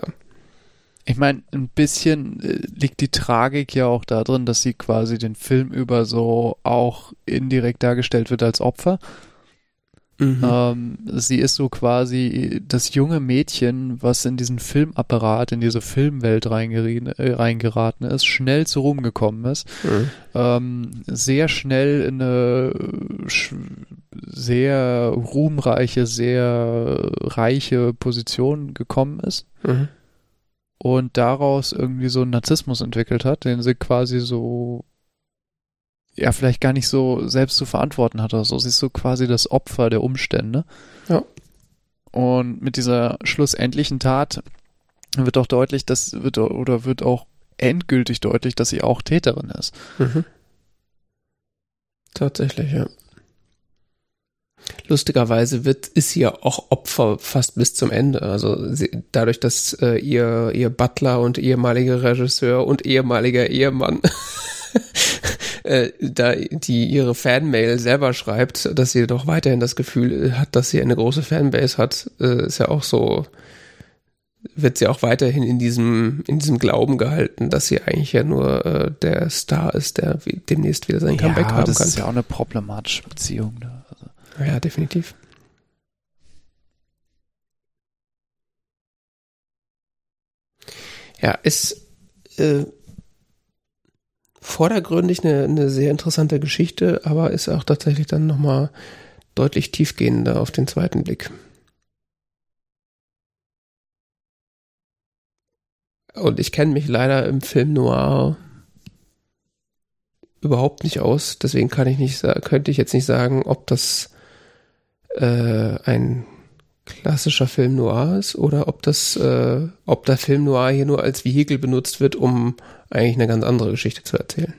Ich meine, ein bisschen äh, liegt die Tragik ja auch darin, dass sie quasi den Film über so auch indirekt dargestellt wird als Opfer. Mhm. Ähm, sie ist so quasi das junge Mädchen, was in diesen Filmapparat, in diese Filmwelt äh, reingeraten ist, schnell zu Ruhm gekommen ist, mhm. ähm, sehr schnell in eine sehr ruhmreiche, sehr reiche Position gekommen ist. Mhm. Und daraus irgendwie so einen Narzissmus entwickelt hat, den sie quasi so ja vielleicht gar nicht so selbst zu verantworten hat oder so. Sie ist so quasi das Opfer der Umstände. Ja. Und mit dieser schlussendlichen Tat wird auch deutlich, dass wird oder wird auch endgültig deutlich, dass sie auch Täterin ist. Mhm. Tatsächlich, ja. Lustigerweise wird, ist sie ja auch Opfer fast bis zum Ende. Also sie, dadurch, dass äh, ihr, ihr Butler und ehemaliger Regisseur und ehemaliger Ehemann äh, da die ihre Fanmail selber schreibt, dass sie doch weiterhin das Gefühl hat, dass sie eine große Fanbase hat, äh, ist ja auch so, wird sie auch weiterhin in diesem, in diesem Glauben gehalten, dass sie eigentlich ja nur äh, der Star ist, der demnächst wieder sein Comeback ja, haben das kann. Das ist ja auch eine problematische Beziehung. Ne? Also. Ja, definitiv. Ja, ist äh, vordergründig eine, eine sehr interessante Geschichte, aber ist auch tatsächlich dann nochmal deutlich tiefgehender auf den zweiten Blick. Und ich kenne mich leider im Film Noir überhaupt nicht aus, deswegen kann ich nicht, könnte ich jetzt nicht sagen, ob das äh, ein klassischer Film Noir ist oder ob das, äh, ob der Film Noir hier nur als Vehikel benutzt wird, um eigentlich eine ganz andere Geschichte zu erzählen.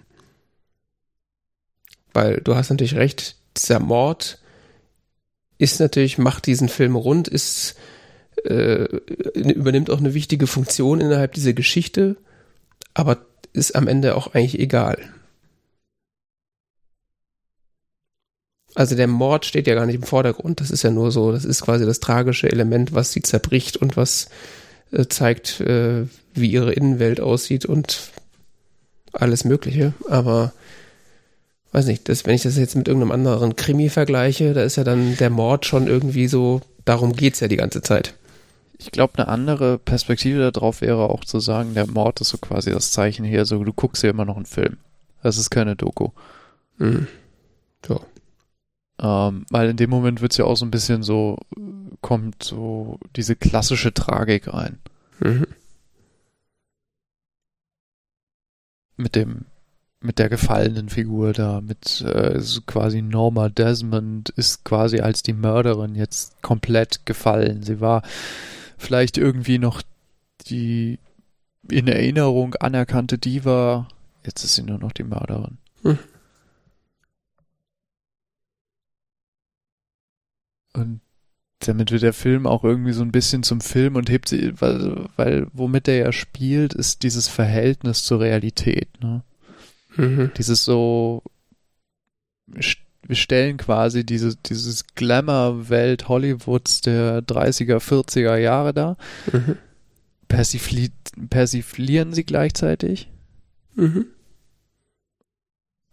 Weil du hast natürlich recht, dieser Mord ist natürlich, macht diesen Film rund, ist, äh, übernimmt auch eine wichtige Funktion innerhalb dieser Geschichte, aber ist am Ende auch eigentlich egal. Also der Mord steht ja gar nicht im Vordergrund. Das ist ja nur so, das ist quasi das tragische Element, was sie zerbricht und was äh, zeigt, äh, wie ihre Innenwelt aussieht und alles Mögliche. Aber weiß nicht, das, wenn ich das jetzt mit irgendeinem anderen Krimi vergleiche, da ist ja dann der Mord schon irgendwie so, darum geht's ja die ganze Zeit. Ich glaube, eine andere Perspektive darauf wäre auch zu sagen, der Mord ist so quasi das Zeichen hier, so du guckst ja immer noch einen Film. Das ist keine Doku. Mhm. So. Ähm, weil in dem Moment wird es ja auch so ein bisschen so, kommt so diese klassische Tragik rein. Mhm. Mit dem, mit der gefallenen Figur da, mit äh, quasi Norma Desmond ist quasi als die Mörderin jetzt komplett gefallen. Sie war vielleicht irgendwie noch die in Erinnerung anerkannte Diva, jetzt ist sie nur noch die Mörderin. Mhm. Und damit wird der Film auch irgendwie so ein bisschen zum Film und hebt sie, weil, weil womit er ja spielt, ist dieses Verhältnis zur Realität. Ne? Mhm. Dieses so, wir stellen quasi diese, dieses Glamour-Welt Hollywoods der 30er, 40er Jahre da, mhm. Persifli persiflieren sie gleichzeitig mhm.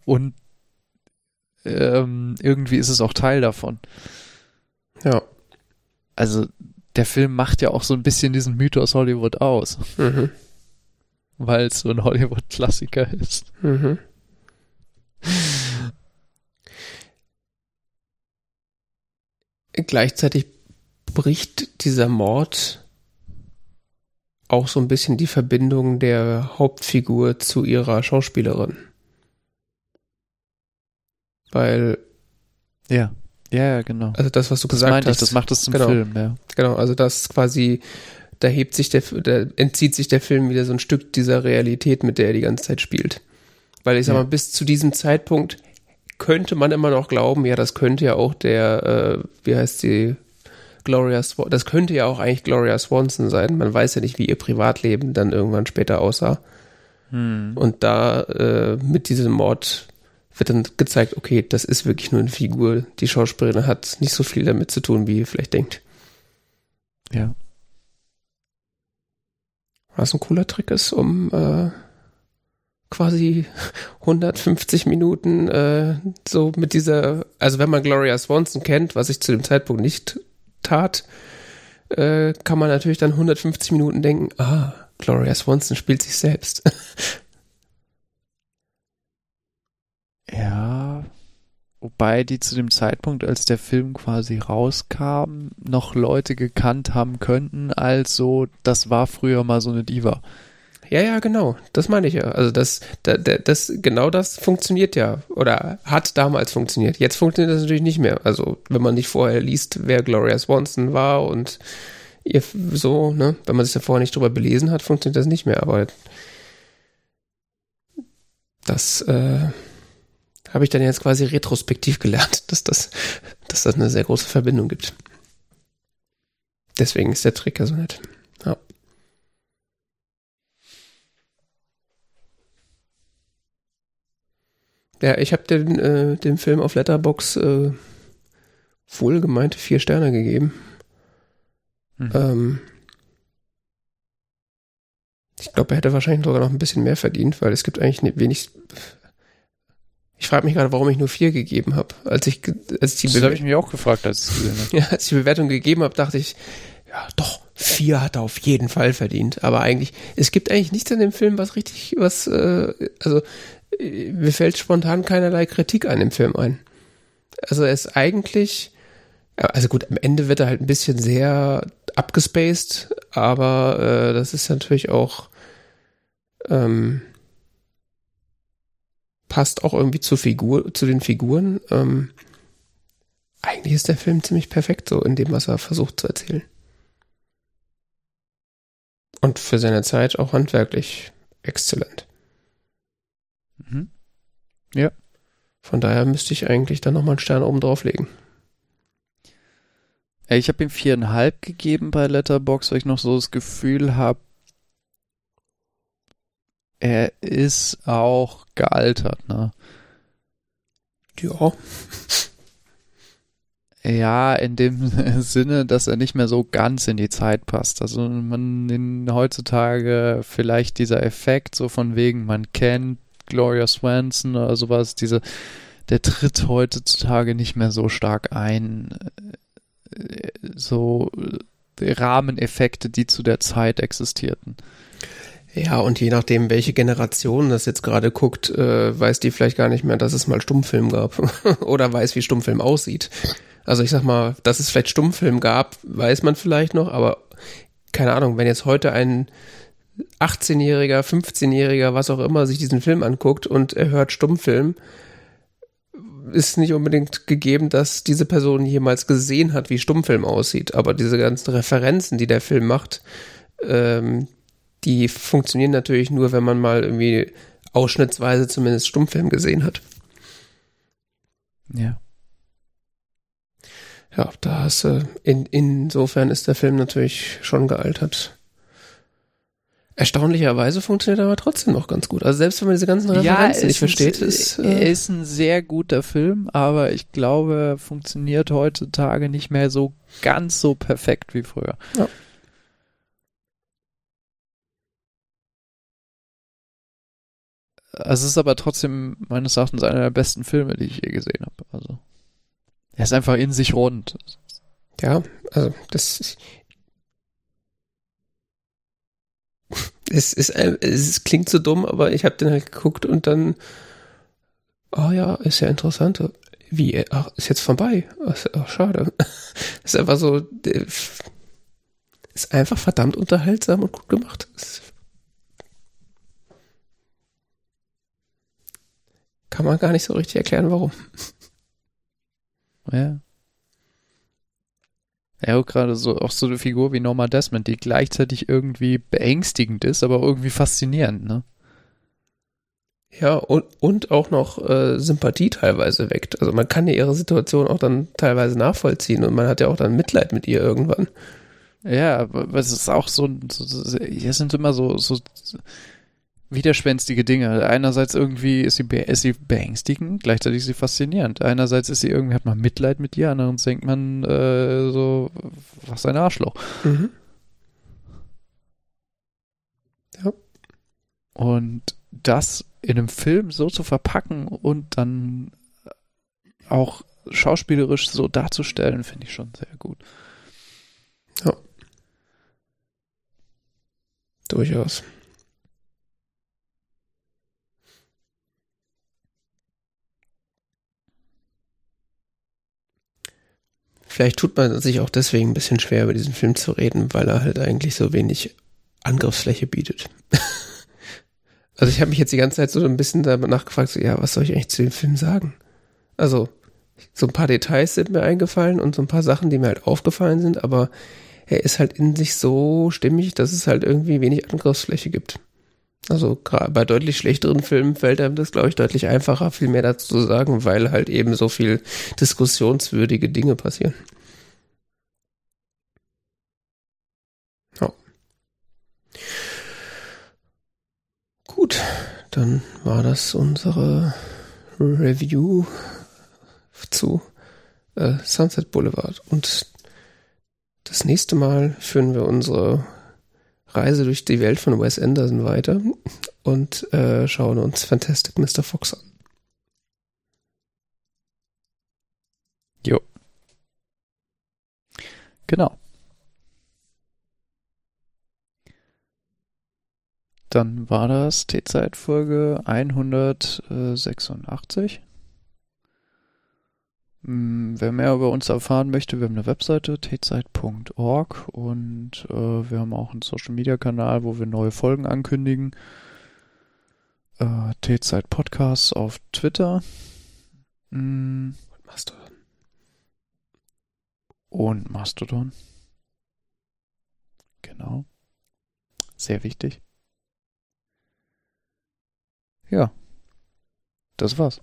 und ähm, irgendwie ist es auch Teil davon. Ja. Also der Film macht ja auch so ein bisschen diesen Mythos Hollywood aus. Mhm. Weil es so ein Hollywood-Klassiker ist. Mhm. Gleichzeitig bricht dieser Mord auch so ein bisschen die Verbindung der Hauptfigur zu ihrer Schauspielerin. Weil. Ja. Ja, ja, genau. Also das, was du das gesagt hast. Ich, das macht es zum genau, Film, ja. Genau, also das quasi, da hebt sich der, da entzieht sich der Film wieder so ein Stück dieser Realität, mit der er die ganze Zeit spielt. Weil ich sag ja. mal, bis zu diesem Zeitpunkt könnte man immer noch glauben, ja, das könnte ja auch der, äh, wie heißt sie, Gloria Swanson, das könnte ja auch eigentlich Gloria Swanson sein. Man weiß ja nicht, wie ihr Privatleben dann irgendwann später aussah. Hm. Und da äh, mit diesem Mord wird dann gezeigt, okay, das ist wirklich nur eine Figur. Die Schauspielerin hat nicht so viel damit zu tun, wie ihr vielleicht denkt. Ja. Was ein cooler Trick ist, um äh, quasi 150 Minuten äh, so mit dieser, also wenn man Gloria Swanson kennt, was ich zu dem Zeitpunkt nicht tat, äh, kann man natürlich dann 150 Minuten denken, ah, Gloria Swanson spielt sich selbst. wobei die zu dem Zeitpunkt, als der Film quasi rauskam, noch Leute gekannt haben könnten, also das war früher mal so eine Diva. Ja, ja, genau. Das meine ich ja. Also das, das, das, genau das funktioniert ja. Oder hat damals funktioniert. Jetzt funktioniert das natürlich nicht mehr. Also, wenn man nicht vorher liest, wer Gloria Swanson war und ihr so, ne, wenn man sich da vorher nicht drüber belesen hat, funktioniert das nicht mehr. Aber das, äh, habe ich dann jetzt quasi retrospektiv gelernt, dass das, dass das eine sehr große Verbindung gibt. Deswegen ist der Trick ja so nett. Ja. Ja, ich habe den, äh, dem Film auf Letterbox äh, wohlgemeinte vier Sterne gegeben. Mhm. Ähm, ich glaube, er hätte wahrscheinlich sogar noch ein bisschen mehr verdient, weil es gibt eigentlich wenig ich frage mich gerade, warum ich nur vier gegeben habe. Als ich, als die das habe ich mich auch gefragt, als ich gesehen habe. Ja, als ich die Bewertung gegeben habe, dachte ich, ja, doch, vier hat er auf jeden Fall verdient. Aber eigentlich, es gibt eigentlich nichts in dem Film, was richtig, was, äh, also mir fällt spontan keinerlei Kritik an dem Film ein. Also er ist eigentlich, also gut, am Ende wird er halt ein bisschen sehr abgespaced, aber äh, das ist natürlich auch ähm, passt auch irgendwie zur Figur, zu den Figuren. Ähm, eigentlich ist der Film ziemlich perfekt so in dem, was er versucht zu erzählen. Und für seine Zeit auch handwerklich exzellent. Mhm. Ja. Von daher müsste ich eigentlich dann nochmal einen Stern oben drauflegen. Ich habe ihm viereinhalb gegeben bei Letterbox, weil ich noch so das Gefühl habe, er ist auch gealtert, ne? Ja. Ja, in dem Sinne, dass er nicht mehr so ganz in die Zeit passt. Also man in heutzutage vielleicht dieser Effekt, so von wegen, man kennt Gloria Swanson oder sowas, diese, der tritt heutzutage nicht mehr so stark ein. So Rahmeneffekte, die zu der Zeit existierten. Ja, und je nachdem, welche Generation das jetzt gerade guckt, äh, weiß die vielleicht gar nicht mehr, dass es mal Stummfilm gab. Oder weiß, wie Stummfilm aussieht. Also ich sag mal, dass es vielleicht Stummfilm gab, weiß man vielleicht noch, aber keine Ahnung, wenn jetzt heute ein 18-Jähriger, 15-Jähriger, was auch immer, sich diesen Film anguckt und er hört Stummfilm, ist nicht unbedingt gegeben, dass diese Person jemals gesehen hat, wie Stummfilm aussieht. Aber diese ganzen Referenzen, die der Film macht, ähm, die funktionieren natürlich nur, wenn man mal irgendwie ausschnittsweise zumindest Stummfilm gesehen hat. Ja. Ja, da hast du, in, insofern ist der Film natürlich schon gealtert. Erstaunlicherweise funktioniert er aber trotzdem noch ganz gut. Also selbst wenn man diese ganzen Referenzen ja, nicht versteht, ist äh, er ist ein sehr guter Film, aber ich glaube, funktioniert heutzutage nicht mehr so ganz so perfekt wie früher. Ja. Es ist aber trotzdem meines Erachtens einer der besten Filme, die ich je gesehen habe. Also er ist einfach in sich rund. Ja, also das es ist es klingt so dumm, aber ich habe den halt geguckt und dann oh ja, ist ja interessant. Wie ach, ist jetzt vorbei? Ach, schade. ist einfach so ist einfach verdammt unterhaltsam und gut gemacht. Das kann man gar nicht so richtig erklären, warum. Ja. Ja, auch gerade so, auch so eine Figur wie Norma Desmond, die gleichzeitig irgendwie beängstigend ist, aber irgendwie faszinierend, ne? Ja, und, und auch noch äh, Sympathie teilweise weckt. Also man kann ja ihre Situation auch dann teilweise nachvollziehen und man hat ja auch dann Mitleid mit ihr irgendwann. Ja, aber es ist auch so, so, so hier sind immer so, so widerspenstige Dinge. Einerseits irgendwie ist sie, ist sie beängstigend, gleichzeitig ist sie faszinierend. Einerseits ist sie irgendwie, hat man Mitleid mit ihr, andererseits denkt man äh, so, was ein Arschloch. Mhm. Ja. Und das in einem Film so zu verpacken und dann auch schauspielerisch so darzustellen, finde ich schon sehr gut. Ja. Durchaus. Vielleicht tut man sich auch deswegen ein bisschen schwer, über diesen Film zu reden, weil er halt eigentlich so wenig Angriffsfläche bietet. also ich habe mich jetzt die ganze Zeit so ein bisschen danach gefragt, so, ja, was soll ich eigentlich zu dem Film sagen? Also, so ein paar Details sind mir eingefallen und so ein paar Sachen, die mir halt aufgefallen sind, aber er ist halt in sich so stimmig, dass es halt irgendwie wenig Angriffsfläche gibt. Also bei deutlich schlechteren Filmen fällt einem das, glaube ich, deutlich einfacher, viel mehr dazu zu sagen, weil halt eben so viel diskussionswürdige Dinge passieren. Ja. Gut, dann war das unsere Review zu äh, Sunset Boulevard. Und das nächste Mal führen wir unsere Reise durch die Welt von Wes Anderson weiter und äh, schauen uns Fantastic Mr. Fox an. Jo. Genau. Dann war das T-Zeit-Folge 186. Mm, wer mehr über uns erfahren möchte, wir haben eine Webseite tzeit.org und äh, wir haben auch einen Social Media Kanal, wo wir neue Folgen ankündigen. Äh, T-Zeit Podcasts auf Twitter. Mm. Und Mastodon. Und Mastodon. Genau. Sehr wichtig. Ja. Das war's.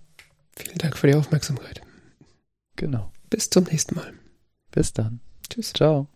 Vielen Dank für die Aufmerksamkeit. Genau. Bis zum nächsten Mal. Bis dann. Tschüss. Ciao.